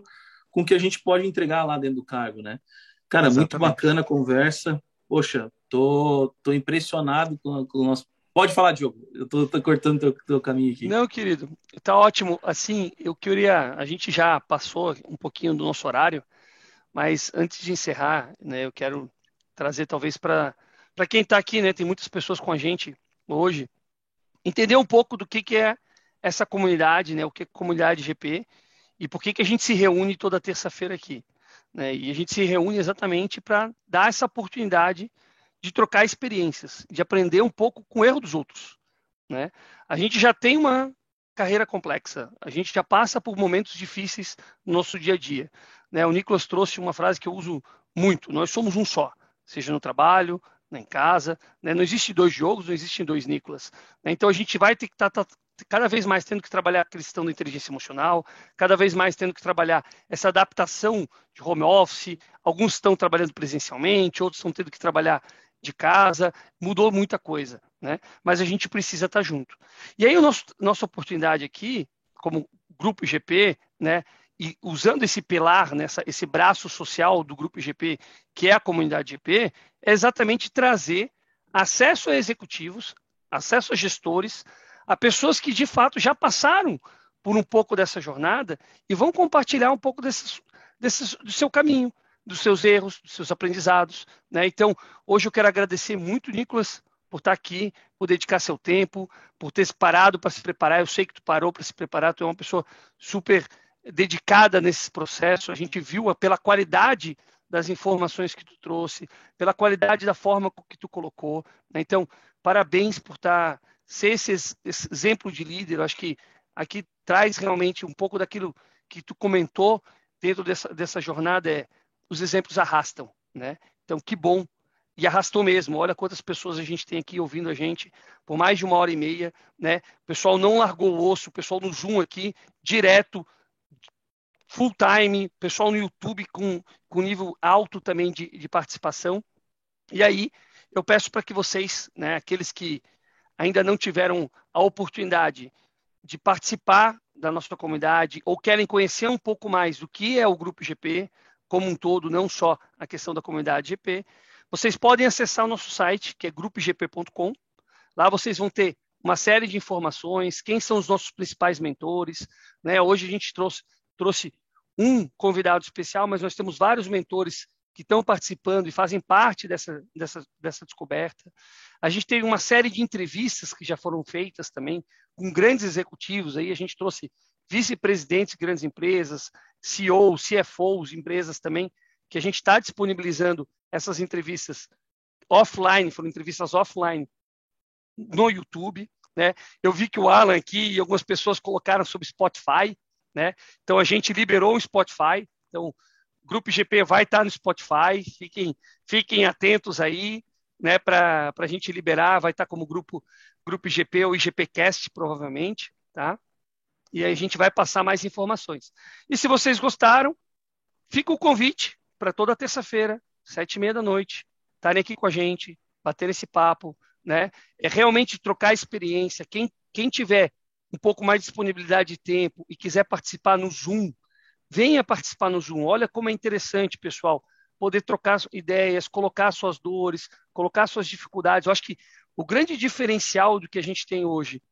com o que a gente pode entregar lá dentro do cargo, né? Cara, Exatamente. muito bacana a conversa. Poxa, tô, tô impressionado com, com o nosso Pode falar, Diogo. Eu tô, tô cortando teu, teu caminho aqui. Não, querido. Tá ótimo. Assim, eu queria. A gente já passou um pouquinho do nosso horário, mas antes de encerrar, né, eu quero trazer talvez para para quem está aqui, né, tem muitas pessoas com a gente hoje, entender um pouco do que, que é essa comunidade, né, o que é comunidade GP e por que, que a gente se reúne toda terça-feira aqui. Né, e a gente se reúne exatamente para dar essa oportunidade de trocar experiências, de aprender um pouco com o erro dos outros. Né? A gente já tem uma carreira complexa, a gente já passa por momentos difíceis no nosso dia a dia. Né? O Nicolas trouxe uma frase que eu uso muito: nós somos um só, seja no trabalho, em casa. Né? Não existe dois jogos, não existem dois Nicolas. Né? Então a gente vai ter que estar tá, tá, cada vez mais tendo que trabalhar a questão da inteligência emocional, cada vez mais tendo que trabalhar essa adaptação de home office. Alguns estão trabalhando presencialmente, outros estão tendo que trabalhar de casa, mudou muita coisa, né? Mas a gente precisa estar junto. E aí, a nossa oportunidade aqui, como grupo IGP, né? E usando esse pilar, nessa, esse braço social do grupo IGP, que é a comunidade IGP, é exatamente trazer acesso a executivos, acesso a gestores, a pessoas que de fato já passaram por um pouco dessa jornada e vão compartilhar um pouco desses, desses, do seu caminho, dos seus erros, dos seus aprendizados. Né? Então, hoje eu quero agradecer muito, Nicolas, por estar aqui, por dedicar seu tempo, por ter parado para se preparar. Eu sei que tu parou para se preparar, tu é uma pessoa super dedicada nesse processo. A gente viu pela qualidade das informações que tu trouxe, pela qualidade da forma que tu colocou. Né? Então, parabéns por estar ser esse, esse exemplo de líder. Eu acho que aqui traz realmente um pouco daquilo que tu comentou dentro dessa, dessa jornada é os exemplos arrastam, né? Então, que bom. E arrastou mesmo. Olha quantas pessoas a gente tem aqui ouvindo a gente por mais de uma hora e meia, né? O pessoal não largou o osso, o pessoal no Zoom aqui, direto, full time, pessoal no YouTube com, com nível alto também de, de participação. E aí, eu peço para que vocês, né, aqueles que ainda não tiveram a oportunidade de participar da nossa comunidade ou querem conhecer um pouco mais do que é o Grupo GP, como um todo, não só a questão da comunidade GP. Vocês podem acessar o nosso site, que é grupogp.com. Lá vocês vão ter uma série de informações, quem são os nossos principais mentores. Né? Hoje a gente trouxe, trouxe um convidado especial, mas nós temos vários mentores que estão participando e fazem parte dessa, dessa, dessa descoberta. A gente teve uma série de entrevistas que já foram feitas também com grandes executivos. Aí a gente trouxe vice-presidentes de grandes empresas, CEOs, CFOs, empresas também, que a gente está disponibilizando essas entrevistas offline, foram entrevistas offline no YouTube. Né? Eu vi que o Alan aqui e algumas pessoas colocaram sobre Spotify. Né? Então a gente liberou o Spotify. Então Grupo GP vai estar no Spotify, fiquem, fiquem atentos aí, né, para a gente liberar, vai estar como grupo, grupo GP ou IGPcast, provavelmente, tá? E aí a gente vai passar mais informações. E se vocês gostaram, fica o convite para toda terça-feira, sete e meia da noite, estarem aqui com a gente, bater esse papo, né? É realmente trocar experiência. Quem, quem tiver um pouco mais de disponibilidade de tempo e quiser participar no Zoom, Venha participar no Zoom. Olha como é interessante, pessoal, poder trocar ideias, colocar suas dores, colocar suas dificuldades. Eu acho que o grande diferencial do que a gente tem hoje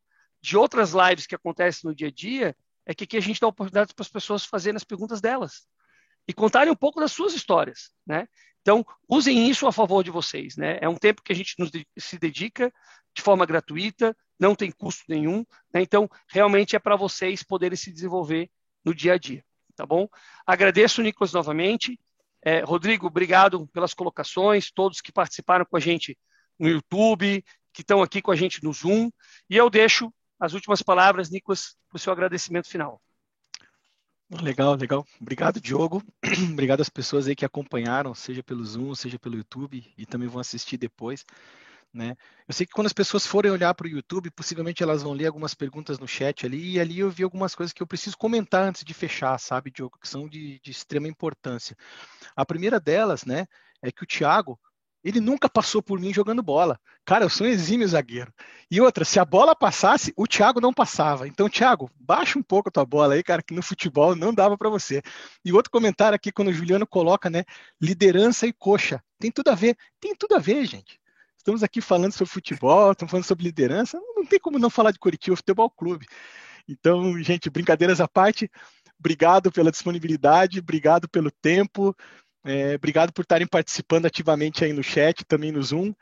de outras lives que acontecem no dia a dia é que aqui a gente dá oportunidade para as pessoas fazerem as perguntas delas e contarem um pouco das suas histórias, né? Então, usem isso a favor de vocês, né? É um tempo que a gente nos, se dedica de forma gratuita, não tem custo nenhum, né? Então, realmente é para vocês poderem se desenvolver no dia a dia tá bom? Agradeço, Nicolas, novamente. É, Rodrigo, obrigado pelas colocações, todos que participaram com a gente no YouTube, que estão aqui com a gente no Zoom. E eu deixo as últimas palavras, Nicolas, para o seu agradecimento final. Legal, legal. Obrigado, Diogo. Obrigado às pessoas aí que acompanharam, seja pelo Zoom, seja pelo YouTube, e também vão assistir depois. Né? Eu sei que quando as pessoas forem olhar para o YouTube, possivelmente elas vão ler algumas perguntas no chat ali, e ali eu vi algumas coisas que eu preciso comentar antes de fechar, sabe, Diogo, que são de, de extrema importância. A primeira delas, né, é que o Thiago, ele nunca passou por mim jogando bola. Cara, eu sou um exímio zagueiro. E outra, se a bola passasse, o Thiago não passava. Então, Thiago, baixa um pouco a tua bola aí, cara, que no futebol não dava para você. E outro comentário aqui, quando o Juliano coloca, né, liderança e coxa. Tem tudo a ver. Tem tudo a ver, gente. Estamos aqui falando sobre futebol, estamos falando sobre liderança, não tem como não falar de Curitiba Futebol Clube. Então, gente, brincadeiras à parte, obrigado pela disponibilidade, obrigado pelo tempo, é, obrigado por estarem participando ativamente aí no chat, também no Zoom.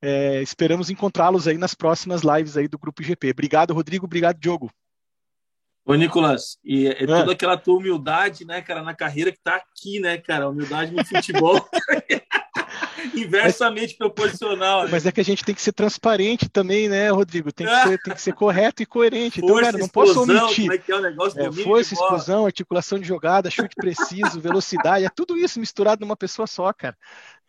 É, esperamos encontrá-los aí nas próximas lives aí do Grupo GP. Obrigado, Rodrigo, obrigado, Diogo. Ô, Nicolas, e é, é toda aquela tua humildade, né, cara, na carreira que tá aqui, né, cara? Humildade no futebol. Inversamente mas, proporcional. Né? Mas é que a gente tem que ser transparente também, né, Rodrigo? Tem que ser, tem que ser correto e coerente. Então, cara, não posso omitir. Como é que é o negócio é, força, explosão, articulação de jogada, chute preciso, velocidade, é tudo isso misturado numa pessoa só, cara.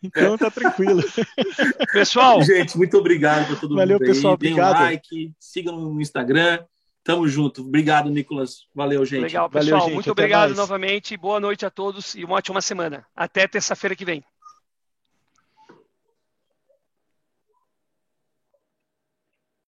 Então tá tranquilo. Pessoal, gente, muito obrigado para todo Valeu, mundo. Valeu, pessoal. Deem obrigado. um like, sigam no Instagram. Tamo junto. Obrigado, Nicolas. Valeu, gente. Legal, pessoal. Valeu, gente. Muito Até obrigado mais. novamente. Boa noite a todos e uma ótima semana. Até terça-feira que vem.